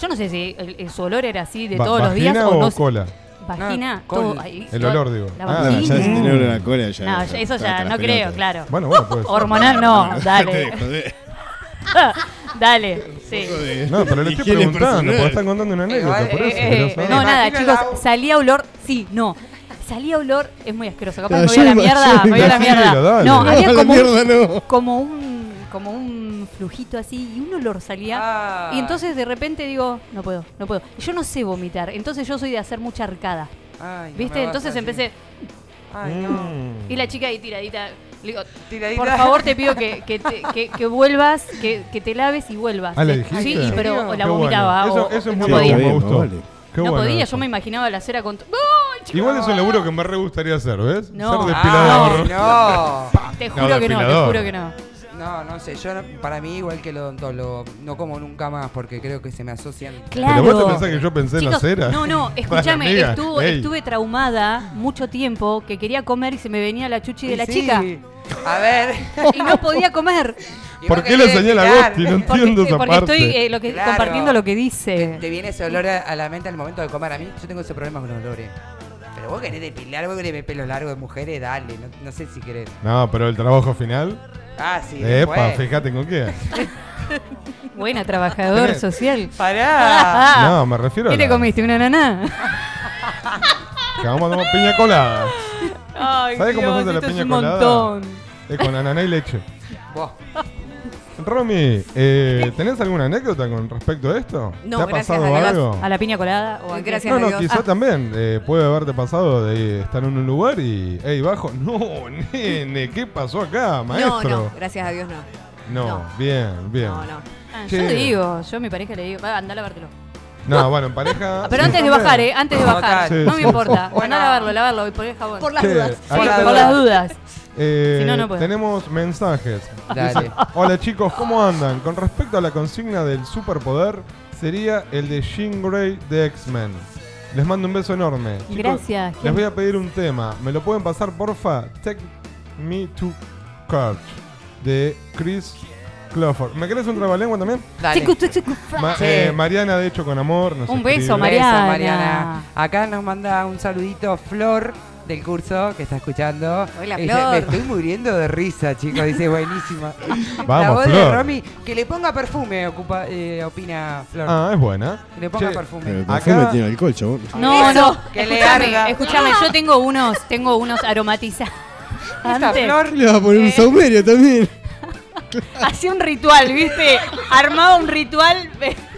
F: Yo no sé si el, el- su olor era así de
D: Va-
F: todos los días
D: ¿Vagina
F: o
D: o
F: no
D: cola?
F: Vagina,
H: No,
F: todo. ahí,
D: El
F: todo-
D: olor, digo.
F: La
D: Ah,
F: vagina.
E: ya si tenés olor a cola, ya.
F: No, ya- eso ya no creo,
E: pelotas.
F: claro.
D: Bueno, bueno, pues.
F: Hormonal no, dale. Dale, sí.
D: No, pero le estoy preguntando, porque están contando una anécdota, por eso.
F: Eh,
D: quiero
F: eh,
D: saber.
F: no, nada, chicos,
H: la-
F: salía olor. Sí, no. Salía olor, es muy asqueroso. Capaz me voy a la mierda, me voy a la mierda. No,
E: No,
F: había como un,
E: no.
F: como un como un flujito así y un olor salía.
H: Ah.
F: Y entonces de repente digo, no puedo, no puedo. Yo no sé vomitar, entonces yo soy de hacer mucha arcada.
H: Ay, no
F: ¿Viste? Entonces empecé.
H: Ay, no.
F: Y la chica ahí tiradita. Le digo,
H: Tiradita.
F: por favor te pido que, que, te- que- que vuelvas, que, que te laves y vuelvas.
D: Ah, ¿le
F: Sí,
D: dijiste?
F: Sí, y pero o la
D: Qué bueno.
F: vomitaba.
D: Eso,
F: o-
D: eso es
F: no
D: muy
F: podía.
D: bueno, me
E: Bien,
D: gustó.
E: vale.
D: Qué
F: no
D: bueno
F: podía,
D: eso.
F: yo me imaginaba la cera con. ¡Ay, chico!
D: Igual es un laburo que me re gustaría hacer, ¿ves?
F: No.
D: Ser
H: Ah,
D: depilador.
H: no.
F: Te
D: No,
F: juro que no, te juro que no.
H: No, no sé, yo no- para mí igual que el odontólogo, no como nunca más porque creo que se me asocian.
F: Claro.
D: Pero vos te pensás que yo pensé en la
F: Chicos,
D: cera.
F: No, no, escúchame,
D: amiga,
F: estuvo-
D: ey.
F: estuve traumada mucho tiempo que quería comer y se me venía la chuchi de
H: Y
F: la
H: sí.
F: chica
H: A ver.
F: y no podía comer.
H: y
D: ¿Por
H: vos
D: qué le
H: querés
D: señala a. Gosti? No
F: Porque,
D: entiendo esa
F: porque
D: parte.
F: estoy eh, lo que,
H: Claro.
F: compartiendo lo que dice.
H: Te viene ese olor a, a la mente al momento de comer. A mí yo tengo ese problema con los olores. Pero vos querés depilar, vos querés ver pelo largo de mujeres, dale. No, no sé si querés.
D: No, pero el trabajo final.
H: Ah, sí.
D: Epa,
H: después.
D: fíjate con qué.
F: Buena, trabajador
D: Tenés-
F: social.
H: Pará.
D: No, me refiero a.
F: ¿Qué te
D: la-
F: comiste? ¿Una naná?
D: Que vamos a tomar piña colada.
F: Ay,
D: ¿Sabes cómo se hace la piña
F: un
D: colada?
F: montón.
D: Es con ananá y leche.
H: Vos.
D: Romy, eh, ¿tenés alguna anécdota con respecto a esto?
P: No,
D: ¿Te ha
P: gracias
D: pasado
P: a Dios.
D: algo?
F: ¿A la piña colada? O a qué?
P: Gracias
D: No,
P: a
D: no,
P: Dios.
D: quizá
P: Ah,
D: también eh, puede haberte pasado de estar en un lugar y, hey, bajo. No, nene, ¿qué pasó acá, maestro?
P: no, no, gracias a Dios no.
D: No,
P: no.
D: bien, bien.
P: No, no.
F: Ah, yo digo, yo a mi pareja le digo, va, anda a lavártelo.
D: No, bueno, en pareja.
F: Ah, Pero
D: sí,
F: antes de bajar, ¿eh? Antes de bajar. no
D: Sí,
F: me
D: sí.
F: importa.
H: Bueno.
F: Anda a lavarlo, lavarlo y poner jabón.
P: Por las dudas.
H: Por las dudas.
D: Eh,
F: Si no, no puedo.
D: tenemos mensajes.
H: Dale.
D: Dice, Hola chicos, ¿cómo andan? Con respecto a la consigna del superpoder, sería el de Jean Grey de X-Men. Les mando un beso enorme. Chicos,
F: Gracias.
D: Les voy a pedir un tema. ¿Me lo pueden pasar, porfa? Take Me to Church de Chris Crawford. ¿Me querés un trabalengua también?
H: Dale.
F: Chicu, chicu, chicu.
D: Ma-
H: Sí.
D: eh, Mariana, de hecho, con amor. nos
F: Un beso,
D: escribe.
F: Mariana.
H: Mariana. Acá nos manda un saludito Flor del curso que está escuchando.
P: Hola, Flor.
H: Me estoy muriendo de risa, chicos. Dice, buenísima. la
D: Vamos,
H: voz de. Romy, que le ponga perfume, ocupa, eh, opina Flor.
D: Ah, es buena.
H: Que le ponga
D: Che,
H: perfume.
D: Acá-
E: tiene alcohol, chabón.
F: No, no.
H: que le
F: escúchame,
H: arda.
F: escúchame, yo tengo unos, tengo unos aromatizantes.
H: Esta Flor.
E: Le vas a poner un
F: Eh.
E: saumerio también.
F: Hacía un ritual, ¿viste? Armaba un ritual,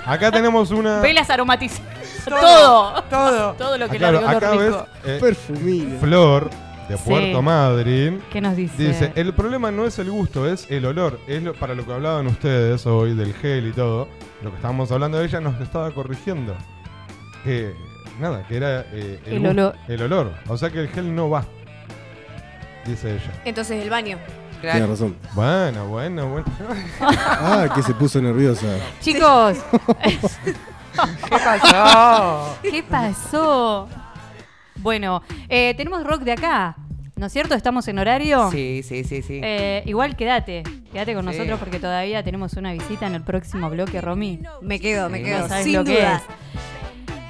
D: Acá tenemos una.
F: velas aromatizadas.
H: Todo,
F: Todo.
H: todo.
F: Lo que
D: claro,
F: le dio
D: acá
F: lo
D: ves
F: rico.
D: eh,
E: Perfumina.
D: Flor de
F: Sí.
D: Puerto Madryn.
F: ¿Qué nos dice?
D: Dice, el problema no es el gusto, es el olor. Es lo- para lo que hablaban ustedes hoy del gel y todo. Lo que estábamos hablando de ella nos estaba corrigiendo. Que nada, que era eh,
F: El olor.
D: el olor. O sea que el gel no va. Dice ella.
P: Entonces el baño.
E: Tiene
H: Claro.
E: razón.
D: Bueno, bueno, bueno.
E: Ah, que se puso nerviosa.
F: Chicos,
H: ¿Qué pasó?
F: ¿qué pasó? Bueno, eh, tenemos rock de acá, ¿no es cierto? ¿Estamos en horario?
H: Sí, sí, sí, sí.
F: Eh, igual quédate, quédate con
H: Sí.
F: nosotros porque todavía tenemos una visita en el próximo bloque, Romy.
P: Me quedo, me
H: Sí,
P: quedo.
F: Sabes
P: Sin
F: lo que
P: duda.
F: es.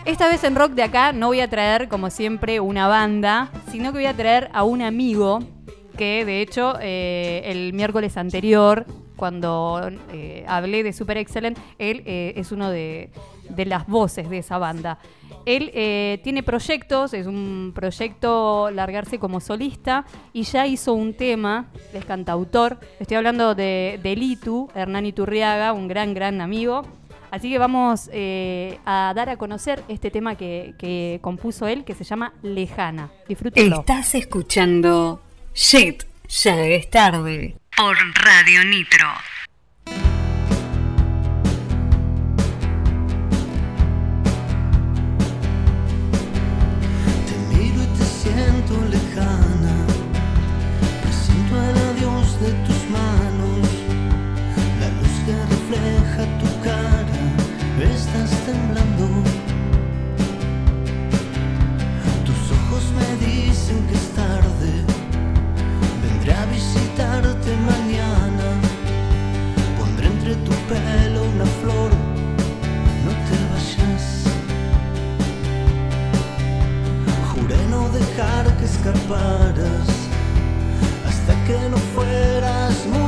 F: Esta vez en rock de acá no voy a traer, como siempre, una banda, sino que voy a traer a un amigo que, de hecho, eh, el miércoles anterior, cuando eh, hablé de Super Excellent, él eh, es uno de, de las voces de esa banda. Él eh, tiene proyectos, es un proyecto largarse como solista y ya hizo un tema, es cantautor. Estoy hablando de, de Litu, Hernán Iturriaga, un gran, gran amigo. Así que vamos eh, a dar a conocer este tema que, que compuso él, que se llama Lejana. Disfrútenlo.
B: Estás escuchando Shit, ya es tarde. Por Radio Nitro.
K: dejar que escaparas hasta que no fueras muy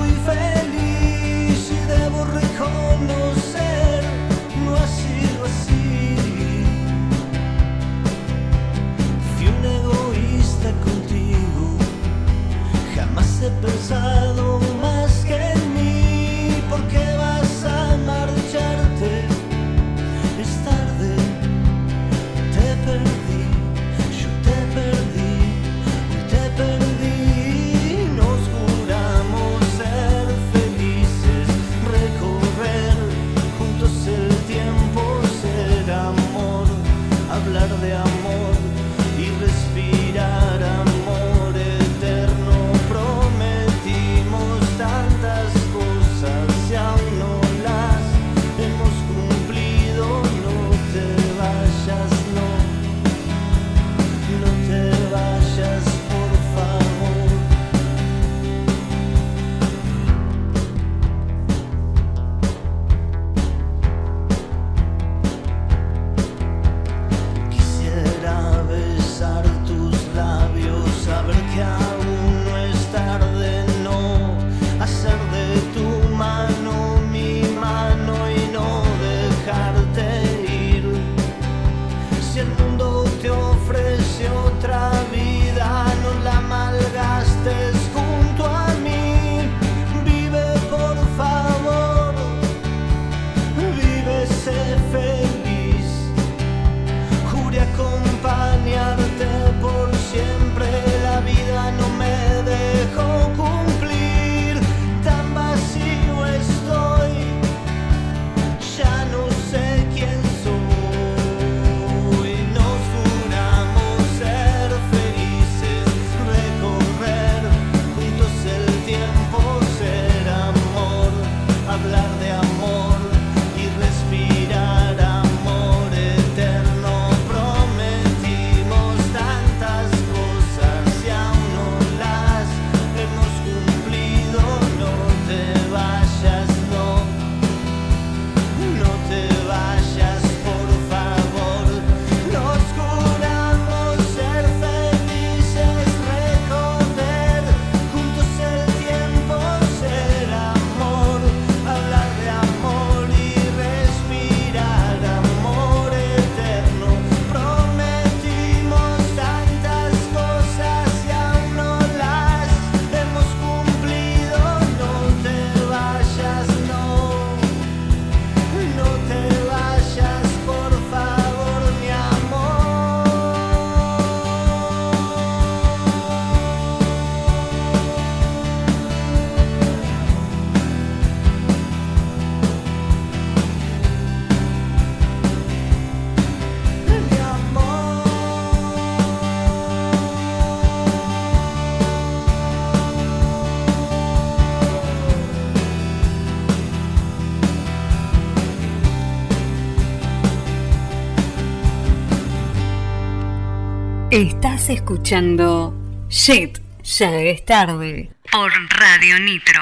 B: Estás escuchando Shit, ya es tarde. Por Radio Nitro.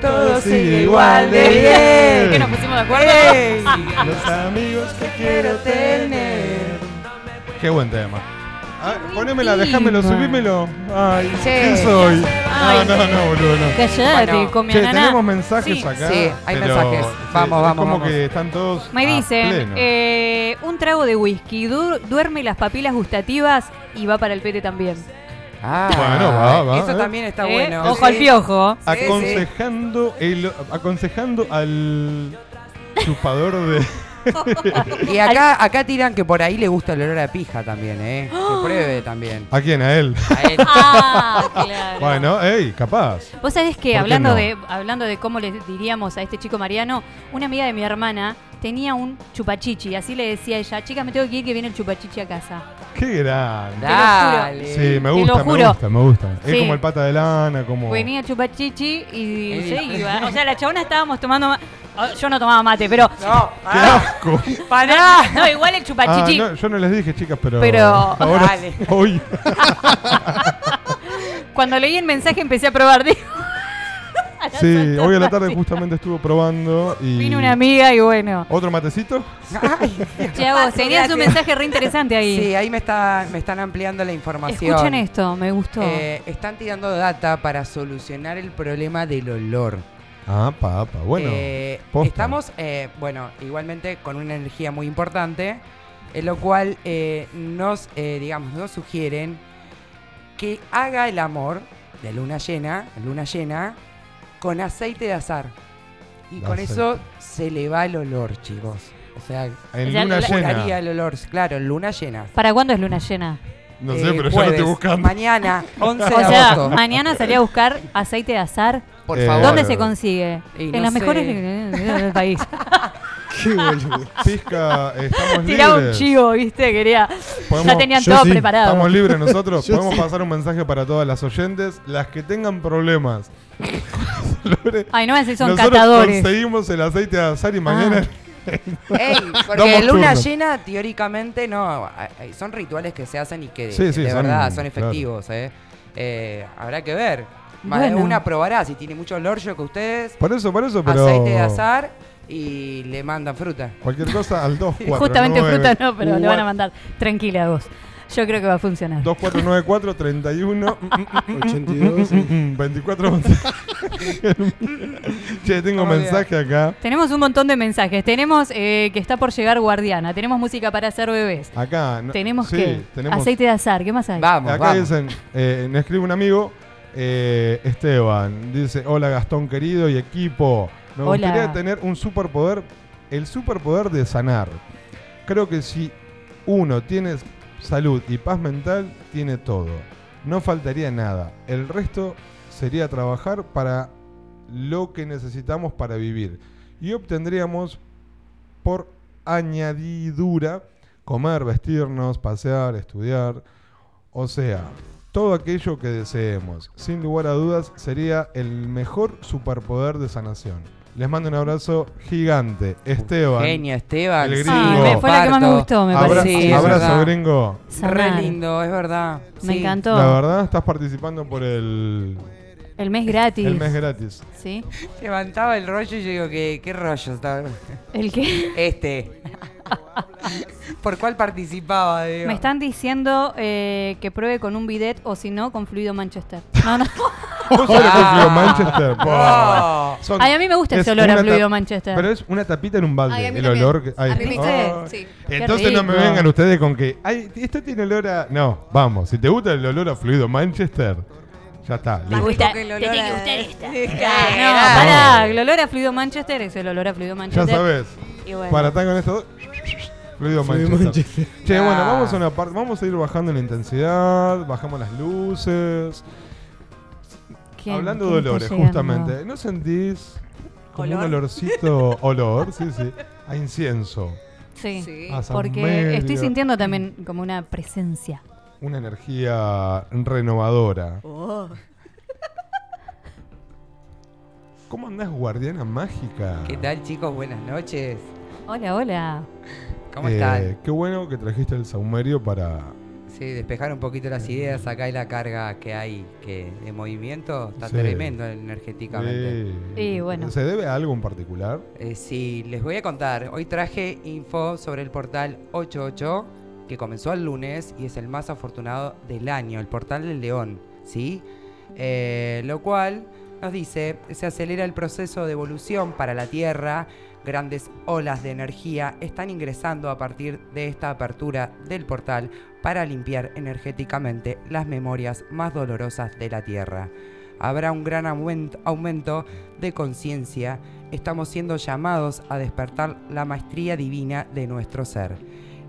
J: Todo sigue igual de bien.
F: ¿Qué nos pusimos de acuerdo?
J: Ey.
D: Los amigos que quiero tener. Qué buen tema. Ah, ponémela, déjamelo, subímelo. Ay,
J: Sí.
D: ¿quién soy? No, no, no, boludo, no.
F: Callate,
J: Bueno,
F: con mi
D: Che,
F: ananá.
D: tenemos mensajes
F: Sí.
D: acá.
J: Sí, hay
D: pero,
J: mensajes. Vamos,
D: es
J: vamos,
D: como
J: vamos.
D: que están todos.
F: Me
D: a
F: dicen,
D: pleno.
F: eh, un trago de whisky du- duerme las papilas gustativas y va para el pete también.
H: Ah,
D: Bueno, va, va,
H: Eso
D: eh.
H: también está
F: ¿Eh?
H: bueno.
F: Ojo al piojo.
H: Sí, sí.
D: aconsejando, el, aconsejando al chupador de.
H: Y acá, acá tiran que por ahí le gusta el olor a pija también, ¿eh? Que pruebe también.
D: ¿A quién? A él.
H: A él.
F: Ah, claro.
D: Bueno, ey, capaz.
F: Vos sabés que hablando
D: no?
F: de hablando de cómo le diríamos a este chico Mariano, una amiga de mi hermana tenía un chupachichi, así le decía ella, chicas, me tengo que ir que viene el chupachichi a casa.
D: Qué grande.
H: Dale.
D: Sí, me gusta, me gusta, me gusta. Es como el pata de lana, como.
F: Venía chupachichi y se iba. O sea, la chabona estábamos tomando ma- oh, yo no tomaba mate, pero
H: No,
D: ¡Qué asco!
H: pará.
F: no, igual el
D: Ah,
F: chupachichi
D: no, yo no les dije, chicas, pero.
F: Pero-
D: Ahora,
H: Dale.
D: hoy.
F: cuando leí el mensaje empecé a probar, digo.
D: Sí, hoy a la tarde justamente estuve probando y.
F: Vino una amiga y bueno.
D: ¿Otro matecito?
F: Tiago, tenías un mensaje re interesante ahí.
H: Sí, ahí me, está, me están ampliando la información.
F: Escuchen esto, me gustó.
H: Eh, están tirando data para solucionar el problema del olor.
D: Ah, papá, bueno.
H: Eh, estamos, eh, bueno, igualmente con una energía muy importante, en lo cual eh, nos, eh, digamos, nos sugieren que haga el amor de luna llena, luna llena, con aceite de azar. Y con
D: Aceite.
H: eso se le va el olor, chicos. O sea,
D: En
F: O sea,
D: luna llena.
H: el olor, claro, en luna llena.
F: ¿Para cuándo es luna llena?
D: No sé,
H: Eh,
D: pero ya lo
H: jueves,
D: estoy buscando.
H: Mañana, 11
F: O
H: de
F: sea,
H: agosto.
F: mañana salí a buscar aceite de azar.
H: Por
D: Eh,
H: favor.
F: ¿Dónde se consigue?
H: Y
F: en
H: no
F: las
H: sé.
F: mejores del país.
E: Qué boludo.
D: Pizca, estamos
F: Tiraba un
D: libres.
F: chivo, ¿viste? Quería.
D: Podemos-
F: ya tenían
E: yo
F: todo
E: sí.
F: preparado.
D: Estamos libres nosotros.
E: Yo
D: Podemos
E: sí.
D: pasar un mensaje para todas las oyentes. Las que tengan problemas.
F: Ay, no me si son
D: Nosotros
F: catadores.
D: conseguimos el aceite de azar y mañana.
H: Ey, porque
D: Damos
H: luna
D: turno.
H: llena, teóricamente, no. Son rituales que se hacen y que
D: Sí,
H: que
D: sí,
H: de
D: son-
H: verdad son
D: claro.
H: efectivos, ¿eh? Eh, Habrá que ver. Más de
F: Bueno.
H: una probará si tiene mucho olor yo que ustedes.
D: Por eso, por eso, pero.
H: Aceite de azar y le mandan fruta.
D: Cualquier cosa al 249.
F: Justamente fruta no, pero le van a mandar. Tranquila vos. Yo creo que va a funcionar.
D: 2494 31
E: 82.
D: 24 Che, tengo mensaje acá.
F: Tenemos un montón de mensajes. Tenemos eh, que está por llegar Guardiana. Tenemos música para hacer bebés.
D: Acá. no-
F: Tenemos
D: sí,
F: que
D: tenemos-
F: aceite de azar. ¿Qué más hay?
H: Vamos,
D: Acá
H: vamos.
D: dicen, eh, me escribe un amigo, eh, Esteban, dice, hola Gastón querido y equipo, me
F: Hola.
D: gustaría tener un superpoder, el superpoder de sanar. Creo que si uno tiene salud y paz mental, tiene todo. No faltaría nada. El resto sería trabajar para lo que necesitamos para vivir. Y obtendríamos por añadidura comer, vestirnos, pasear, estudiar. O sea, todo aquello que deseemos. Sin lugar a dudas, sería el mejor superpoder de sanación. Les mando un abrazo gigante. Esteban.
H: Genio, Esteban.
D: El
H: sí,
D: gringo.
F: Me- fue la que más me gustó, me
D: Abra-
F: parece.
H: Sí,
D: abrazo,
H: verdad.
D: gringo.
H: Re lindo, es verdad.
F: Me
H: Sí.
F: encantó.
D: La verdad, estás participando por el,
F: El mes gratis.
D: el mes gratis.
F: ¿Sí?
H: Levantaba el rollo y yo digo, ¿qué, qué rollo está?
F: ¿El qué?
H: Este. ¿Por cuál participaba? digo?
F: Me están diciendo eh, que pruebe con un bidet o si no, con fluido Manchester. No, no.
D: ¿Vos sabés
H: Ah.
D: con Fluido Manchester? Son-
F: Ay, a mí me gusta ese
D: es
F: olor a
D: una
F: fluido Manchester.
D: Pero es una tapita en un balde.
P: Ay, a mí
D: el
P: también.
D: olor que. ay,
P: A mí me
F: ¿Viste?
P: gusta, sí.
F: Qué
D: Entonces no me
F: rico.
D: vengan ustedes con que. Ay, esto tiene olor a. No, vamos. Si te gusta el olor a fluido Manchester, ya está.
F: Me
D: listo.
F: gusta.
P: que el olor
F: tiene que
P: a-. Claro.
F: No, pará. El olor a fluido Manchester es el olor a fluido
D: Ya
F: Manchester.
D: sabes.
F: Y bueno.
D: Para estar con esto. Fluido Manchester.
E: Manchester.
D: Che, bueno,
H: Ah.
D: vamos a una parte. Vamos a ir bajando la intensidad, bajamos las luces.
F: ¿Quién?
D: Hablando de
F: ¿Quién está
D: olores,
F: llegando?
D: justamente. ¿No sentís como
P: ¿Olor?
D: un olorcito olor? Sí, sí. A incienso.
F: Sí.
P: Sí.
D: A
F: Porque
D: Medio.
F: estoy sintiendo también como una presencia.
D: Una energía renovadora.
P: Oh.
D: ¿Cómo andás, guardiana mágica?
H: ¿Qué tal, chicos? Buenas noches.
F: Hola, hola.
H: ¿Cómo
D: Eh,
H: están?
D: Qué bueno que trajiste el saumerio para.
H: Sí, despejar un poquito las ideas. Acá hay la carga que hay que de movimiento. Está
D: Sí.
H: tremendo energéticamente.
F: Y bueno.
D: ¿Se debe a algo en particular?
H: Eh, sí, les voy a contar. Hoy traje info sobre el portal 88, que comenzó el lunes y es el más afortunado del año, el portal del león, ¿sí? Eh, lo cual nos dice, se acelera el proceso de evolución para la Tierra, grandes olas de energía están ingresando a partir de esta apertura del portal para limpiar energéticamente las memorias más dolorosas de la Tierra. Habrá un gran aument- aumento de conciencia, estamos siendo llamados a despertar la maestría divina de nuestro ser.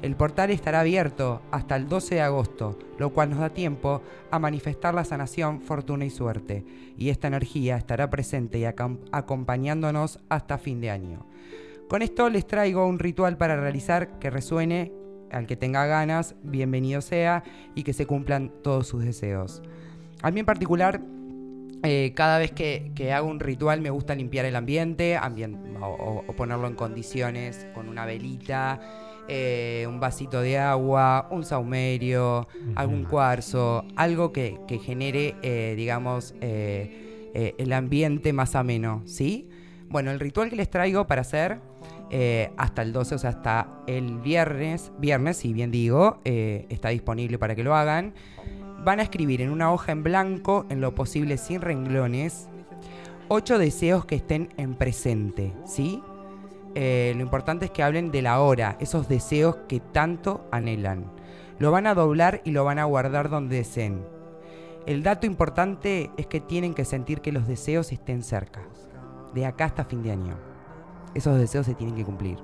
H: El portal estará abierto hasta el 12 de agosto, lo cual nos da tiempo a manifestar la sanación, fortuna y suerte. Y esta energía estará presente y acom- acompañándonos hasta fin de año. Con esto les traigo un ritual para realizar que resuene al que tenga ganas, bienvenido sea y que se cumplan todos sus deseos. A mí en particular, eh, cada vez que, que hago un ritual me gusta limpiar el ambiente ambien- o, ponerlo en condiciones con una velita, eh, un vasito de agua, un saumerio, algún cuarzo, algo que, que genere, eh, digamos, el ambiente más ameno, ¿sí? Bueno, el ritual que les traigo para hacer eh, hasta el 12, o sea, hasta el viernes, viernes, si bien digo, eh, está disponible para que lo hagan. Van a escribir en una hoja en blanco, en lo posible sin renglones, ocho deseos que estén en presente, ¿sí? Eh, lo importante es que hablen de la hora, esos deseos que tanto anhelan. Lo van a doblar y lo van a guardar donde deseen. El dato importante es que tienen que sentir que los deseos estén cerca, de acá hasta fin de año. Esos deseos se tienen que cumplir.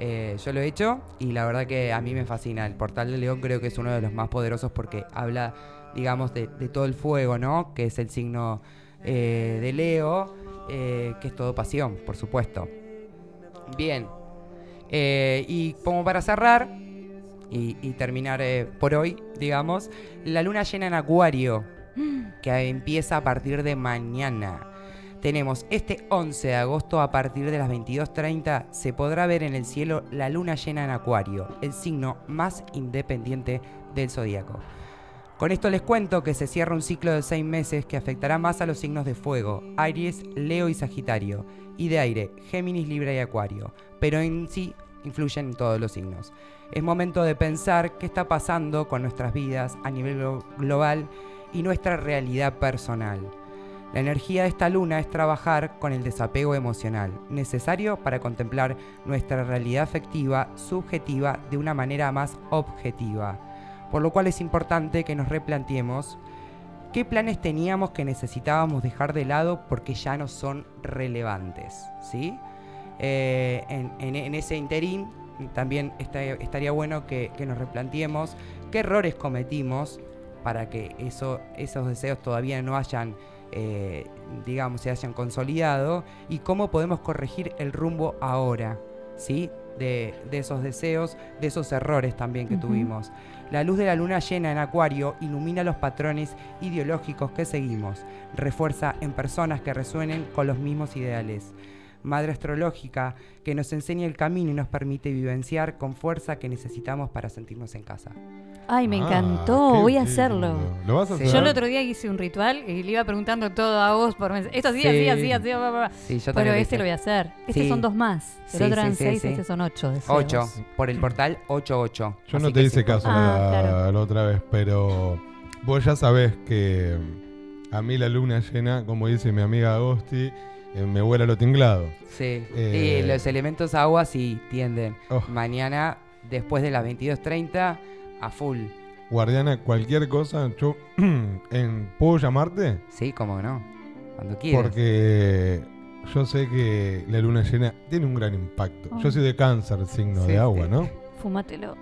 H: Eh, yo lo he hecho y la verdad que a mí me fascina. El portal de León creo que es uno de los más poderosos porque habla, digamos, de, de todo el fuego, ¿no? Que es el signo eh, de Leo, eh, que es todo pasión, por supuesto. Bien. Eh, y como para cerrar y, y terminar eh, por hoy, digamos, la luna llena en Acuario, que empieza a partir de mañana. Tenemos este 11 de agosto a partir de las 22.30 se podrá ver en el cielo la luna llena en Acuario, el signo más independiente del zodíaco. Con esto les cuento que se cierra un ciclo de seis meses que afectará más a los signos de fuego, Aries, Leo y Sagitario, y de aire, Géminis, Libra y Acuario, pero en sí influyen en todos los signos. Es momento de pensar qué está pasando con nuestras vidas a nivel glo- global y nuestra realidad personal. La energía de esta luna es trabajar con el desapego emocional, necesario para contemplar nuestra realidad afectiva, subjetiva, de una manera más objetiva. Por lo cual es importante que nos replanteemos qué planes teníamos que necesitábamos dejar de lado porque ya no son relevantes. ¿sí? Eh, en, ese interín también estaría bueno que, nos replanteemos qué errores cometimos para que eso, esos deseos todavía no hayan, eh, digamos, se hayan consolidado y cómo podemos corregir el rumbo ahora, ¿sí? De, de esos deseos, de esos errores también que tuvimos. La luz de la luna llena en Acuario ilumina los patrones ideológicos que seguimos, refuerza en personas que resuenen con los mismos ideales. Madre astrológica que nos enseña el camino y nos permite vivenciar con fuerza que necesitamos para sentirnos en casa.
F: Ay, me
D: Ah,
F: encantó, voy a
D: lindo.
F: hacerlo.
D: ¿Lo vas a hacer?
F: Yo el otro día hice un ritual y le iba preguntando todo a vos por mensaje. Esto sí, así,
H: Sí.
F: así, así, bla, bla, bla.
H: Sí, yo
F: Pero este lo voy a hacer. Estos
H: Sí.
F: son dos más. El
H: Sí,
F: otro eran
H: sí, sí,
F: seis,
H: sí.
F: este son ocho. deseos.
H: 8, por el portal 88.
D: Yo
H: Así
D: no te hice
H: sí.
D: caso
F: Ah,
D: la,
F: claro.
D: la otra vez, pero vos ya sabés que a mí la luna llena, como dice mi amiga Agosti, eh, me vuela lo tinglado.
H: Sí,
D: Eh,
H: sí, los elementos agua sí tienden.
D: Oh.
H: Mañana, después de las 22.30, a full.
D: Guardiana, cualquier cosa, yo en, ¿puedo llamarte?
H: Sí, cómo no. Cuando quieras.
D: Porque yo sé que la luna llena tiene un gran impacto. Yo soy de cáncer, signo
H: Sí,
D: de agua,
H: sí.
D: ¿no?
F: Fúmatelo.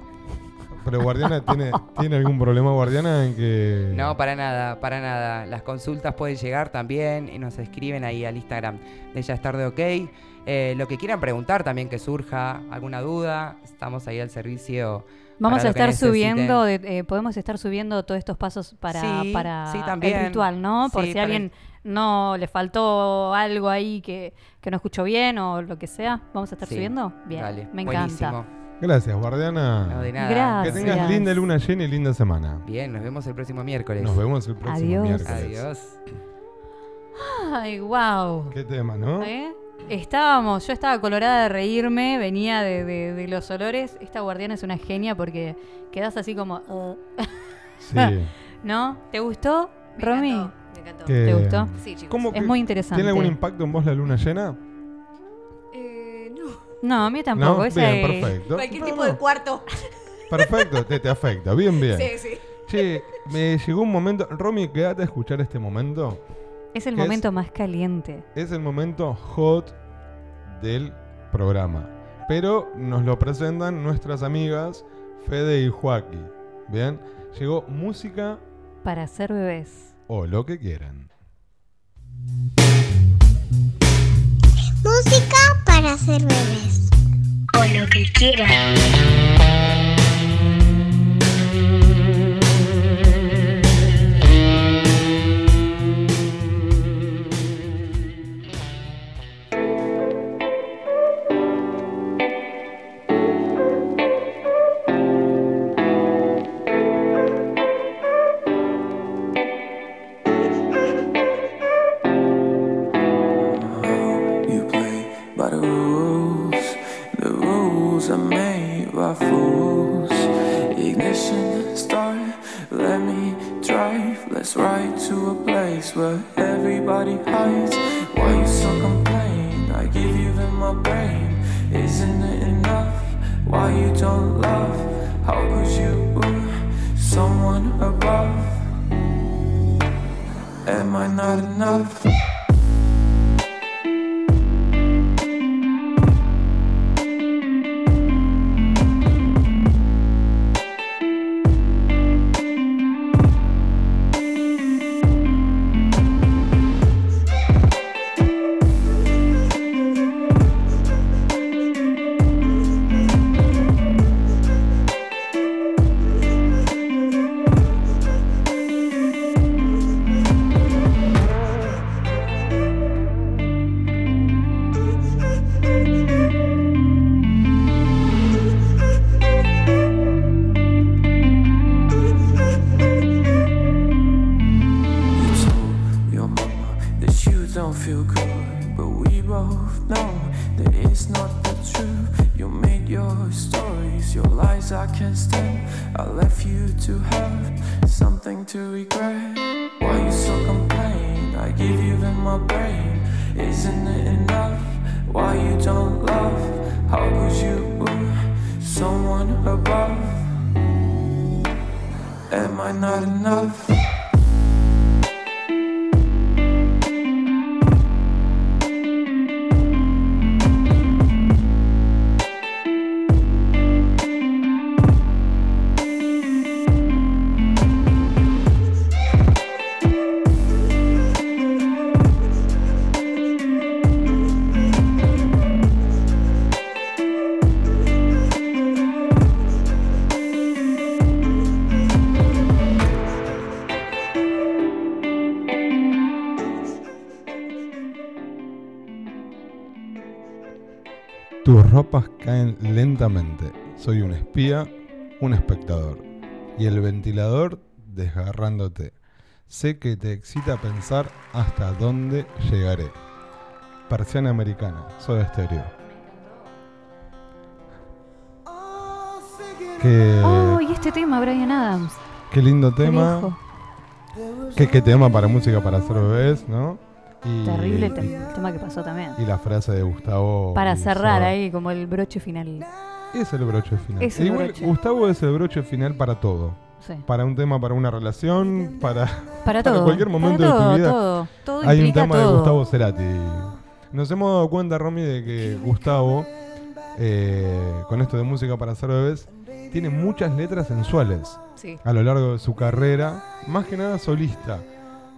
D: Pero Guardiana tiene, ¿tiene algún problema Guardiana en que...
H: No, para nada, para nada. Las consultas pueden llegar también y nos escriben ahí al Instagram de Ya es tarde ok. Eh, lo que quieran preguntar también que surja, alguna duda, estamos ahí al servicio.
F: Vamos a estar subiendo, de- eh, podemos estar subiendo todos estos pasos para,
H: Sí,
F: para
H: sí, también.
F: el ritual, ¿no? Por
H: Sí,
F: si alguien
H: el-
F: no le faltó algo ahí que, que no escuchó bien o lo que sea, vamos a estar
H: Sí.
F: subiendo. Bien,
H: Dale,
F: me
H: buenísimo.
F: encanta.
D: Gracias, guardiana.
H: No, de nada.
F: Gracias.
D: Que tengas linda luna llena y linda semana.
H: Bien, nos vemos el próximo miércoles.
D: Nos vemos el próximo
F: Adiós.
D: miércoles.
H: Adiós.
F: Ay, wow.
D: Qué tema, ¿no?
F: ¿Eh? Estábamos, yo estaba colorada de reírme, venía de, de- de los olores. Esta guardiana es una genia porque quedas así como. uh.
D: Sí.
F: ¿No? ¿Te gustó, Romy?
P: Me encantó.
F: ¿Te gustó?
P: Sí, chicos.
D: ¿Cómo
F: Es muy interesante.
D: ¿Tiene algún impacto en vos la luna llena?
P: Eh, no.
F: No, a mí tampoco.
D: ¿No?
F: esa
D: Bien,
F: es-
D: perfecto.
P: Cualquier
D: No,
P: tipo
D: no.
P: de cuarto.
D: Perfecto, te, te afecta. Bien, bien.
P: Sí, sí.
D: Che, me llegó un momento. Romy, quédate a escuchar este momento.
F: Es el momento más caliente.
D: Es el momento hot del programa. Pero nos lo presentan nuestras amigas Fede y Joaquín. Bien, llegó música
F: Para hacer bebés.
D: o lo que quieran.
Q: Música para hacer bebés. O lo que quieran.
D: Ropas caen lentamente. Soy un espía, un espectador. Y el ventilador desgarrándote. Sé que te excita pensar hasta dónde llegaré. Persiana americana, soy estéreo. Qué,
F: Oh, y este tema, Brian Adams.
D: qué lindo tema. Qué, qué tema para música para hacer bebés, ¿no? Y,
F: Terrible el, tem- el tema que pasó también.
D: y la frase de Gustavo.
F: Para
D: y
F: cerrar ahí, como el broche final.
D: Es el broche final.
F: Es el
D: Igual,
F: broche.
D: Gustavo es el broche final para todo.
F: Sí.
D: Para un tema, para una relación, para,
F: Para todo.
D: cualquier momento
F: Para todo,
D: de tu vida.
F: todo. Todo
D: hay un tema de. Gustavo Cerati. Nos hemos dado cuenta, Romy, de que Gustavo, eh, con esto de música para hacer bebés, tiene muchas letras sensuales
P: Sí.
D: a lo largo de su carrera, más que nada solista,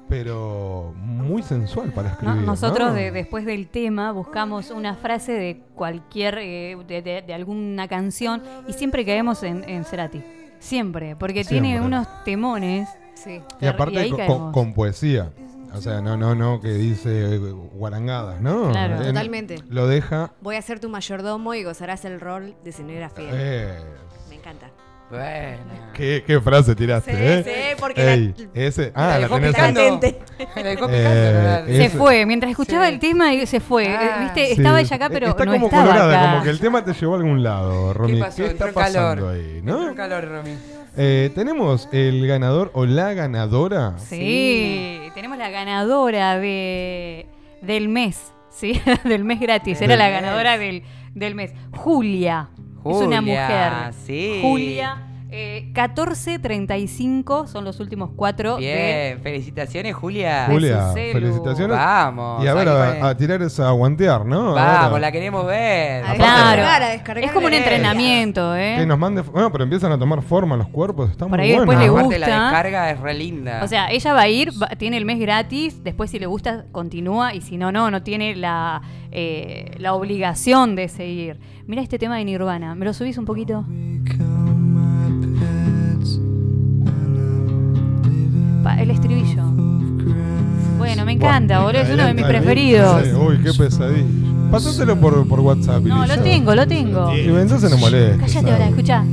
D: pero muy sensual para
F: No,
D: escribir.
F: nosotros
D: ¿no?
F: de- después del tema buscamos una frase de cualquier, eh, de, de- de alguna canción y siempre caemos en, en Cerati. Siempre, porque tiene unos temones.
P: Sí.
D: Y aparte con, poesía. O sea, no, no, no, que dice eh, guarangadas, ¿no?
P: Claro,
D: En-
P: totalmente.
D: Lo deja.
P: Voy a ser tu mayordomo y gozarás el rol de señora fiel.
D: Eh,
P: Me encanta.
H: Bueno.
D: ¿Qué, qué frase tiraste,
P: Sí,
D: eh?
P: sí, porque la-
D: Ey, ese, ah, la,
H: dejó. La dejó
D: Eh,
F: Se
D: ese-
F: fue, mientras escuchaba
H: Sí.
F: el tema se fue.
H: Ah.
F: Eh, ¿Viste?
D: Sí.
F: Estaba ella acá, pero
D: Está
F: no
D: como
F: estaba
D: colorada,
F: acá.
D: como que el tema te llevó a algún lado, Romy.
H: ¿Qué pasó?
D: está
H: Entró
D: pasando
H: calor.
D: ahí,
H: Entró
D: no?
H: en calor, Romy.
D: Eh, tenemos el ganador o la ganadora.
F: Sí, tenemos la ganadora de del mes, ¿sí? del mes gratis. Era
D: Del
F: la ganadora del, del mes. Julia. Es una mujer.
H: sí.
F: Julia. Eh, 14.35 son los últimos cuatro de
H: Bien, felicitaciones, Julia.
D: Julia, felicitaciones.
H: Vamos.
D: Y a ver, a, a tirar esa a guantear, ¿no?
H: Vamos, la queremos ver.
P: A
F: Claro.
P: descargar, a descargar
F: Es como un entrenamiento, ¿eh?
D: Que nos mande. Bueno, pero empiezan a tomar forma los cuerpos. Está
F: Por
D: muy
F: ahí después
D: bueno.
F: le gusta.
H: Aparte, la descarga es re linda.
F: O sea, ella va a ir, va- tiene el mes gratis, después si le gusta continúa y si no, no, no tiene la, eh, la obligación de seguir. Mira este tema de Nirvana, ¿me lo subís un poquito? Pa- el estribillo. Bueno, me encanta, boludo, es uno de mis
D: Adelante,
F: preferidos.
D: Uy, qué pesadilla. Pasáselo por, por WhatsApp.
F: No, lo tengo, lo tengo.
D: Y entonces no molestes.
F: Cállate ahora, escucha.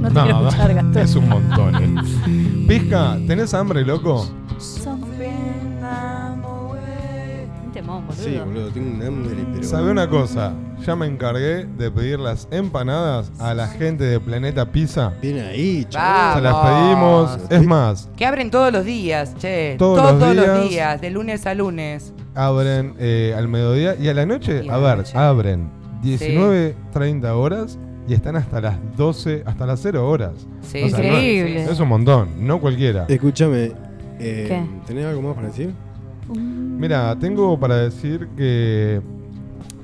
F: No te quiero escuchar, Gastón.
D: es un montón. eh. Pizca, ¿tenés hambre, loco?
F: Un temón, boludo.
E: Sí, boludo, tengo un hambre, pero.
D: ¿Sabe una cosa? Ya me encargué de pedir las empanadas a la gente de Planeta Pizza.
E: Viene ahí,
H: chaval.
D: Se las pedimos. Es más,
H: Que abren todos los días, che.
D: Todos
H: Todos,
D: los
H: todos los
D: días.
H: de lunes a lunes.
D: abren eh, al mediodía y a la noche,
H: Y
D: a
H: a la
D: ver,
H: noche.
D: abren 19.30 horas y están hasta las 12, hasta las 0 horas.
H: Sí,
D: O sea, no es-
F: Increíble.
D: es un montón, no cualquiera.
E: Escúchame, eh,
F: ¿Qué?
E: ¿tenés algo más para decir?
D: Mira, tengo para decir que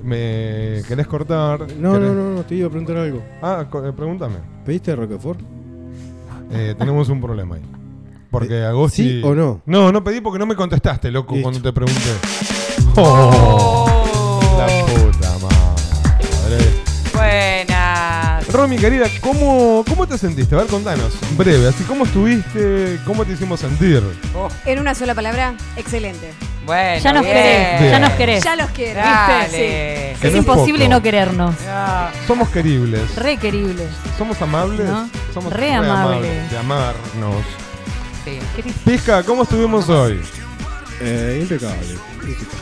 D: me querés cortar.
E: No,
D: querés-
E: no, no, no, te iba a preguntar algo.
D: Ah, eh, pregúntame.
E: ¿Pediste Roquefort?
D: Eh, tenemos un problema ahí. Porque Agosti.
E: ¿Sí o no?
D: No, no pedí porque no me contestaste, loco,
E: Listo.
D: cuando te pregunté. Oh, Romy, querida, ¿cómo, ¿cómo te sentiste? A ver, contanos. Breve, así, ¿cómo estuviste? ¿Cómo te hicimos sentir?
P: En una sola palabra, excelente.
H: Bueno,
F: Ya nos
H: bien.
F: querés, ya nos querés.
P: Ya los quiero,
H: Dale.
P: ¿viste?
D: Que
F: Es imposible
D: poco.
F: no querernos.
D: Somos queribles.
F: Re queribles.
D: Somos amables.
F: ¿No?
D: Somos
F: Re amables.
D: De amarnos.
H: Sí.
D: Pizca, ¿cómo estuvimos hoy?
E: Eh, impecable.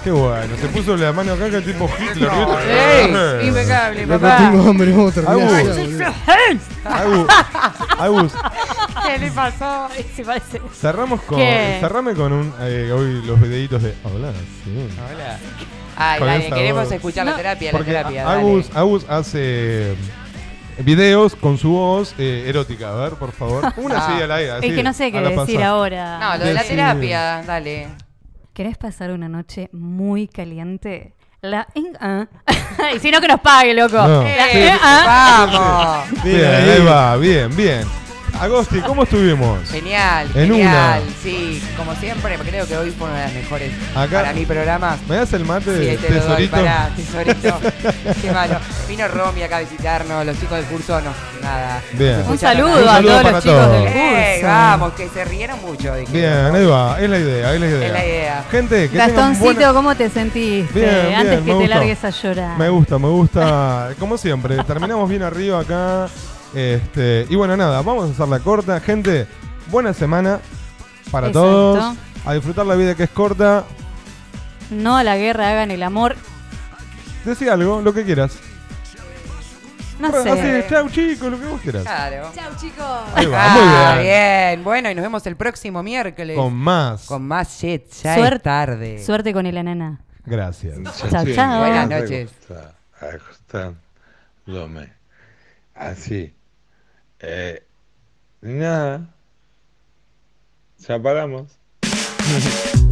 D: Qué bueno, se puso la mano acá que el tipo Hitler.
H: No, ey, impecable,
E: Loco,
H: papá.
E: tengo hambre, vamos a terminar.
D: Agus.
E: ya, boludo.
D: Agus, Agus,
H: ¿Qué le pasó?
F: Sí, parece.
D: cerramos con,
F: ¿Qué?
D: cerrame con un, eh, hoy los videitos de Hola, sí.
H: Hola. Ay,
D: Con
H: dale,
D: esa
H: queremos
D: voz.
H: escuchar la
F: No,
H: terapia, la
D: Porque
H: terapia. dale.
D: Agus, Agus hace videos con su voz eh, erótica. A ver, por favor. Una
H: Ah.
D: así al aire. así,
F: Es que no sé qué
D: a la
F: decir
D: pasada.
F: ahora.
H: No, lo de la terapia, dale.
F: ¿Querés pasar una noche muy caliente? La in- ah. y si no que nos pague, loco.
D: No.
F: La
D: Sí.
F: ah.
H: ¡Vamos!
D: Bien, ahí va, bien, bien. Agosti, ¿cómo estuvimos?
H: Genial,
D: En
H: genial.
D: una.
H: Sí, como siempre, creo que hoy fue una de las mejores
D: Acá-
H: para mi programa.
D: ¿Me das el mate,
H: Sí, ahí te lo doy,
D: tesorito?
H: pará, tesorito. Qué malo. Vino Romy acá a visitarnos, los chicos del curso no, nada.
D: Bien.
F: Un saludo a todos
D: para
F: los chicos
D: todos.
F: del
H: ¡Ey,
F: curso.
H: vamos, que se rieron mucho. dije.
D: Bien, ahí va, es la idea, es la idea.
H: Es la idea.
D: Gente, que
F: Gastoncito,
D: buena...
F: ¿cómo te sentiste?
D: Bien, bien,
F: Antes que te
D: gustó.
F: largues a llorar.
D: Me gusta, me gusta. Como siempre, terminamos bien arriba acá. Este, y bueno, nada, vamos a hacerla corta. Gente, buena semana para
F: Exacto.
D: todos. A disfrutar la vida que es corta.
F: No a la guerra, hagan el amor.
D: Decí algo, lo que quieras.
F: No
D: Así,
F: sé.
D: chau chicos, lo que vos quieras.
H: Claro.
P: Chau, chicos.
D: Ahí va, muy
H: Ah,
D: bien.
H: bien. Bueno, y nos vemos el próximo miércoles.
D: Con más.
H: Con más shit. Ya
F: Suerte-
H: es tarde.
F: Suerte con el anana.
D: Gracias.
F: Chao, chao.
H: Buenas noches.
R: Así. Eh, nada. Ya paramos.